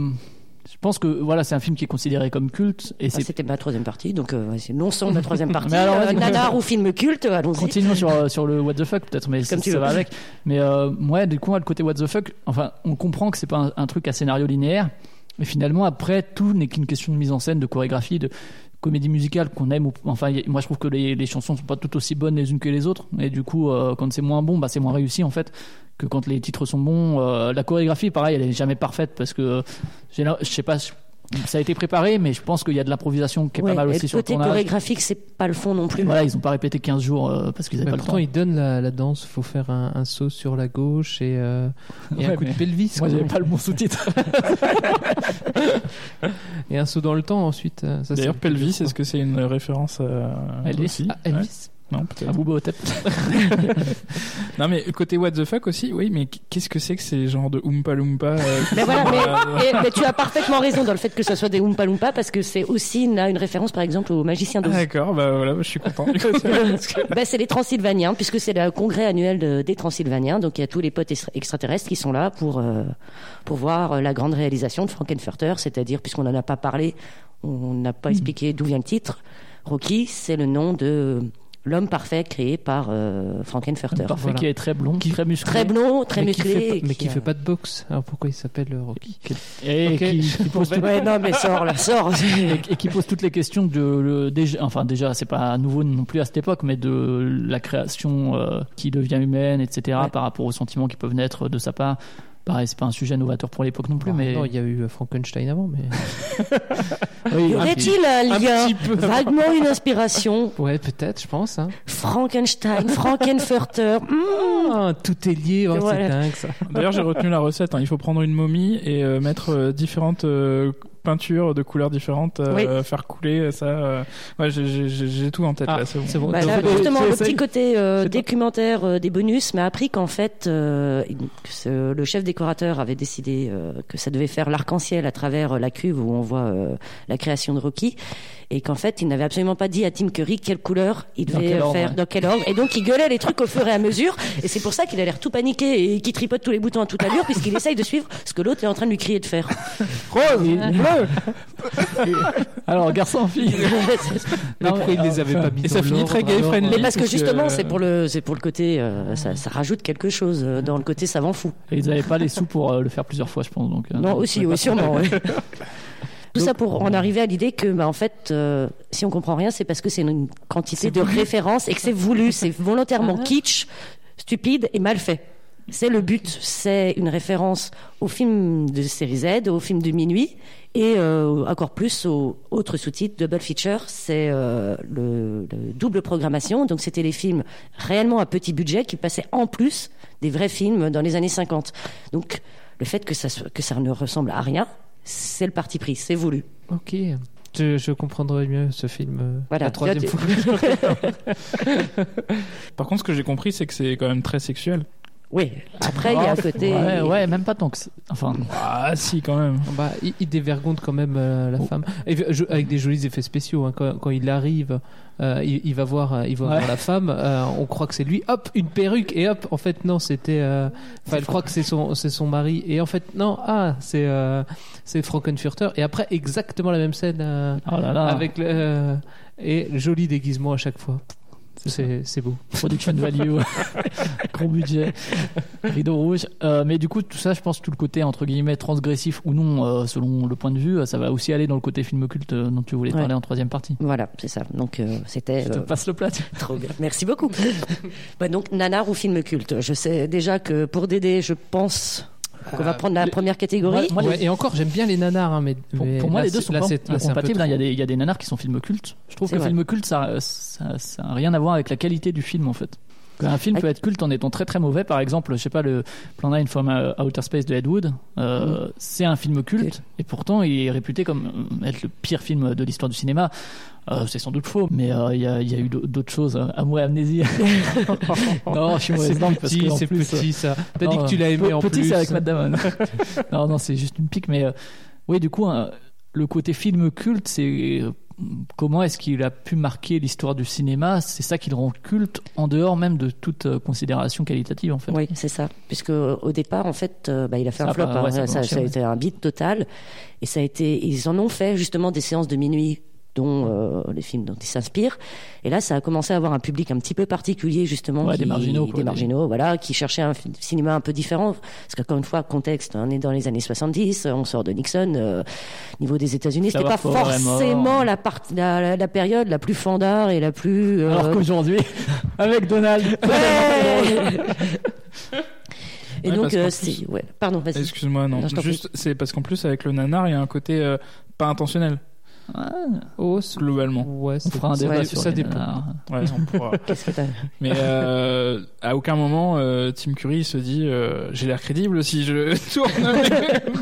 je pense que voilà, c'est un film qui est considéré comme culte et Ah, C'était ma troisième partie, donc euh, c'est non sans ma troisième partie. Mais alors, Euh, nanar ou film culte, allons-y. Continuons sur, euh, sur le what the fuck peut-être, mais ça, Comme tu ça veux. va avec. Mais euh, ouais, du coup, le côté what the fuck, enfin, on comprend que c'est pas un, un truc à scénario linéaire, mais finalement, après, tout n'est qu'une question de mise en scène, de chorégraphie, de comédie musicale qu'on aime. Enfin, moi, je trouve que les, les chansons sont pas toutes aussi bonnes les unes que les autres, et du coup, euh, quand c'est moins bon, bah, c'est moins réussi en fait que quand les titres sont bons. Euh, la chorégraphie, pareil, elle est jamais parfaite parce que la- je sais pas. Ça a été préparé, mais je pense qu'il y a de l'improvisation qui est Ouais, pas mal aussi le sur le côté tournage. chorégraphique, c'est pas le fond non plus. Voilà, ils ont pas répété 15 jours euh, parce qu'ils avaient Mais pas le pourtant, temps. il donne la, la danse. faut faire un, un saut sur la gauche et, euh, et un coup de pelvis. Moi, j'avais pas le bon sous-titre. et un saut dans le temps ensuite. euh, D'ailleurs, c'est- Pelvis, est-ce que c'est une référence à Elvis aussi Ah, Elvis Non, peut-être. Un Booba au tête. Non, mais côté what the fuck aussi, oui, mais qu'est-ce que c'est que ces genres de Oompa Loompa euh, Mais voilà, dans mais, la- et- mais tu as parfaitement raison dans le fait que ce soit des Oompa Loompa parce que c'est aussi là une référence par exemple au magicien Ah, d'Oz. D'accord, bah voilà, je suis content. coup. Ben, c'est les Transylvaniens, puisque c'est le congrès annuel de- des Transylvaniens. Donc il y a tous les potes extra- extraterrestres qui sont là pour, euh, pour voir euh, la grande réalisation de Frankenfurter, c'est-à-dire, puisqu'on n'en a pas parlé, on n'a pas expliqué d'où vient le titre. Rocky, c'est le nom de l'homme parfait créé par euh, Frankenfurter. Parfait, Voilà. qui est très blond, très musclé. Très blond, très mais qui musclé. fait et pas, mais qui a- fait pas de boxe. Alors pourquoi il s'appelle euh, Rocky Et, qui, qui pose tout- Ouais, non, mais sors, là, sors. et, et qui pose toutes les questions de le, déjà, enfin déjà c'est pas nouveau non plus à cette époque, mais de la création euh, qui devient humaine, etc. Ouais. Par rapport aux sentiments qui peuvent naître de sa part. Pareil, c'est pas un sujet novateur pour l'époque non plus, Bah, mais Non, il y a eu euh, Frankenstein avant, mais. Oui, Y aurait-il un lien, vaguement une inspiration Ouais, peut-être, je pense. Hein. Frankenstein, Frankenfurter. hmm, Ah, tout est lié, oh, Voilà. c'est dingue ça. D'ailleurs, j'ai retenu la recette. hein. Il faut prendre une momie et euh, mettre euh, différentes euh, peintures de couleurs différentes, euh, faire couler ça. euh, Ouais, j'ai- j'ai j'ai- j'ai tout en tête Ah, là. C'est bon. c'est bon. Bah là, euh, justement, le petit côté euh, documentaire euh, des bonus m'a appris qu'en fait, euh, le chef décorateur avait décidé euh, que ça devait faire l'arc-en-ciel à travers euh, la cuve où on voit euh, la création de Rocky, et qu'en fait, il n'avait absolument pas dit à Tim Curry quelle couleur il devait euh, ordre, faire, ouais. dans quel ordre, et donc il gueulait les trucs au fur et à mesure, et c'est pour ça qu'il a l'air tout paniqué et qu'il tripote tous les boutons à toute allure, puisqu'il essaye de suivre ce que l'autre est en train de lui crier de faire. Rose, bleu. Alors, garçon, fille. Mais pourquoi il les avait pas mis Et ça finit très gay friendly. Mais parce que justement, c'est pour le, c'est pour le côté, euh, ça, ça rajoute quelque chose euh, dans le côté savant fou. Et ils avaient pas les sous pour euh, le faire plusieurs fois, je pense. Donc, euh, Non, aussi, oui, sûrement. oui. Tout ça pour en arriver à l'idée que, bah, en fait, euh, si on comprend rien, c'est parce que c'est une quantité de références et que c'est voulu, c'est volontairement kitsch, stupide et mal fait. C'est le but, c'est une référence au film de série Z, au film de minuit, et euh, encore plus au autre sous-titre, Double Feature, c'est euh, le, le double programmation. Donc c'était les films réellement à petit budget qui passaient en plus des vrais films dans les années 50. Donc le fait que ça, soit- que ça ne ressemble à rien, c'est le parti pris, c'est voulu. Ok. Je, je comprendrai mieux ce film euh, Voilà. la troisième fois. Par contre, ce que j'ai compris, c'est que c'est quand même très sexuel. Oui, après il y a un côté... Ouais, ouais, même pas tant que. Enfin, Ah, si, quand même. Bah, il, il dévergonde quand même euh, la femme Et, je- avec des jolis effets spéciaux. hein. Quand, quand il arrive, euh, il, il va voir, euh, il va Ouais. voir la femme. euh, on croit que c'est lui. Hop, une perruque et hop. En fait, non, c'était. euh, Enfin, elle croit que c'est son, c'est son mari et en fait, non. Ah, c'est euh, c'est Frankenfurter. Et après, exactement la même scène euh, oh là là. avec le euh, et joli déguisement à chaque fois. C'est beau. production value, gros budget, rideau rouge. Euh, mais du coup, tout ça, je pense, tout le côté entre guillemets transgressif ou non, euh, selon le point de vue, euh, ça va aussi aller dans le côté film culte euh, dont tu voulais Ouais. parler en troisième partie. Voilà, c'est ça. Donc euh, c'était... Je te passe le plat. Trop bien. Merci beaucoup. Bah, donc, nanar ou film culte? Je sais déjà que pour Dédé, je pense qu'on va prendre la premia catégorie. Moi, les- et encore, j'aime bien les nanars, hein, mais, Pour, mais pour moi, là, les deux sont là, pas incompatibles. Il y, a des, il y a des nanars qui sont films cultes. Je trouve que vrai. film culte, ça, ça, ça a rien à voir avec la qualité du film, en fait. Un film peut être culte en étant très très mauvais. Par exemple, je sais pas, le Plan 9 from euh, Outer Space de Ed Wood, euh, c'est un film culte et pourtant il est réputé comme euh, être le pire film de l'histoire du cinéma. Euh, c'est sans doute faux, mais euh, il y, a, il y a eu d'au- d'autres choses. Amour et amnésie. non, je suis mauvaise C'est langue parce que petit, en c'est plus, petit ça. T'as dit que tu l'as aimé en petit, plus. c'est avec Matt Damon. non, non, c'est juste une pique, mais oui, du coup, le côté film culte, c'est comment est-ce qu'il a pu marquer l'histoire du cinéma? C'est ça qui le rend culte en dehors même de toute euh, considération qualitative, en fait. Oui, c'est ça. Puisque au départ, en fait, euh, bah, il a fait Ça un flop. pas- hein. ouais, ça a ça, pas marché, ça a ouais. été un beat total. Et ça a été, ils en ont fait justement des séances de minuit dont euh, les films dont ils s'inspirent. Et là, ça a commencé à avoir un public un petit peu particulier justement, Ouais, qui- des marginaux, quoi, des marginaux, voilà, qui cherchaient un cinéma un peu différent. Parce qu'encore une fois, contexte, on est dans les années 70, on sort de Nixon. euh, niveau des États-Unis, c'était pas forcément la, part- la, la, la période la plus fandard et la plus. euh, Alors qu'aujourd'hui, avec Donald. Ouais. Et Ouais, donc, euh, plus- c'est. Ouais. Pardon, vas-y. Excuse-moi, non. Non, Juste, c'est parce qu'en plus, avec le nanar, il y a un côté euh, pas intentionnel. Oh, globalement. Ouais, On fera un débat ouais, sur ça dépend. nanars. Ouais, on pourra. Qu'est-ce que t'as Mais euh, à aucun moment, euh, Tim Curry se dit euh, j'ai l'air crédible si je tourne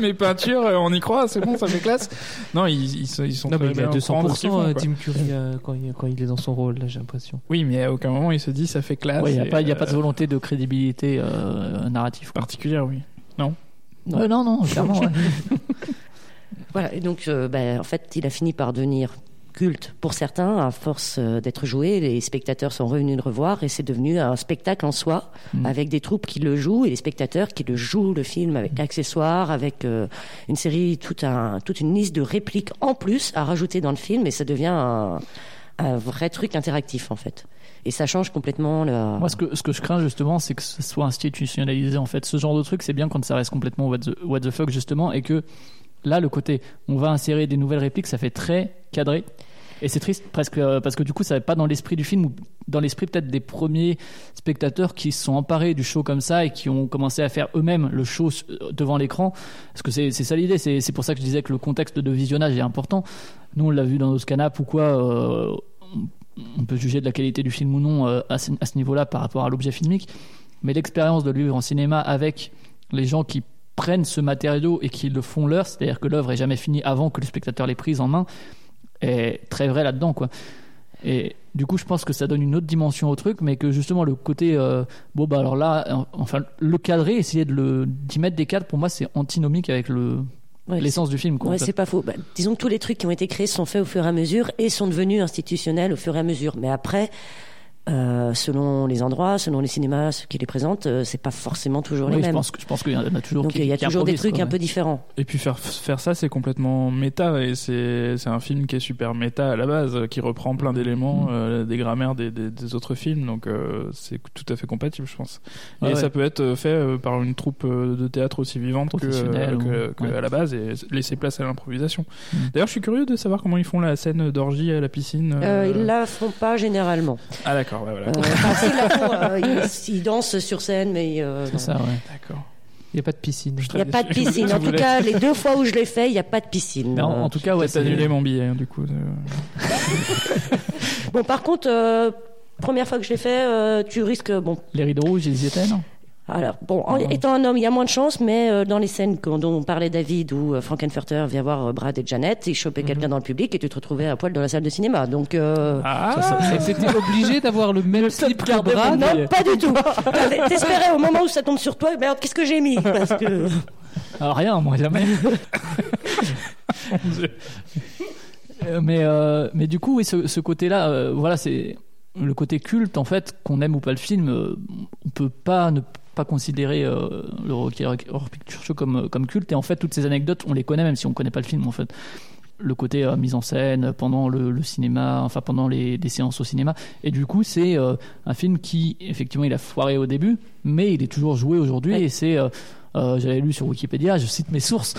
mes, mes peintures, on y croit, c'est bon, ça fait classe. Non, ils, ils, sont- ils sont Non, mais très il est à bien qu'ils 200% font. Tim Curry euh, quand, il, quand il est dans son rôle, là, j'ai l'impression. Oui, mais à aucun moment il se dit ça fait classe. Ouais, il n'y a, pas- il a de volonté de crédibilité euh, narrative. quoi. particulière, oui. Non. Ouais, non, non, clairement. ouais. Voilà, et donc, euh, ben, en fait, il a fini par devenir culte pour certains, à force euh, d'être joué, les spectateurs sont revenus le revoir et c'est devenu un spectacle en soi, Mm. avec des troupes qui le jouent et les spectateurs qui le jouent le film avec accessoires, avec euh, une série, tout un, toute une liste de répliques en plus à rajouter dans le film et ça devient un, un vrai truc interactif en fait. Et ça change complètement la. Moi, ce que, ce que je crains justement, c'est que ce soit institutionnalisé. En fait, ce genre de truc, c'est bien quand ça reste complètement what the, what the fuck justement, et que là, le côté, on va insérer des nouvelles répliques, ça fait très cadré. Et c'est triste presque parce que du coup, ça n'est pas dans l'esprit du film ou dans l'esprit peut-être des premiers spectateurs qui se sont emparés du show comme ça et qui ont commencé à faire eux-mêmes le show euh, devant l'écran. Parce que c'est ça l'idée. C'est pour ça que je disais que le contexte de visionnage est important. Nous, on l'a vu dans nos canapes ou quoi. euh, on- peut juger de la qualité du film ou non euh, à ce, ce niveau-là par rapport à l'objet filmique, mais l'expérience de le vivre en cinéma avec les gens qui prennent ce matériau et qui le font leur, c'est-à-dire que l'œuvre est jamais finie avant que le spectateur l'ait prise en main, est très vrai là-dedans, quoi. Et du coup, je pense que ça donne une autre dimension au truc, mais que justement le côté, euh, bon bah alors là, en- enfin le cadrer, essayer de le d'y mettre des cadres, pour moi, c'est antinomique avec le Ouais, l'essence du film. Quoi, Ouais, c'est pas faux. Bah, disons que tous les trucs qui ont été créés sont faits au fur et à mesure et sont devenus institutionnels au fur et à mesure. Mais après, euh, selon les endroits, selon les cinémas, ceux qui les présentent, euh, c'est pas forcément toujours Oui, les je mêmes. pense que je pense qu'il y en a toujours Donc il y a toujours des trucs quoi, un peu différents. Et puis faire faire ça, c'est complètement méta et c'est c'est un film qui est super méta à la base, qui reprend plein d'éléments Mm. euh, des grammaires des, des, des autres films, donc euh, c'est tout à fait compatible, je pense. Et Ouais, ça ouais. peut être euh, fait par une troupe de théâtre aussi vivante que, que, que ouais. à la base et laisser place à l'improvisation. Mm. D'ailleurs, je suis curieux de savoir comment ils font la scène d'orgie à la piscine. Euh, euh. ils la font pas généralement. Ah d'accord, ouais, voilà. Euh, euh, dansent sur scène, mais euh, non. C'est ça, ouais. D'accord. Il n'y a pas de piscine. il n'y a pas de piscine. En tout cas, les deux fois où je l'ai fait, il n'y a pas de piscine. Mais en, tout cas, ouais, c'est annuler mon billet, hein, du coup. Bon, par contre, euh, première fois que je l'ai fait, euh, tu risques, bon, les rideaux rouges, ils y étaient, non? Alors, bon, en étant un homme, il y a moins de chance, mais euh, dans les scènes dont on parlait David, où euh, Frankenfurter vient voir euh, Brad et Janet, ils chopaient quelqu'un dans le public et tu te retrouvais à poil dans la salle de cinéma. Donc, euh, Ah, c'était obligé d'avoir le même slip que Brad. non, pas du tout. T'espérais au moment où ça tombe sur toi, merde, qu'est-ce que j'ai mis? Parce que Ah, rien, moi jamais. Euh, mais, euh, mais du coup, oui, ce, ce côté-là, euh, voilà, c'est le côté culte, en fait, qu'on aime ou pas le film, euh, on peut pas ne pas considérer euh, le Rocky Horror Picture Show comme, comme culte. Et en fait, toutes ces anecdotes, on les connaît même si on connaît pas le film, en fait. Le côté euh, mise en scène pendant le, le cinéma, enfin pendant les, les séances au cinéma. Et du coup, c'est euh, un film qui, effectivement, il a foiré au début, mais il est toujours joué aujourd'hui. Et c'est, euh, euh, j'avais lu sur Wikipédia, je cite mes sources,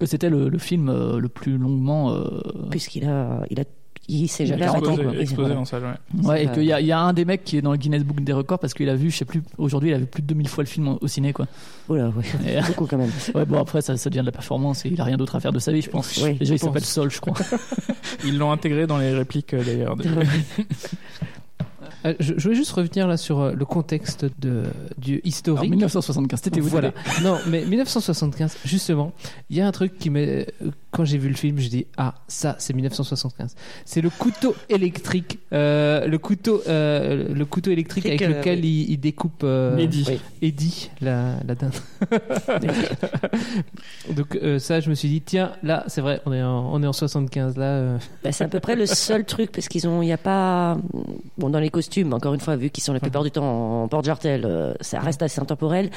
que c'était le, le film euh, le plus longuement euh, puisqu'il a, il a, il s'est jamais 40 ans, arrêté. Explosé en salle, ouais. Ouais, et qu'il y, y a un des mecs qui est dans le Guinness Book des records parce qu'il a vu, je sais plus, aujourd'hui il a vu plus de 2000 fois le film au, ciné, quoi. Oula, Et- beaucoup quand même. Ouais, bon, après, ça, ça devient de la performance et il a rien d'autre à faire de sa vie, je pense. Oui, Déjà, je il s'appelle. Sol, je crois. Ils l'ont intégré dans les répliques euh, d'ailleurs. Euh, je, je voulais juste revenir là sur euh, le contexte de, du historique. 1975, c'était où Voilà. Non, mais 1975, justement, il y a un truc qui m'est. Quand j'ai vu le film, je dis Ah, ça, c'est 1975. C'est le couteau électrique. euh, le, couteau, euh, le couteau électrique avec euh, lequel il, il découpe. euh, Eddie. Oui. Eddie, la, la dinde. Donc, euh, ça, je me suis dit Tiens, là, c'est vrai, on est en, on est en 75. Là, euh, Bah, c'est à peu près le seul truc parce qu'ils ont, il y a pas, bon dans les costumes encore une fois vu qu'ils sont la plupart du temps en porte-jartel, euh, ça reste assez intemporel.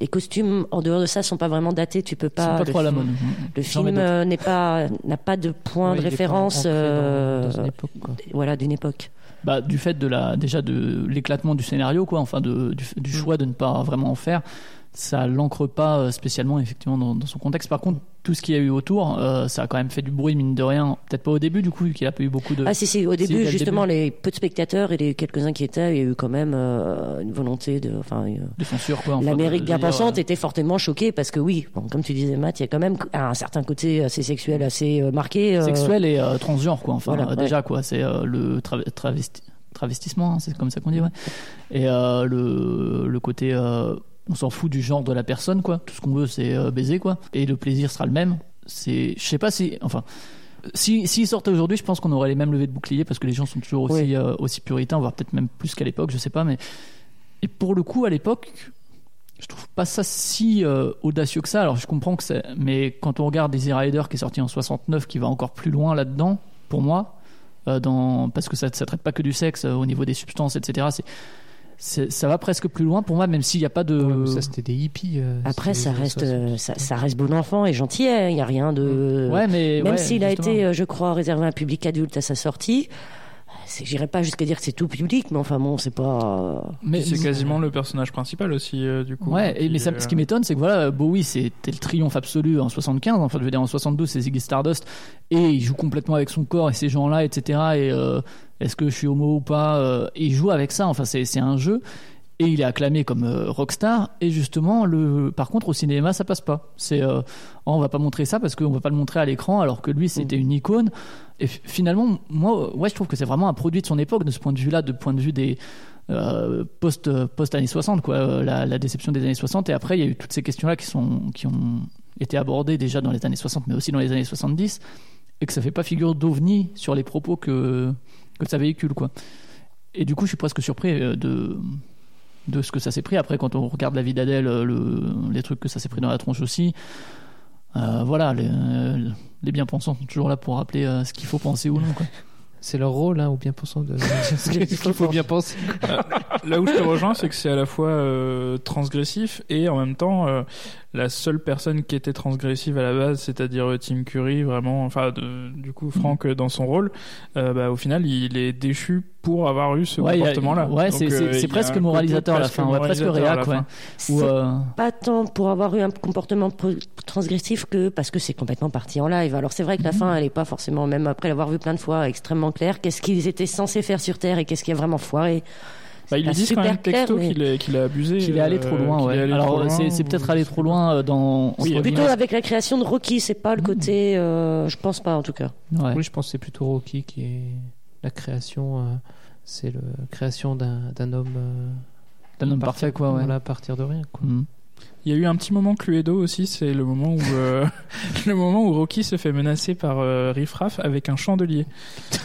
Les costumes en dehors de ça sont pas vraiment datés, tu peux pas. pas trop à la film- mode. Le film euh, n'est pas n'a pas de point ouais, de référence dans- euh, dans une époque, quoi. voilà d'une époque. Bah, du fait de la, déjà de l'éclatement du scénario, quoi, enfin de, du, du choix de ne pas vraiment en faire, ça l'ancre pas euh, spécialement effectivement dans, dans son contexte. Par contre, tout ce qu'il y a eu autour, euh, ça a quand même fait du bruit mine de rien. Peut-être pas au début du coup, qu'il a pas eu beaucoup de. Ah si si, au début justement début. les peu de spectateurs et les quelques-uns qui étaient, il y a eu quand même euh, une volonté de, enfin, euh, de censure quoi. enfin, L'Amérique bien pensante était fortement choquée parce que oui, bon, comme tu disais Matt, il y a quand même un certain côté assez sexuel, assez marqué. sexuel et transgenre quoi enfin Voilà, déjà quoi c'est le tra- travesti- travestissement hein, c'est comme ça qu'on dit ouais et le, le côté on s'en fout du genre de la personne quoi tout ce qu'on veut c'est euh, baiser quoi et le plaisir sera le même c'est je sais pas si enfin si s'ils sortaient aujourd'hui je pense qu'on aurait les mêmes levées de boucliers parce que les gens sont toujours aussi euh, aussi puritains voire peut-être même plus qu'à l'époque je sais pas mais et pour le coup à l'époque je trouve pas ça si euh, audacieux que ça. Alors je comprends que c'est, mais quand on regarde Easy Rider qui est sorti en 69, qui va encore plus loin là-dedans, pour moi, dans parce que ça, ça traite pas que du sexe au niveau des substances, etc. C'est- ça va presque plus loin pour moi, même s'il n'y a pas de. Ouais, ça, c'était des hippies. euh, Après, ça reste, euh, ça, ça reste bon enfant et gentil. hein, Il n'y a rien de. Ouais, mais même ouais, s'il a été, euh, je crois, réservé à un public adulte à sa sortie, j'irai pas jusqu'à dire que c'est tout public, mais enfin bon, c'est pas. Mais c'est quasiment le personnage principal aussi, euh, du coup. Ouais, et, qui, mais ça- euh, ce qui m'étonne, c'est que voilà, Bowie, c'était le triomphe absolu en 75. Enfin, je veux dire, en 72, c'est Ziggy Stardust, et il joue complètement avec son corps et ces gens-là, etc. Et euh, est-ce que je suis homo ou pas euh, et Il joue avec ça. Enfin, c'est un jeu. Et il est acclamé comme euh, rockstar. Et justement, le, par contre, au cinéma, ça passe pas. C'est, euh, oh, on va pas montrer ça parce qu'on va pas le montrer à l'écran, alors que lui, c'était une icône. Et finalement, moi, ouais, je trouve que c'est vraiment un produit de son époque, de ce point de vue-là, de point de vue des euh, post post années 60, quoi, la, la déception des années 60. Et après, il y a eu toutes ces questions-là qui sont qui ont été abordées déjà dans les années 60, mais aussi dans les années 70, et que ça fait pas figure d'ovni sur les propos que que ça véhicule, quoi. Et du coup, je suis presque surpris euh, de de ce que ça s'est pris. Après, quand on regarde la vie d'Adèle, euh, le, les trucs que ça s'est pris dans la tronche aussi, euh, voilà, les, les bien-pensants sont toujours là pour rappeler euh, ce qu'il faut penser ou non. Quoi. C'est leur rôle, hein, ou bien pensant de ce qu'il faut bien penser. Là où je te rejoins, c'est que c'est à la fois euh, transgressif et en même temps euh, la seule personne qui était transgressive à la base, c'est-à-dire euh, Tim Curry, vraiment, enfin de- du coup Franck euh, dans son rôle, euh, bah, au final il est déchu pour avoir eu ce Ouais, comportement-là. ouais, c'est- euh, presque moralisateur à la fin, ouais, presque réac, ouais. C'est euh, pas tant pour avoir eu un comportement transgressif que parce que c'est complètement parti en live. Alors c'est vrai que la fin, elle est pas forcément, même après l'avoir vu plein de fois, extrêmement claire. Qu'est-ce qu'ils étaient censés faire sur Terre et qu'est-ce qui a vraiment foiré? Bah, ils lui disent quand même texto mais- qu'il est- qu'il a abusé. qu'il est allé trop euh, loin, ouais. allé Alors c'est peut-être aller trop loin euh, dans. entre Plutôt avec la création de Rocky, c'est pas le côté. euh, je pense pas en tout cas. Ouais. Oui, je pense que c'est plutôt Rocky qui est la création. euh, c'est la création d'un d'un homme. euh, D'un homme partir- parfait, quoi, ouais. Voilà, à partir de rien. Quoi. Mhm. Il y a eu un petit moment Cluedo aussi, c'est le moment où euh, le moment où Rocky se fait menacer par euh, Riff Raff avec un chandelier.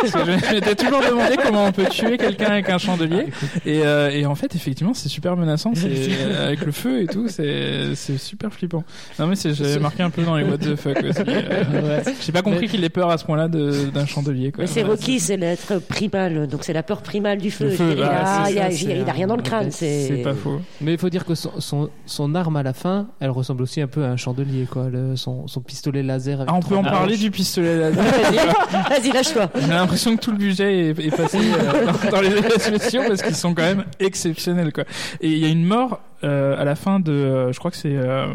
Parce que je m'étais toujours demandé comment on peut tuer quelqu'un avec un chandelier. Et, euh, et en fait, effectivement, c'est super menaçant. C'est avec le feu et tout, c'est c'est super flippant. Non mais c'est- j'avais marqué un peu dans les what the fuck aussi. Euh, J'ai pas compris qu'il ait peur à ce point-là de- d'un chandelier. Quoi. Mais c'est Rocky, c'est l'être primal, donc c'est la peur primale du feu. Il, a, c'est il, a, ça, il a- c'est il a rien dans le crâne. C'est C'est pas faux. Mais il faut dire que son, son, son arme à la fin, elle ressemble aussi un peu à un chandelier, quoi. Le- son, son pistolet laser. Avec Ah, on peut en parler du pistolet laser. Vas-y, lâche-toi. J'ai l'impression que tout le budget est, est passé euh, dans, dans les effets spéciaux parce qu'ils sont quand même exceptionnels quoi. Et il y a une mort euh, à la fin de, euh, je crois que c'est euh,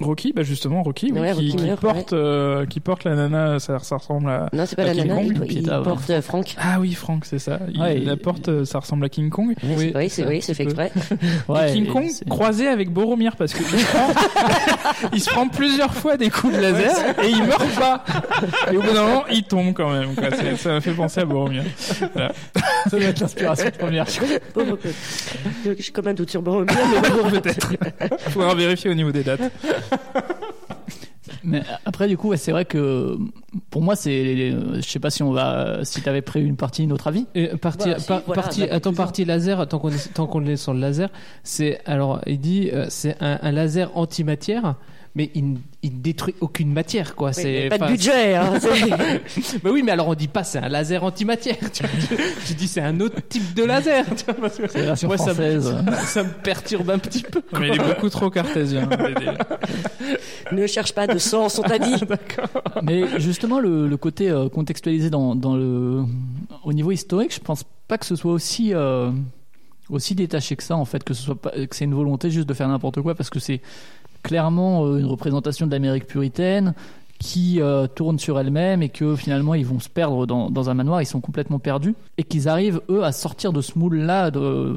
Rocky, bah justement Rocky, oui, Ouais, qui, Rocky qui meurt, porte, euh, qui porte la nana, ça, ça ressemble à. Non, c'est pas à la King nana, Kong. il, il Pieta, ouais. porte euh, Franck. Ah oui, Franck, c'est ça. Il, Ouais, la il- porte, euh, ça ressemble à King Kong. Oui, c'est- oui, c'est oui, c'est fait exprès. King Kong croisé avec Boromir parce que il se, prend, il se prend plusieurs fois des coups de laser et il meurt pas. Et au bout d'un moment, il tombe quand même. Quoi. Ça m'a fait penser à Boromir. Voilà. Ça doit être l'inspiration première. Bon. J'ai comme un doute sur Boromir, mais bon. Peut-être. Faudra vérifier au niveau des dates. Mais après, du coup, ouais, c'est vrai que pour moi, c'est. Je sais pas si on va. Si t'avais prévu une partie, une autre avis. Et partie, Bah, si, par- voilà, partie, attends, partie laser, tant qu'on est, tant qu'on est sur le laser, c'est, alors, il dit, euh, c'est un, un laser antimatière, mais il, ne- il détruit aucune matière, quoi. Oui, c'est mais pas de budget, hein. bah oui, mais alors on dit pas c'est un laser antimatière. Tu, vois. Dis c'est un autre type de laser. Tu vois, parce que C'est la version moi, ça, me- française. ça me perturbe un petit peu. Mais il est beaucoup trop cartésien. Ne cherche pas de sens, on t'a dit. Mais justement, le, le côté euh, contextualisé dans, dans le, au niveau historique, je pense pas que ce soit aussi. euh, aussi détaché que ça en fait, que ce soit pas, que c'est une volonté juste de faire n'importe quoi parce que c'est clairement euh, une représentation de l'Amérique puritaine qui euh, tourne sur elle-même et que finalement ils vont se perdre dans, dans un manoir, ils sont complètement perdus et qu'ils arrivent eux à sortir de ce moule-là. De,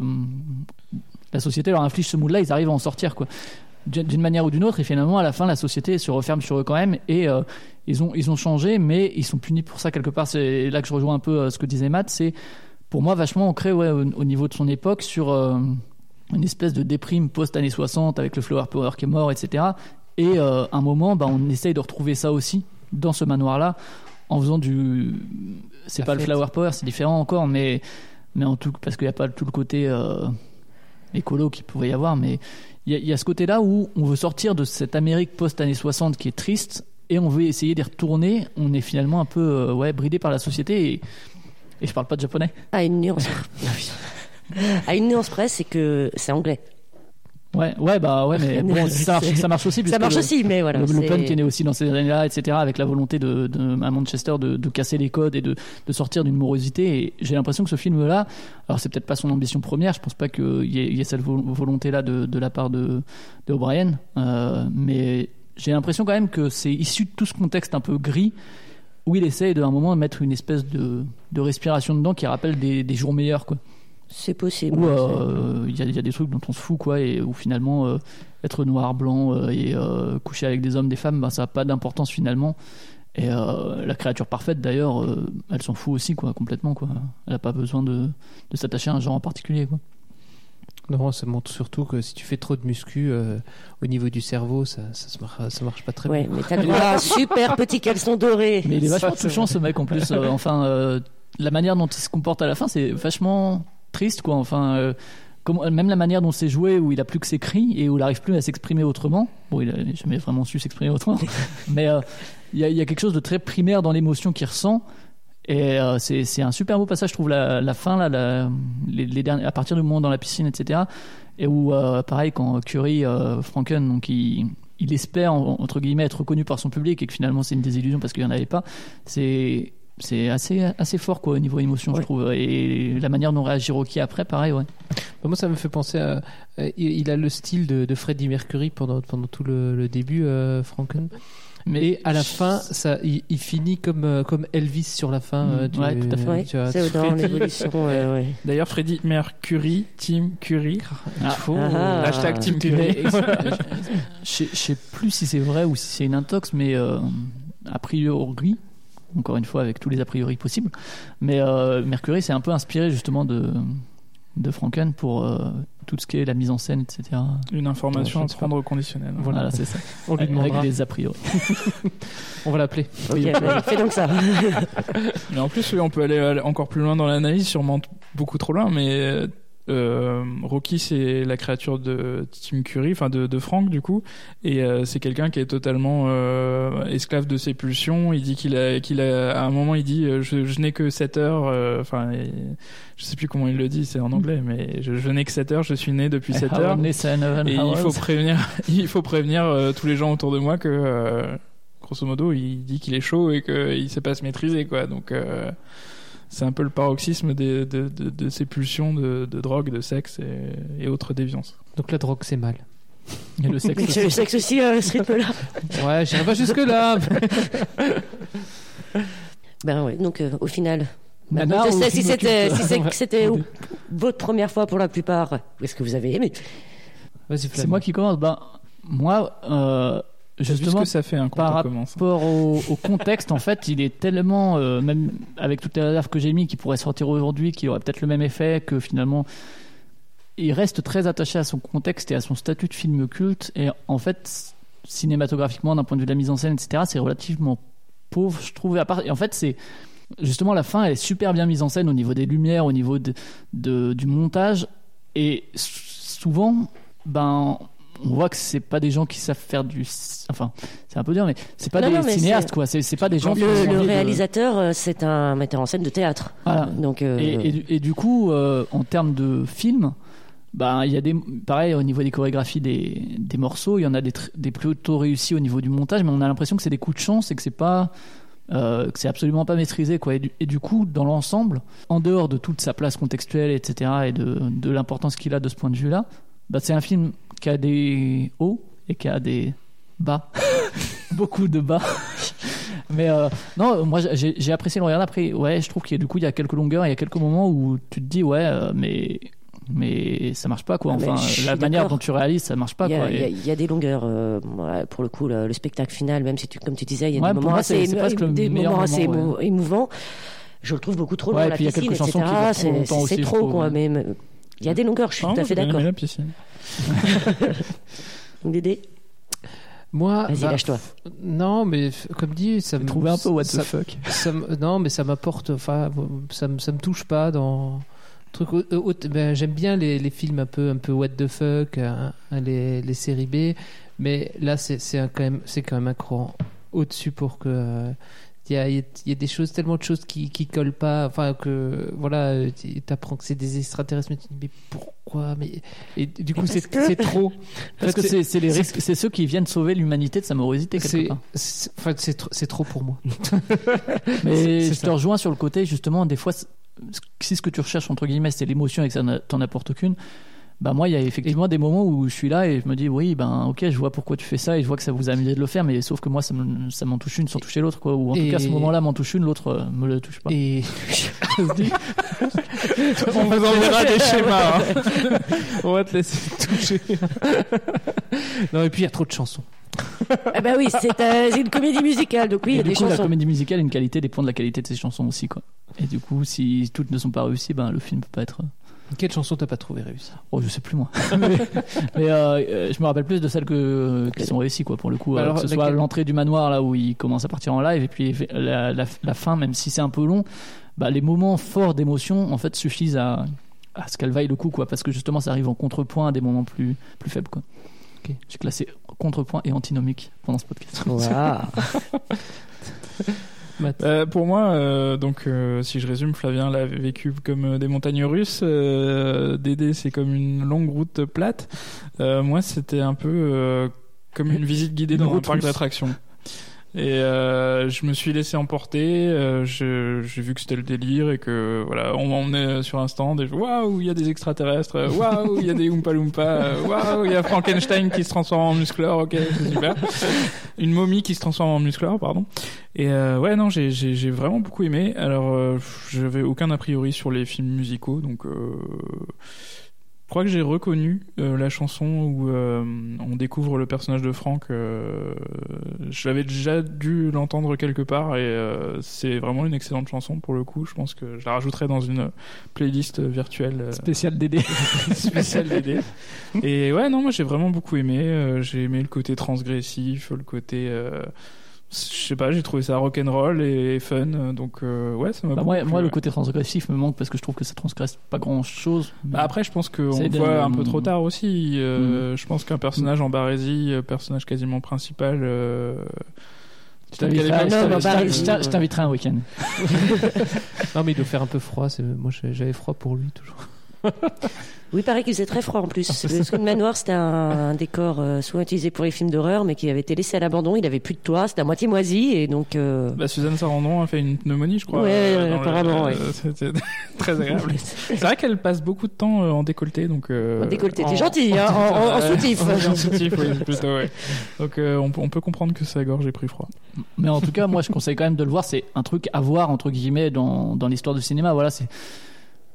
la société leur inflige ce moule-là, ils arrivent à en sortir quoi. D'une manière ou d'une autre et finalement à la fin la société se referme sur eux quand même et euh, ils ont ils ont changé mais ils sont punis pour ça quelque part. C'est là que je rejoins un peu euh, ce que disait Matt, c'est pour moi vachement ancré ouais, au, au niveau de son époque sur euh, une espèce de déprime post-années 60 avec le flower power qui est mort, etc. Et euh, un moment, bah, on essaye de retrouver ça aussi dans ce manoir-là en faisant du. C'est pas le flower power, c'est différent encore, mais, mais en tout parce qu'il n'y a pas tout le côté euh, écolo qu'il pouvait y avoir, mais il y, a- il y a ce côté-là où on veut sortir de cette Amérique post-années 60 qui est triste et on veut essayer d'y retourner. On est finalement un peu euh, ouais, bridé par la société et, et je parle pas de japonais. À une nuance. À une nuance près, c'est que c'est anglais. Ouais, ouais, bah ouais, mais bon, ça marche, ça marche aussi. Ça marche le- aussi, mais voilà, le- L'Open qui est né aussi dans ces années-là, etc., avec la volonté de, de- à Manchester de, de casser les codes et de, de sortir d'une morosité. Et j'ai l'impression que ce film-là, alors c'est peut-être pas son ambition première, je pense pas qu'il y, ait- il y ait cette vo- volonté-là de, la part de, de O'Brien, euh, mais j'ai l'impression quand même que c'est issu de tout ce contexte un peu gris où il essaye d'un moment de mettre une espèce de, de respiration dedans qui rappelle des, des jours meilleurs, quoi. C'est possible. Euh, il y, a- il y a des trucs dont on se fout, quoi, et où finalement euh, être noir, blanc euh, et euh, coucher avec des hommes, des femmes, ben, ça n'a pas d'importance finalement. Et euh, la créature parfaite, d'ailleurs, euh, elle s'en fout aussi, quoi, complètement, quoi. Elle n'a pas besoin de, de s'attacher à un genre en particulier, quoi. Non, ça montre surtout que si tu fais trop de muscu euh, au niveau du cerveau, ça, ça, se marche, ça marche pas très Ouais, bien. mais t'as droit à un super petit caleçon doré. Mais il est vachement touchant, ce mec, en plus. Euh, enfin, euh, la manière dont il se comporte à la fin, c'est vachement triste, quoi. Enfin, euh, comment- même la manière dont c'est joué, où il a plus que ses cris et où il arrive plus à s'exprimer autrement. Bon, il a jamais vraiment su s'exprimer autrement. mais euh, il y, a, il y a quelque chose de très primaire dans l'émotion qu'il ressent. Et euh, c'est un super beau passage, je trouve, la, la fin, là, la- les, les derniers, à partir du moment dans la piscine, etc. Et où, pareil, quand Curie, Franken, donc il, il espère, en- entre guillemets, être reconnu par son public et que finalement c'est une désillusion parce qu'il n'y en avait pas, c'est c'est assez, assez fort quoi, au niveau émotion, je trouve. Et la manière dont réagit Rocky après, pareil, ouais. Bah, Moi, ça me fait penser à. euh, il a le style de, de Freddie Mercury pendant, pendant tout le, le début, euh, Franken. Mais à la fin, ça, il, il finit comme, euh, comme Elvis sur la fin. euh, du- Ouais, tout à fait. Ouais, c'est dans Freddie- l'évolution. ouais, ouais. D'ailleurs, Freddy Mercury, Team Curie. Ah. Faux. Ah. Hashtag Team Mais Curie. je sais- je sais plus si c'est vrai ou si c'est une intox, mais euh, a priori, encore une fois avec tous les a priori possibles, mais euh, Mercury s'est un peu inspiré justement de, de Franken pour euh, tout ce qui est la mise en scène, etc. Une information à prendre au conditionnel. Voilà, c'est ça. On lui demandera. Avec des a priori. On va l'appeler. Ok, bah, fais donc ça. Mais en plus, oui, on peut aller encore plus loin dans l'analyse, sûrement beaucoup trop loin, mais euh, Rocky, c'est la créature de Tim Curry, enfin de, de Frank du coup, et euh, c'est quelqu'un qui est totalement euh, esclave de ses pulsions. Il dit qu'il a, qu'il a, à un moment, il dit, euh, je, je n'ai que 7 heures, euh, enfin, je sais plus comment il le dit, c'est en anglais, mais je, je n'ai que 7 heures, je suis né depuis 7 I have heures. Et il faut prévenir, il faut prévenir euh, tous les gens autour de moi que, euh, grosso modo, il dit qu'il est chaud et qu'il sait pas se maîtriser, quoi. Donc, euh, c'est un peu le paroxysme des, de, de, de ces pulsions de, de drogue, de sexe et, et autres déviances. Donc la drogue, c'est mal. Et le sexe C'est le sexe aussi à ce rythme-là. Ouais, j'irai pas jusque-là. Ben ouais, donc euh, au final. Nanar je sais si c'était si votre première fois pour la plupart. Est-ce que vous avez aimé? C'est moi qui commence. Ben, moi, euh, justement, que ça fait quand par rapport au, au contexte, en fait, il est tellement, euh, même avec toutes les réserves que j'ai mis, qui pourrait sortir aujourd'hui, qui aurait peut-être le même effet, que finalement, il reste très attaché à son contexte et à son statut de film culte. Et en fait, cinématographiquement, d'un point de vue de la mise en scène, etc., c'est relativement pauvre, je trouve. À part- et en fait, c'est justement la fin, elle est super bien mise en scène au niveau des lumières, au niveau de, de- du montage. Et souvent, ben, on voit que c'est pas des gens qui savent faire du. Enfin, c'est un peu dur, mais c'est pas Non, des non, cinéastes, quoi. C'est c'est pas des gens Le, le de- réalisateur, euh, c'est un metteur en scène de théâtre. Voilà. Donc, euh, Et, et du- et du coup, euh, en termes de film, bah, il y a des, pareil, au niveau des chorégraphies des, des morceaux, il y en a des, des plutôt réussis au niveau du montage, mais on a l'impression que c'est des coups de chance et que c'est pas euh, que c'est absolument pas maîtrisé quoi. Et du, et du coup, dans l'ensemble, en dehors de toute sa place contextuelle, etc., et de, de l'importance qu'il a de ce point de vue-là, bah, c'est un film qui a des hauts et qui a des bas, beaucoup de bas. Mais euh, non, moi j'ai apprécié le regard. Après, ouais, je trouve qu'il y a du coup il y a quelques longueurs, il y a quelques moments où tu te dis ouais, euh, mais mais ça marche pas quoi. Ah, Enfin, la manière dont tu réalises, ça marche pas Il y, a, y y des longueurs. euh, pour le coup, le, le spectacle final, même si tu, comme tu disais, il y a Ouais, des moments assez, des moments moment, émouvants. Je le trouve beaucoup trop long. Ouais, la puis il y a piscine, quelques chansons etc. trop C'est- trop, trouve. quoi. Mais il y a des longueurs. Je suis Ah, tout à fait d'accord. la piscine. Dédé Moi, Vas-y, bah, lâche-toi. Non, mais comme dit, ça me trouvé un peu what the ça- fuck. ça non, mais ça m'apporte. Enfin, ça me ça me touche pas dans truc. ben, J'aime bien les, les films un peu un peu what the fuck, hein, les, les séries B, mais là c'est c'est un- quand même c'est quand même un cran au-dessus pour que. Il y, a, il y a- il y a des choses, tellement de choses qui, qui collent pas. Enfin, que voilà, tu apprends que c'est des extraterrestres, mais tu te dis, mais pourquoi? Mais, Et du coup, c'est c'est trop. Parce que c'est c'est les risques, c'est ceux qui viennent sauver l'humanité de sa morosité quelque part. enfin, c'est trop, c'est trop pour moi. Mais je te rejoins sur le côté justement des fois si ce que tu recherches entre guillemets c'est l'émotion et que ça t'en apporte aucune. Bah moi il y a effectivement des moments où je suis là et je me dis oui ben ok je vois pourquoi tu fais ça et je vois que ça vous a amusé de le faire mais sauf que moi ça me- ça m'en touche une sans toucher l'autre quoi ou en tout cas ce moment-là m'en touche une l'autre euh, me le touche pas. Et On vous enverra des schémas. hein. on va te laisser toucher. non, et puis il y a trop de chansons. Ah bah oui, c'est euh, une comédie musicale, donc oui, il y a du des coup, la chansons. comédie musicale, une qualité dépend de la qualité de ses chansons aussi, quoi. Et du coup, si toutes ne sont pas réussies, ben le film peut pas être. Quelle chanson t'as pas trouvé réussie Oh, je sais plus moi. mais mais, euh, euh, je me rappelle plus de celles que, qui sont réussies, quoi, pour le coup. Alors, Alors, que ce soit l'entrée du manoir, là où il commence à partir en live, et puis la, la, la fin, même si c'est un peu long, bah, les moments forts d'émotion, en fait, suffisent à, à ce qu'elle vaille le coup, quoi, parce que justement, ça arrive en contrepoint à des moments plus, plus faibles, quoi. Ok. J'ai classé contrepoint et antinomique pendant ce podcast. Waouh. Euh, pour moi, euh, donc euh, si je résume, Flavien l'a vécu comme euh, des montagnes russes. Euh, Dédé, c'est comme une longue route plate. Euh, moi, c'était un peu euh, comme une visite guidée dans un parc d'attractions. Et euh, je me suis laissé emporter. euh, je- J'ai vu que c'était le délire et que voilà, on m'emmenait sur un stand et je- waouh, il y a des extraterrestres. Waouh, il y a des Oompa Loompa. euh, Waouh, il y a Frankenstein qui se transforme en musclor. Ok, c'est super. Une momie qui se transforme en musclor, pardon. Et euh, ouais, non, j'ai- j'ai j'ai vraiment beaucoup aimé. Alors, euh, j'avais aucun a priori sur les films musicaux, donc euh, je crois que j'ai reconnu euh, la chanson où euh, on découvre le personnage de Franck. euh, je l'avais déjà dû l'entendre quelque part et euh, c'est vraiment une excellente chanson pour le coup. Je pense que je la rajouterai dans une playlist virtuelle. euh, Spécial DD. spécial DD. Et ouais, non, moi j'ai vraiment beaucoup aimé. Euh, j'ai aimé le côté transgressif, le côté. Je sais pas, j'ai trouvé ça rock'n'roll et fun. Donc euh, ouais, ça m'a Bah, beaucoup moi, plu, moi, le côté transgressif me manque parce que je trouve que ça transgresse pas grand chose. Bah, après, je pense qu'on le voit un peu trop tard aussi. Euh, Mm. Je pense qu'un personnage en barésie, euh, personnage quasiment principal. euh, Je t'inviterai- un week-end. Non, mais il doit faire un peu froid. Moi, j'ai- j'avais froid pour lui toujours. Oui, il paraît qu'il faisait très froid en plus. Le Scone Manoir, c'était un, un décor euh, souvent utilisé pour les films d'horreur, mais qui avait été laissé à l'abandon. Il avait plus de toit, c'était à moitié moisi, et donc. euh, Bah, Suzanne Sarandon a fait une pneumonie, je crois. Ouais, euh, le- apparemment, ouais. C'était très agréable. C'est vrai qu'elle passe beaucoup de temps euh, en décolleté, donc. euh, En décolleté, en- t'es gentil, hein, en- en- en Ouais, soutif. En soutif, oui, plutôt, ouais. Donc, euh, on, peut- on peut comprendre que sa gorge ait pris froid. Mais en tout cas, moi, je conseille quand même de le voir. C'est un truc à voir, entre guillemets, dans, dans l'histoire du cinéma. Voilà, c'est.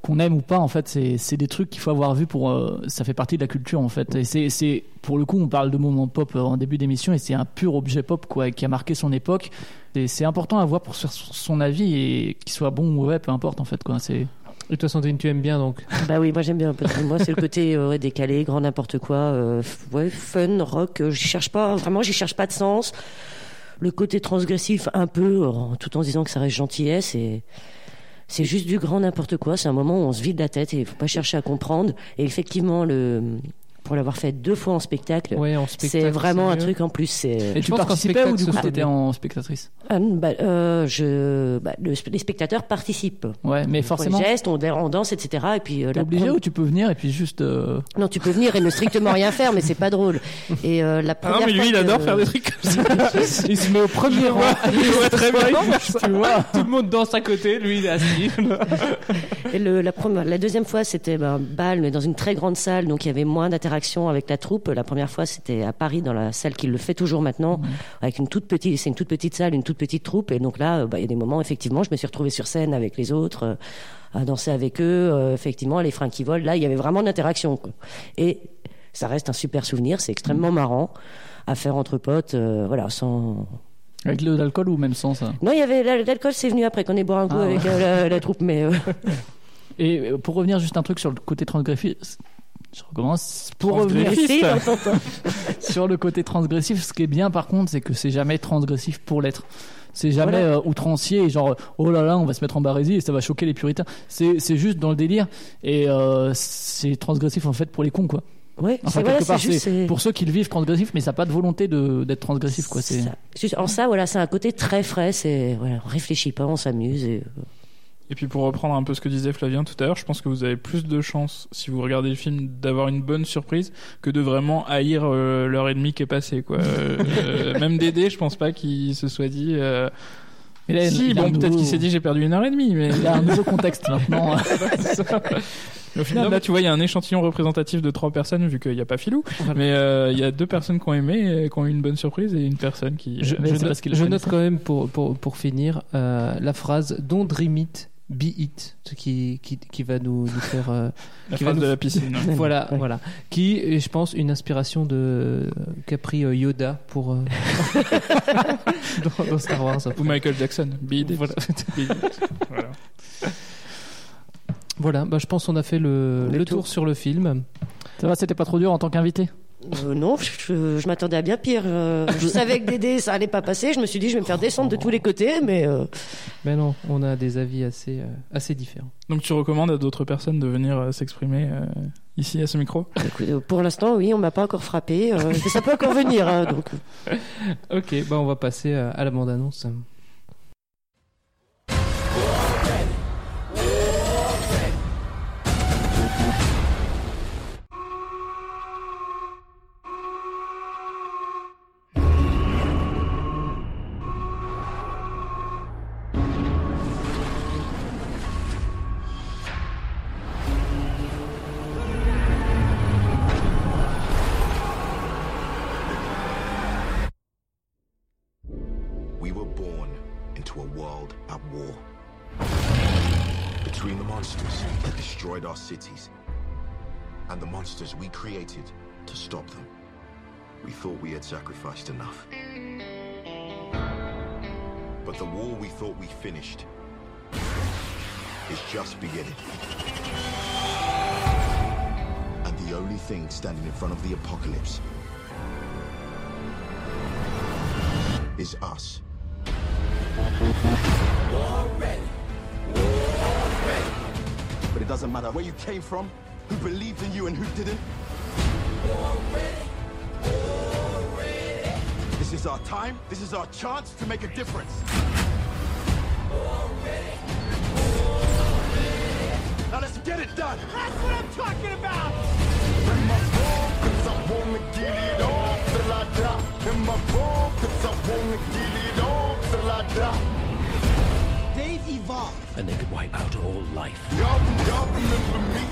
Qu'on aime ou pas, en fait, c'est c'est des trucs qu'il faut avoir vu pour. euh, ça fait partie de la culture, en fait. Et c'est- c'est. Pour le coup, on parle de moments pop euh, en début d'émission, et c'est un pur objet pop, quoi, qui a marqué son époque. Et c'est important à voir pour se faire son avis, et qu'il soit bon ou mauvais, peu importe, en fait, quoi. C'est. Et toi, Sandrine, tu aimes bien donc Bah oui, moi j'aime bien. Moi, c'est le côté euh, décalé, grand n'importe quoi, euh, ouais, fun, rock. euh, j'y cherche pas, vraiment, j'y cherche pas de sens. Le côté transgressif, un peu, euh, tout en se disant que ça reste gentillesse et. C'est juste du grand n'importe quoi. C'est un moment où on se vide la tête et il faut pas chercher à comprendre. Et effectivement, le, pour l'avoir fait deux fois en spectacle, Ouais, en spectacle, c'est vraiment un truc en plus. C'est Et tu qu'en participais ou du coup t'étais en spectatrice Ah, bah, euh, je, bah, le- les spectateurs participent. Ouais, mais forcément. les gestes, on, on danse, etc. Et puis euh, T'es obligé ou tu peux venir et puis juste. euh, Non, tu peux venir et ne strictement rien faire, mais c'est pas drôle. Et euh, la Ah première non, mais lui, fois il adore faire des trucs comme ça. Il se met au premier rang. Il voit très bien. tu vois, tout le monde danse à côté, lui il est assis. Et le, la, première, la deuxième fois, c'était ben, bal, mais dans une très grande salle, donc il y avait moins d'interaction avec la troupe. La première fois, c'était à Paris, dans la salle qui le fait toujours maintenant, avec une toute petite, c'est une toute petite salle, une toute petite troupe. Et donc là, euh, bah, il y a des moments, effectivement, je me suis retrouvée sur scène avec les autres, euh, à danser avec eux. euh, effectivement, les freins qui volent. Là, il y avait vraiment quoi. Et ça reste un super souvenir. C'est extrêmement marrant à faire entre potes, euh, voilà, sans. Avec l'alcool ou même sans ça? Non, il y avait l'alcool, c'est venu après qu'on ait boire un coup Ah, avec ouais. euh, la, la troupe, mais. Et pour revenir juste un truc sur le côté transgressif, je recommence. Pour revenir sur le côté transgressif, ce qui est bien par contre, c'est que c'est jamais transgressif pour l'être. C'est jamais Voilà. euh, outrancier, genre oh là là, on va se mettre en barésie et ça va choquer les puritains. C'est c'est juste dans le délire et euh, c'est transgressif en fait pour les cons quoi. Ouais, Enfin quelque part, c'est pour ceux qui le vivent transgressif, mais ça n'a pas de volonté de d'être transgressif quoi. C'est en ça, voilà, c'est un côté très frais. C'est voilà, on réfléchit pas, on s'amuse. Et... euh, Et puis pour reprendre un peu ce que disait Flavien tout à l'heure, je pense que vous avez plus de chances, si vous regardez le film, d'avoir une bonne surprise que de vraiment haïr euh, l'heure et demie qui est passée. Quoi. Euh, euh, même Dédé, je pense pas qu'il se soit dit... euh, Mais là, si, bon, peut-être qu'il s'est dit j'ai perdu une heure et demie, mais... il y a un nouveau contexte maintenant. Au final, là, tu vois, il y a un échantillon représentatif de trois personnes, vu qu'il n'y a pas Filou. Mais euh, il y a deux personnes qui ont aimé, et qui ont eu une bonne surprise, et une personne qui... Je, je c'est note, qu'il je note quand même pour, pour, pour finir euh, la phrase Don't dream it, be it, qui, qui, qui va nous, nous faire. euh, La qui va nous- de la piscine. voilà, voilà. Qui est, je pense, une inspiration de qu'a pris euh, Yoda pour euh, dans, dans Star Wars. Ou Michael Jackson. Beat it. Voilà. It. Voilà. Voilà, bah, je pense qu'on a fait le, Le le tour. tour sur le film. Ça va, c'était pas trop dur en tant qu'invité? Euh, non, je, je m'attendais à bien pire. Euh, je savais que Dédé, ça allait pas passer. Je me suis dit, je vais me faire descendre de tous les côtés, mais euh, Mais non, on a des avis assez, euh, assez différents. Donc tu recommandes à d'autres personnes de venir euh, s'exprimer euh, ici à ce micro? Écoute, pour l'instant, oui, on m'a pas encore frappé. euh, mais ça peut encore venir, hein, donc. Ok, bah on va passer à, à la bande-annonce. We cities and the monsters we created to stop them, we thought we had sacrificed enough. But the war we thought we finished is just beginning. And the only thing standing in front of the apocalypse is us. Doesn't matter where you came from, who believed in you and who didn't. This is our time. This is our chance to make a difference. Now let's get it done. That's what I'm talking about. In my phone, 'cause I wanna get it on till I die. In my phone, 'cause I wanna get it on till I die. They've evolved. And they could wipe out all life. Y'all, y'all remember me?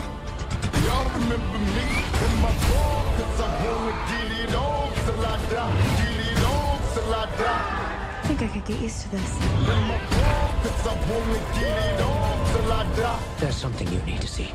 Y'all remember me? In my phone, 'cause I wanna get it on till I die. Get it on till I die. I think I could get used to this. In my phone, 'cause I wanna get it on till I die. There's something you need to see.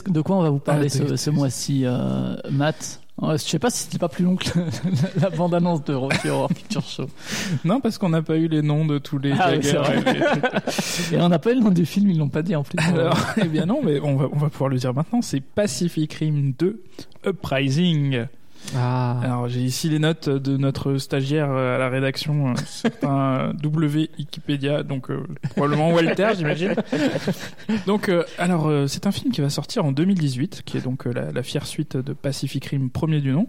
Que- de quoi on va vous parler Ah, ce, mois-ci, euh, Matt Je sais pas si c'était pas plus long que la, la bande-annonce de Rocky Horror Picture Show. Non, parce qu'on n'a pas eu les noms de tous les Ah oui, et. Et on n'a pas eu le nom du film, ils l'ont pas dit en plus. Alors, eh bien non, mais on va, on va pouvoir le dire maintenant. C'est Pacific Rim 2 Uprising. Ah. Alors j'ai ici les notes de notre stagiaire euh, à la rédaction, euh, c'est un euh, W Wikipédia, donc euh, probablement Walter j'imagine. Donc euh, alors euh, c'est un film qui va sortir en 2018, qui est donc la, la fière suite de Pacific Rim premier du nom.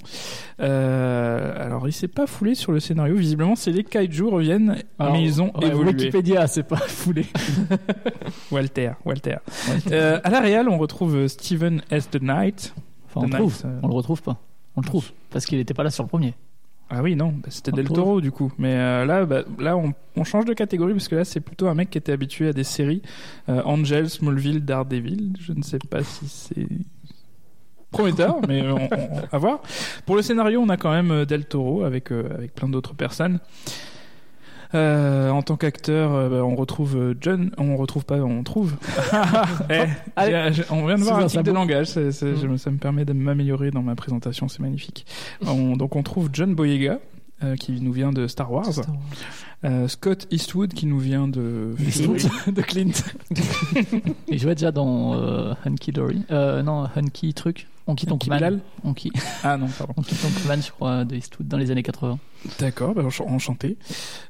Alors il s'est pas foulé sur le scénario, visiblement c'est les kaiju reviennent, Alors, mais ils ont ouais, évolué. Wikipédia, c'est pas foulé. Walter, Walter. À la réal on retrouve Steven S. The Knight. Enfin, on The trouve, on le retrouve pas. On le trouve parce qu'il était pas là sur le premier. Ah oui, non, bah, c'était Del. Toro du coup. Mais euh, là, bah, là on, on change de catégorie parce que là, c'est plutôt un mec qui était habitué à des séries euh, Angel, Smallville, Daredevil. Je ne sais pas si c'est prometteur, mais on, on- à voir. Pour le scénario, on a quand même euh, Del Toro avec, euh, avec plein d'autres personnes. Euh, en tant qu'acteur, euh, bah, on retrouve euh, John. On retrouve pas, on trouve. Eh, j'ai- on vient de voir un tic de langage. me- ça me permet de m'améliorer dans ma présentation. C'est magnifique. On- donc on trouve John Boyega. euh, qui nous vient de Star Wars, Star Wars. Euh, Scott Eastwood qui nous vient de de Clint. Il jouait déjà dans euh, Hunky Dory. Non, Hunky truc. Honky Tonk Hunky Man. Bilal Honky. Ah non, pardon. Tonk Man, je crois, de Eastwood dans les années 80. D'accord, bah, ench- enchanté.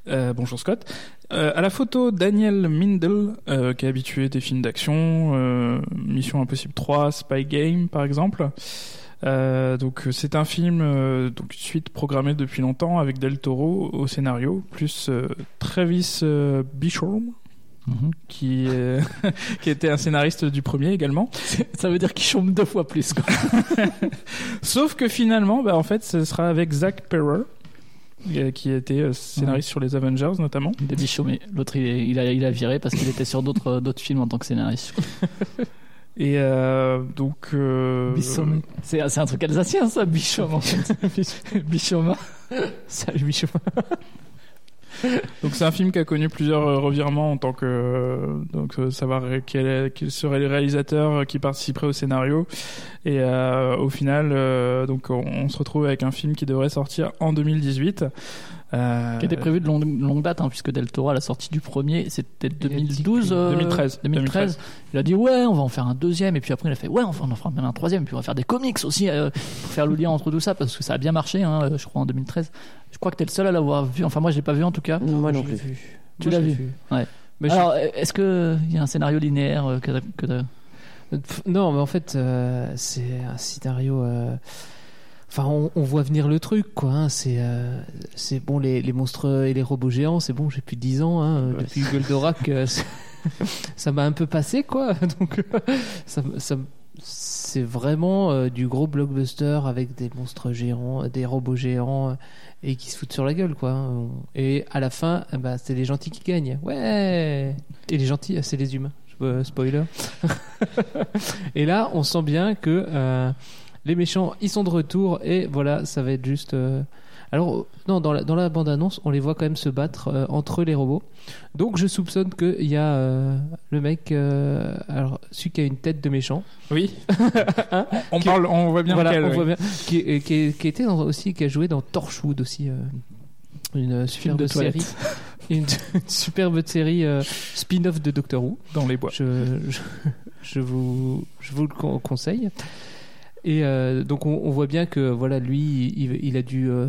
Euh, bonjour Scott. Euh, à la photo, Daniel Mindel, euh, qui est habitué des films d'action, euh, Mission Impossible 3, Spy Game par exemple. Donc c'est un film, donc suite programmée depuis longtemps avec Del Toro au scénario, plus Travis euh, Bichorn, qui, est- qui était un scénariste du premier également. Ça veut dire qu'il chôme deux fois plus. Quoi. Sauf que finalement, bah, en fait, ce sera avec Zach Perrer, euh, qui était euh, scénariste sur les Avengers notamment. Il a dit chômé. L'autre, il, a, il a viré parce qu'il était sur d'autres d'autres films en tant que scénariste. Et euh, donc. Euh. C'est un truc alsacien, ça, Bichom, en fait. Bichoma. Salut Bichon. Donc c'est un film qui a connu plusieurs euh, revirements en tant que euh, donc euh, savoir quel, quels seraient les réalisateurs qui participeraient au scénario. Et au final donc on, on se retrouve avec un film qui devrait sortir en 2018 euh, Qui était prévu de longue, longue date, hein, puisque Del Toro, à la sortie du premier, c'était 2012. euh, 2013. 2013. Il a dit, ouais, on va en faire un deuxième. Et puis après, il a fait, ouais, on va en faire même un troisième. Et puis on va faire des comics aussi, euh, pour faire le lien entre tout ça, parce que ça a bien marché, hein, je crois, en 2013. Je crois que t'es le seul à l'avoir vu. Enfin, moi, je l'ai pas vu en tout cas. Moi non Je l'ai plus. vu. Tu Moi, l'as vu, Ouais. Mais je- Alors, est-ce que il y a un scénario linéaire euh, que que Non, mais en fait, euh, c'est un scénario. Enfin, on, on voit venir le truc, quoi. hein. C'est, euh, c'est bon, les, les monstres et les robots géants, c'est bon, j'ai plus de 10 ans. Hein, Depuis Goldorak, euh, ça m'a un peu passé, quoi. Donc, ça, c'est vraiment euh, du gros blockbuster avec des monstres géants, des robots géants et qui se foutent sur la gueule, quoi. hein. Et à la fin, eh ben, c'est les gentils qui gagnent. Ouais Et les gentils, c'est les humains. Spoiler. et là, on sent bien que les méchants, ils sont de retour et voilà, ça va être juste. euh, Alors, non, dans la, dans la bande-annonce, on les voit quand même se battre euh, entre les robots. Donc, je soupçonne qu'il y a euh, le mec, euh, alors celui qui a une tête de méchant. Oui. Hein on parle, on voit bien voilà, lequel. on oui. voit bien. Qui, est- qui, est- qui était dans- aussi, qui a joué dans Torchwood aussi. euh, une superbe de série. toilette. Une, une superbe série euh, spin-off de Doctor Who. Dans les bois. Je, je, je vous, je vous le con- conseille. Et euh, donc on, on voit bien que voilà lui, il, il a dû euh,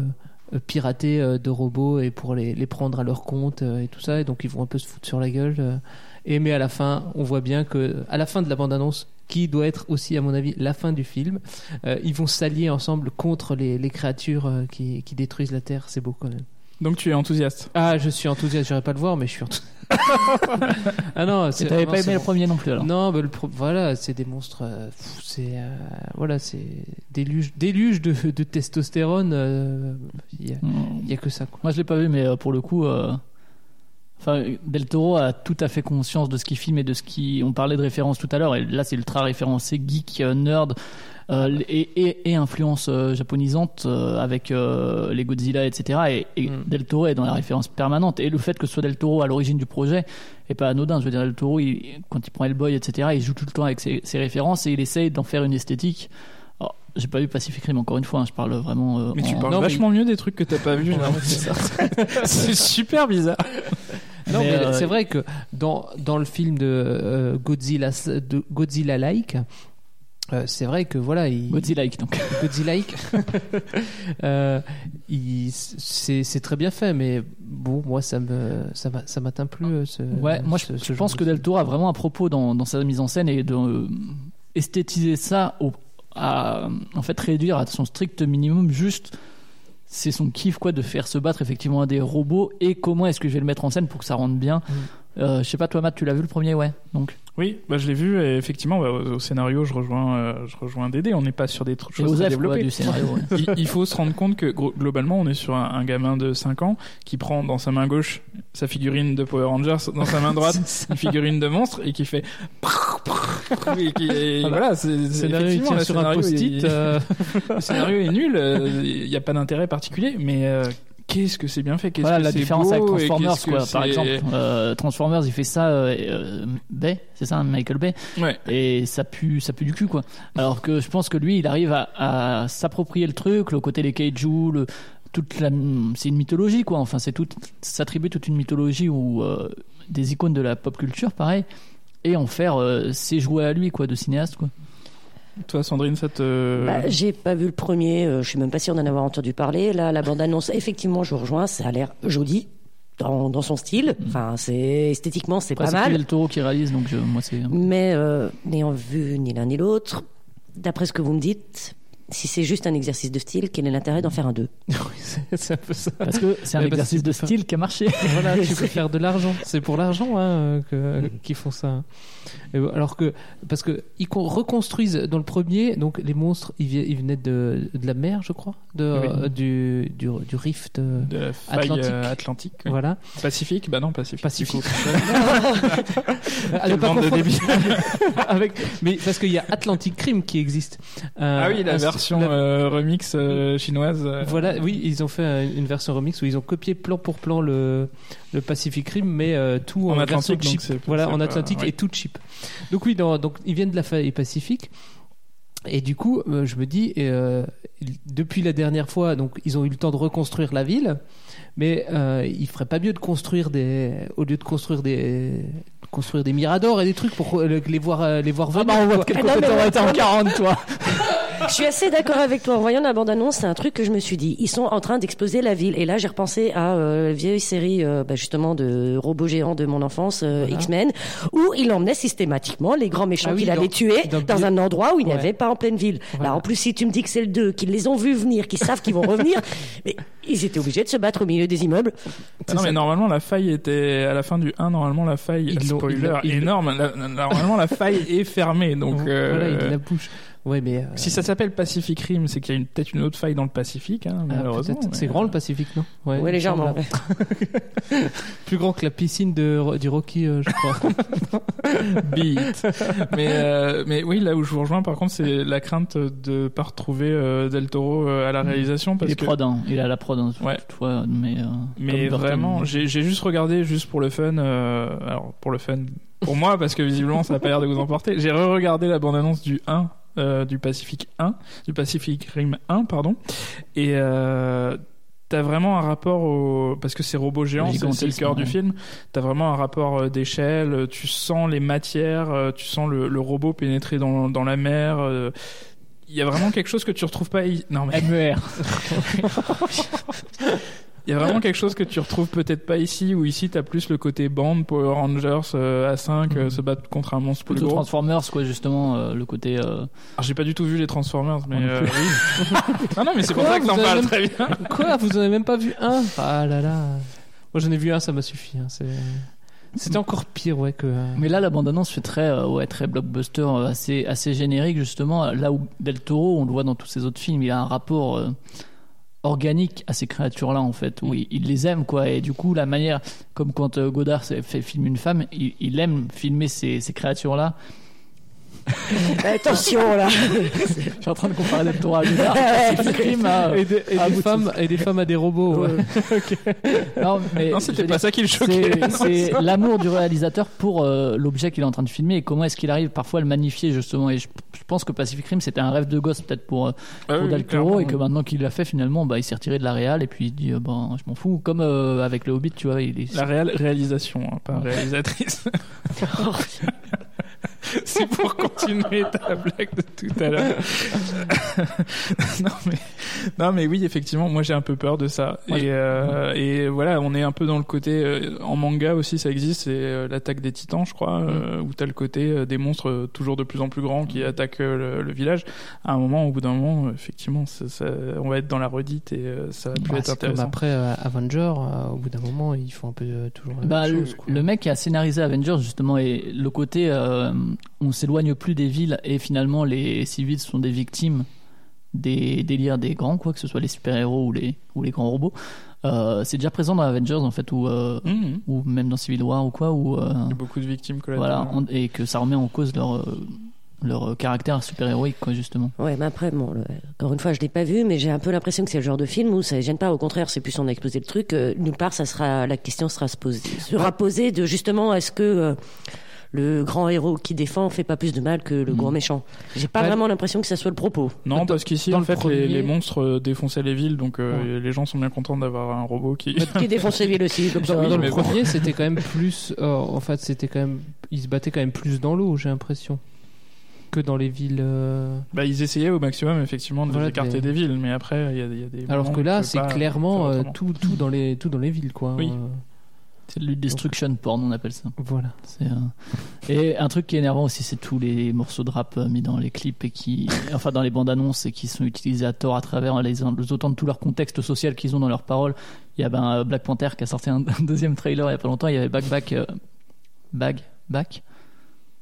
pirater euh, de robots et pour les, les prendre à leur compte euh, et tout ça. Et donc ils vont un peu se foutre sur la gueule. euh. et mais à la fin, on voit bien que à la fin de la bande-annonce, qui doit être aussi à mon avis la fin du film, euh, ils vont s'allier ensemble contre les, les créatures euh, qui, qui détruisent la Terre. C'est beau quand même. Donc tu es enthousiaste? Ah, je suis enthousiaste. J'irai pas le voir, mais je suis enthousiaste. ah non, Et t'avais pas c'est aimé le premier non plus alors Non, bah, le pro- voilà, c'est des monstres. euh, c'est euh, voilà, c'est déluge, déluge de, de testostérone. euh, Il y, a- Mm. il y a que ça. Quoi. Moi, je l'ai pas vu, mais euh, pour le coup, euh, Enfin, Del Toro a tout à fait conscience de ce qu'il filme et de ce qui. On parlait de référence tout à l'heure, et là c'est ultra référencé, geek, euh, nerd, euh, et, et, et influence euh, japonisante euh, avec euh, les Godzilla, etc. Et, et Del Toro est dans la référence permanente. Et le fait que ce soit Del Toro à l'origine du projet est pas anodin. Je veux dire, Del Toro, il- quand il prend Hellboy, etc., il joue tout le temps avec ses, ses références et il essaye d'en faire une esthétique. Alors, J'ai pas vu Pacific Rim encore une fois, hein, je parle vraiment. euh, Mais tu en- parles Non, mais- vachement mieux des trucs que t'as pas vu. C'est super bizarre. Non, Mais, mais, euh, c'est vrai que dans, dans le film de euh, Godzilla, de Godzilla Like, euh, c'est vrai que voilà, il, Like donc. Godzilla Like, euh, il- c'est très bien fait, mais bon, moi ça me ça m'a- ça m'atteint plus. euh, Ce, Ouais, moi je, ce- je ce pense que de- Del Toro a vraiment un propos dans, dans sa mise en scène et de euh, esthétiser ça au, à en fait réduire à son strict minimum juste c'est son kiff quoi de faire se battre effectivement à des robots et comment est-ce que je vais le mettre en scène pour que ça rentre bien. Euh, je sais pas toi Matt, tu l'as vu le premier? Ouais donc. Oui, bah, je l'ai vu et effectivement bah, au, au scénario je rejoins euh, je rejoins Dédé, on n'est pas sur des tr- Et choses très développées. du scénario, ouais. il, il faut se rendre compte que globalement on est sur un, un gamin de 5 ans qui prend dans sa main gauche sa figurine de Power Rangers, dans sa main droite une figurine de monstre et qui fait et qui- et Voilà. voilà, c'est scénario, effectivement, sur un post-it, euh. le scénario est nul, euh, il n'y a pas d'intérêt particulier, mais euh, qu'est-ce que c'est bien fait, qu'est-ce Voilà que la différence avec beau Transformers quoi. Par exemple euh, Transformers il fait ça euh, euh, Bay c'est ça Michael Bay. Ouais. et ça pue ça pue du cul quoi. Alors que je pense que lui il arrive à, à s'approprier le truc le côté des kaiju le toute la c'est une mythologie quoi. Enfin c'est tout s'attribuer toute une mythologie ou euh, des icônes de la pop culture pareil et en faire ses jouets à lui quoi de cinéaste quoi Toi, Sandrine, ça te. Bah, j'ai pas vu le premier, euh, je suis même pas sûre d'en avoir entendu parler. Là, la bande-annonce, effectivement, je vous rejoins, ça a l'air joli dans, dans son style. Enfin, c'est esthétiquement, c'est pas c'est mal. Del Toro qui réalise donc je- moi c'est Mais euh, n'ayant vu ni l'un ni l'autre, d'après ce que vous me dites, si c'est juste un exercice de style, quel est l'intérêt d'en faire un deux? C'est un peu ça. parce que c'est un Ouais, parce exercice de style qui a marché voilà, tu peux faire de l'argent. C'est pour l'argent hein, qu'ils font ça. Et alors que parce que ils con- reconstruisent dans le premier, donc les monstres, ils, ils venaient de, de la mer, je crois, de, Oui. euh, du, du du rift euh, De atlantique. euh, atlantique. oui. Voilà. Pacifique? Bah non, Pacifique. Pacifique. À Quelle ne pas bande de avec, mais parce qu'il y a Atlantic Crime qui existe. Euh, Ah oui, la un- version la- euh, remix euh, chinoise. euh. Voilà, oui, ils ont fait une version remix où ils ont copié plan pour plan le, le Pacific Rim, mais tout En en, Atlantique, cheap. Voilà, en Atlantique ouais. et tout cheap. Donc oui, donc ils viennent de la faille Pacifique. Et du coup, je me dis, euh, depuis la dernière fois, donc ils ont eu le temps de reconstruire la ville, mais euh, il ferait pas mieux de construire des, au lieu de construire des, construire des miradors et des trucs pour euh, les voir, euh, les voir venir. bah, on voit de quel Ah côté t'aurais été en non. 40 toi Je suis assez d'accord avec toi. En voyant la bande-annonce, c'est un truc que je me suis dit. Ils sont en train d'exploser la ville. Et là, j'ai repensé à euh, la vieille série, euh, bah, justement, de robots géants de mon enfance, euh, X-Men, où il emmenait systématiquement les grands méchants Ah oui, qu'il dans- allait tuer dans un endroit où il n'y Ouais. avait pas en pleine ville. Voilà. Là, en plus, si tu me dis que c'est le 2, qu'ils les ont vus venir, qu'ils savent qu'ils vont revenir, mais ils étaient obligés de se battre au milieu des immeubles. Ah non, mais normalement, la faille était à la fin du 1. Normalement, la faille, Ils spoiler l'ont- ils l'ont- énorme. la- normalement, la faille est fermée. Donc, euh, Voilà, il la bouche. Ouais, mais. euh, si ça s'appelle Pacific Rim, c'est qu'il y a peut-être une autre faille dans le Pacifique, hein, ah, malheureusement. mais- C'est grand le Pacifique, non? Ouais, légèrement, sûrement. Plus grand que la piscine de, du Rocky, euh, je crois. Beat. mais, euh, mais oui, là où je vous rejoins, par contre, c'est la crainte de pas retrouver euh, Del Toro à la réalisation. Parce il est que... il a la prod hein, Ouais. toutefois, mais euh, Mais vraiment, j'ai juste regardé juste pour le fun. euh, alors pour le fun, pour moi parce que visiblement ça a pas l'air de vous emporter. J'ai re-regardé la bande-annonce du 1 euh, du Pacific 1, du Pacific Rim 1 pardon. Et euh, T'as vraiment un rapport au parce que c'est robots géants, c'est le cœur du film. T'as vraiment un rapport euh, d'échelle. Tu sens les matières, tu sens le, le robot pénétrer dans, dans la mer. Il y a vraiment quelque chose que tu retrouves pas. Non mais MER il y a vraiment quelque chose que tu retrouves peut-être pas ici, où ici t'as plus le côté bande, Power Rangers euh, à 5 euh, se battre contre un monstre plus plutôt gros. Transformers quoi justement euh, le côté euh, Alors, j'ai pas du tout vu les Transformers, mais euh, oui. non, non, mais c'est pour Quoi, ça que t'en avez parles même- très bien. Quoi Vous en avez même pas vu un Ah là là. Moi j'en ai vu un, ça m'a suffi. hein, c'est- C'était encore pire, ouais, que. mais là la bande annonce fait très euh, ouais très blockbuster euh, assez assez générique justement là où Del Toro on le voit dans tous ses autres films il a un rapport euh, organique à ces créatures-là en fait, où il, il les aime quoi. Et du coup, la manière, comme quand euh, Godard s'est fait filmer une femme, il, il aime filmer ces, ces créatures-là. Attention là. Je suis en train de comparer Del Toro à Godard. C'est à- Et, des, et à des femmes, et des femmes à des robots. ouais. Non, mais Non, c'était pas dire, ça qui le choquait. c'est- l'amour du réalisateur pour euh, l'objet qu'il est en train de filmer et comment est-ce qu'il arrive parfois à le magnifier justement. Et je, je pense que Pacific Rim c'était un rêve de gosse peut-être pour, euh, Ah pour oui, Del Toro clairement, et que maintenant qu'il l'a fait finalement, bah, il s'est retiré de la réal et puis il dit euh, bon, je m'en fous. Comme euh, avec le Hobbit, tu vois, il est. La réal réalisation, hein, pas réalisatrice. C'est pour continuer ta blague de tout à l'heure. non mais non mais oui effectivement moi j'ai un peu peur de ça Moi, et, euh, et voilà on est un peu dans le côté euh, en manga aussi ça existe c'est euh, l'attaque des titans je crois euh, où t'as le côté euh, des monstres toujours de plus en plus grands qui attaquent euh, le, le village à un moment au bout d'un moment effectivement ça, ça- on va être dans la redite et euh, ça va plus Bah, être c'est comme intéressant après euh, Avenger, euh, au bout d'un moment, ils font un peu euh, toujours la Bah, même le, chose. quoi. le mec qui a scénarisé Avengers justement et le côté euh, on s'éloigne plus des villes et finalement les civils sont des victimes des délires des grands quoi que ce soit les super héros ou les ou les grands robots euh, c'est déjà présent dans Avengers en fait ou euh, Mhm. ou même dans Civil War ou quoi ou euh, Il y a beaucoup de victimes collatérales. voilà et que ça remet en cause leur leur caractère super héroïque quoi justement Ouais, mais après, bon, le- encore une fois, je l'ai pas vu, mais j'ai un peu l'impression que c'est le genre de film où ça gêne pas. Au contraire, c'est plus on a explosé le truc. euh, nulle part, ça sera la question sera se poser, sera posée de justement est-ce que euh, le grand héros qui défend fait pas plus de mal que le Mm. grand méchant. J'ai pas Ouais. vraiment l'impression que ça soit le propos. Non, parce qu'ici, en le fait, premier- les, les monstres euh, défonçaient les villes, donc euh, les gens sont bien contents d'avoir un robot qui. Qui défonce les villes aussi, comme ça. Dans, Oui, dans mais le bon. premier, c'était quand même plus. euh, en fait, c'était quand même. Ils se battaient quand même plus dans l'eau, j'ai l'impression. Que dans les villes. euh, Bah, ils essayaient au maximum, effectivement, de Voilà, les écarter des- des villes, mais après, il y a, il y a des. Alors que là, c'est clairement euh, tout, tout, dans les, tout dans les villes, quoi. Oui. C'est le destruction porn on appelle ça voilà. C'est, euh, Et un truc qui est énervant aussi, c'est tous les morceaux de rap euh, mis dans les clips et qui, enfin dans les bandes annonces et qui sont utilisés à tort à travers les, autant de tout leur contexte social qu'ils ont dans leurs paroles. Il y a ben, euh, Black Panther qui a sorti un, un deuxième trailer il y a pas longtemps. Il y avait Back Back euh, Bag Back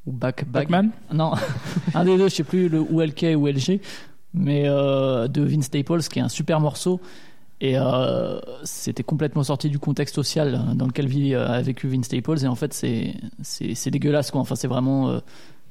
ou Back Bag. Batman Non, un des deux, je sais plus le ou LK ou LG, mais euh, de Vince Staples qui est un super morceau. Et euh, c'était complètement sorti du contexte social euh, dans lequel vit, euh, a vécu Vince Staples. Et en fait, c'est dégueulasse quoi. Enfin, c'est vraiment euh,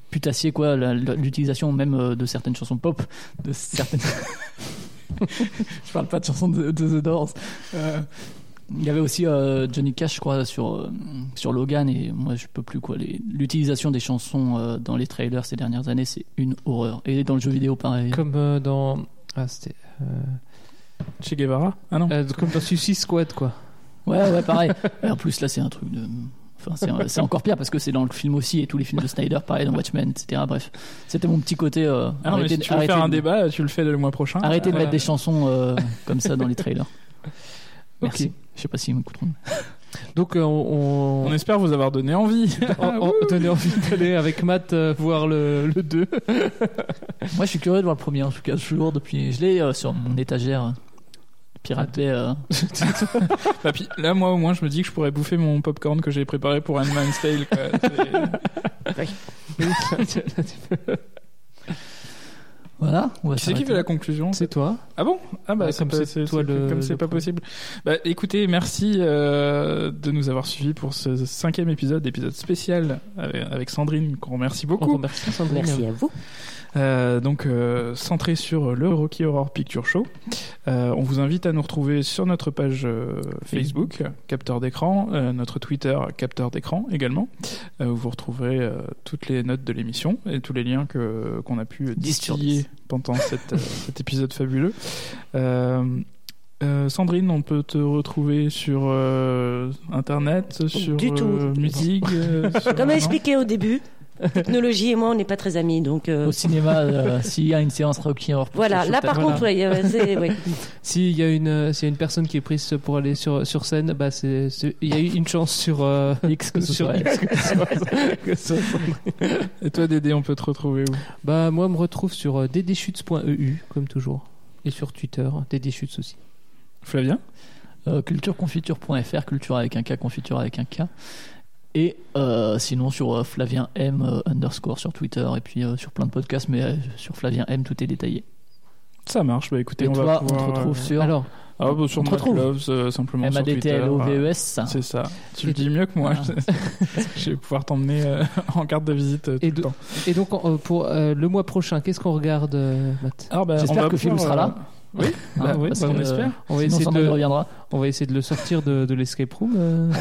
putassier quoi. L'utilisation même euh, de certaines chansons pop, de certaines. je parle pas de chansons de, de The Doors. Il y avait aussi Johnny Cash, je crois, sur sur Logan et moi je peux plus quoi. L'utilisation des chansons dans les trailers ces dernières années, c'est une horreur. Et dans le jeu vidéo, pareil. Comme dans. Ah, c'était. Che Guevara Ah non. euh, comme dans Suicide Squad, quoi. Ouais, ouais, pareil. Et en plus, là, c'est un truc de. Enfin, c'est- encore pire parce que c'est dans le film aussi et tous les films de Snyder, pareil, dans Watchmen, etc. Bref, c'était mon petit côté. euh, Ah non, mais arrêtez si de- tu veux faire un de- débat, tu le fais le mois prochain. Arrêtez de Euh, mettre des chansons euh, comme ça dans les trailers. Merci. Ok. Je sais pas s'ils m'écouteront. Donc, euh, on. On espère vous avoir donné envie. on, on donnait envie d'aller avec Matt euh, voir le, le 2. Moi, je suis curieux de voir le premier, en tout cas, toujours depuis. Je l'ai euh, sur mon étagère. Piraté. euh. Bah, puis, là, moi, au moins, je me dis que je pourrais bouffer mon popcorn que j'ai préparé pour Handmaid's Tale. quoi. Voilà. on c'est qui fait la conclusion C'est toi. Ah bon? Ah bah Ouais, comme c'est toi le- comme c'est pas possible. Bah écoutez, merci euh, de nous avoir suivis pour ce cinquième épisode, épisode spécial avec, avec Sandrine qu'on remercie On beaucoup. remercie Sandrine. Merci à vous. Euh, donc euh, centré sur le Rocky Horror Picture Show. Euh, on vous invite à nous retrouver sur notre page euh, Facebook, capteur d'écran, euh, notre Twitter, capteur d'écran également, euh, où vous retrouverez euh, toutes les notes de l'émission et tous les liens que qu'on a pu 10 sur distiller 10. Pendant cette, euh, cet épisode fabuleux. Euh, euh, Sandrine, on peut te retrouver sur euh, internet, sur Du tout. euh, musique. sur- Comme expliqué au début, technologie et moi, on n'est pas très amis, donc. euh, Au cinéma, euh, s'il y a une séance Rocky Horror Picture Voilà, là par contre, ouais, c'est- ouais. S'il y a une, euh, y a une personne qui est prise pour aller sur, sur scène, bah c'est, c'est- il y a eu une chance sur euh, X que ce sur soit X elle. que ce soit- que ce soit Sandrine. Et toi, Dédé, on peut te retrouver où? Bah moi, on me retrouve sur euh, ddchutes.eu comme toujours et sur Twitter, ddchutes aussi. Flavien? Euh, cultureconfiture.fr, culture avec un K, confiture avec un K. Et euh, sinon sur euh, Flavien M euh, underscore sur Twitter et puis euh, sur plein de podcasts, mais euh, sur Flavien M tout est détaillé. Ça marche. Bah écoutez, Et on toi, va on pouvoir, te retrouve sur. Alors, Ah, bah, sur On te retrouve. Loves, euh, simplement sur Twitter. M-A-D-T-L-O-V-E-S. C'est ça. Tu le dis mieux que moi. Je vais pouvoir t'emmener euh, en carte de visite euh, tout Et le temps. et donc euh, pour euh, le mois prochain, qu'est-ce qu'on regarde, euh, Matt? Alors, bah, on J'espère que Phil pouvoir, sera là. Oui, Hein, bah, oui parce bah, on que, espère. On va Sinon, essayer de reviendra. On va essayer de le sortir de, de l'escape room. euh.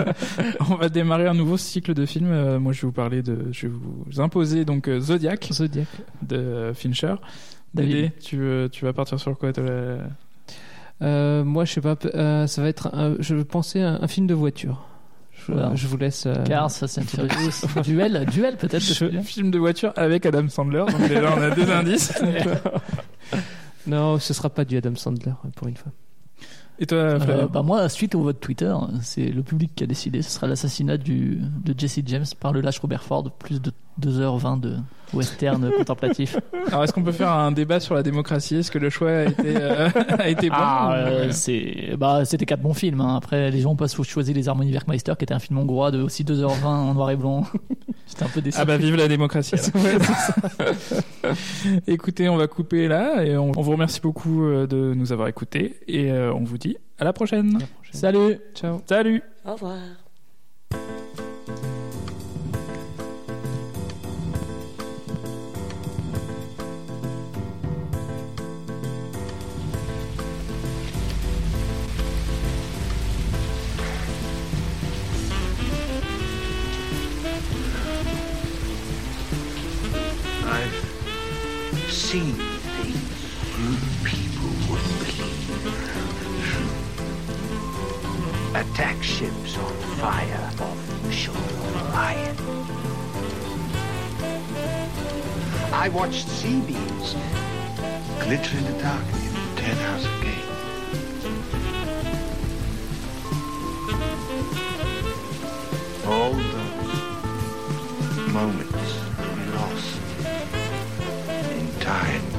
on va démarrer un nouveau cycle de films. Euh, moi, je vais vous parler de, je vais vous imposer donc euh, Zodiac, Zodiac. de Fincher. David. Tu, vas partir sur quoi Euh, moi, je sais pas. euh, ça va être. un- je pensais un, un film de voiture. Je, Voilà. je vous laisse. euh, Cars, Fast and Furious. duel, duel peut-être. Je- film de voiture avec Adam Sandler. Donc déjà, on a deux indices. Non, ce sera pas du Adam Sandler pour une fois. Et toi, Euh, bah moi, suite au vote Twitter, c'est le public qui a décidé. Ce sera l'assassinat de Jesse James par le lâche Robert Ford. Plus de 2h20 de western contemplatif. Alors, est-ce qu'on peut faire un débat sur la démocratie? Est-ce que le choix a été, euh, a été bon? Ah, ou- euh, c'est bah c'était quatre bons films. hein. Après, les gens ont pas choisi les Harmonies Werkmeister, qui était un film hongrois de aussi 2h20 en noir et blanc. J'étais un peu déçu. Ah bah vive la démocratie. alors. Écoutez, on va couper là et on, on vous remercie beaucoup euh, de nous avoir écoutés et euh, on vous dit à la prochaine. Salut. Ciao. Salut. Au revoir. Seen things you people wouldn't believe. Attack ships on fire off the shore of Orion. I watched sea beams glitter in the dark near the Ten House Gate. All those moments die.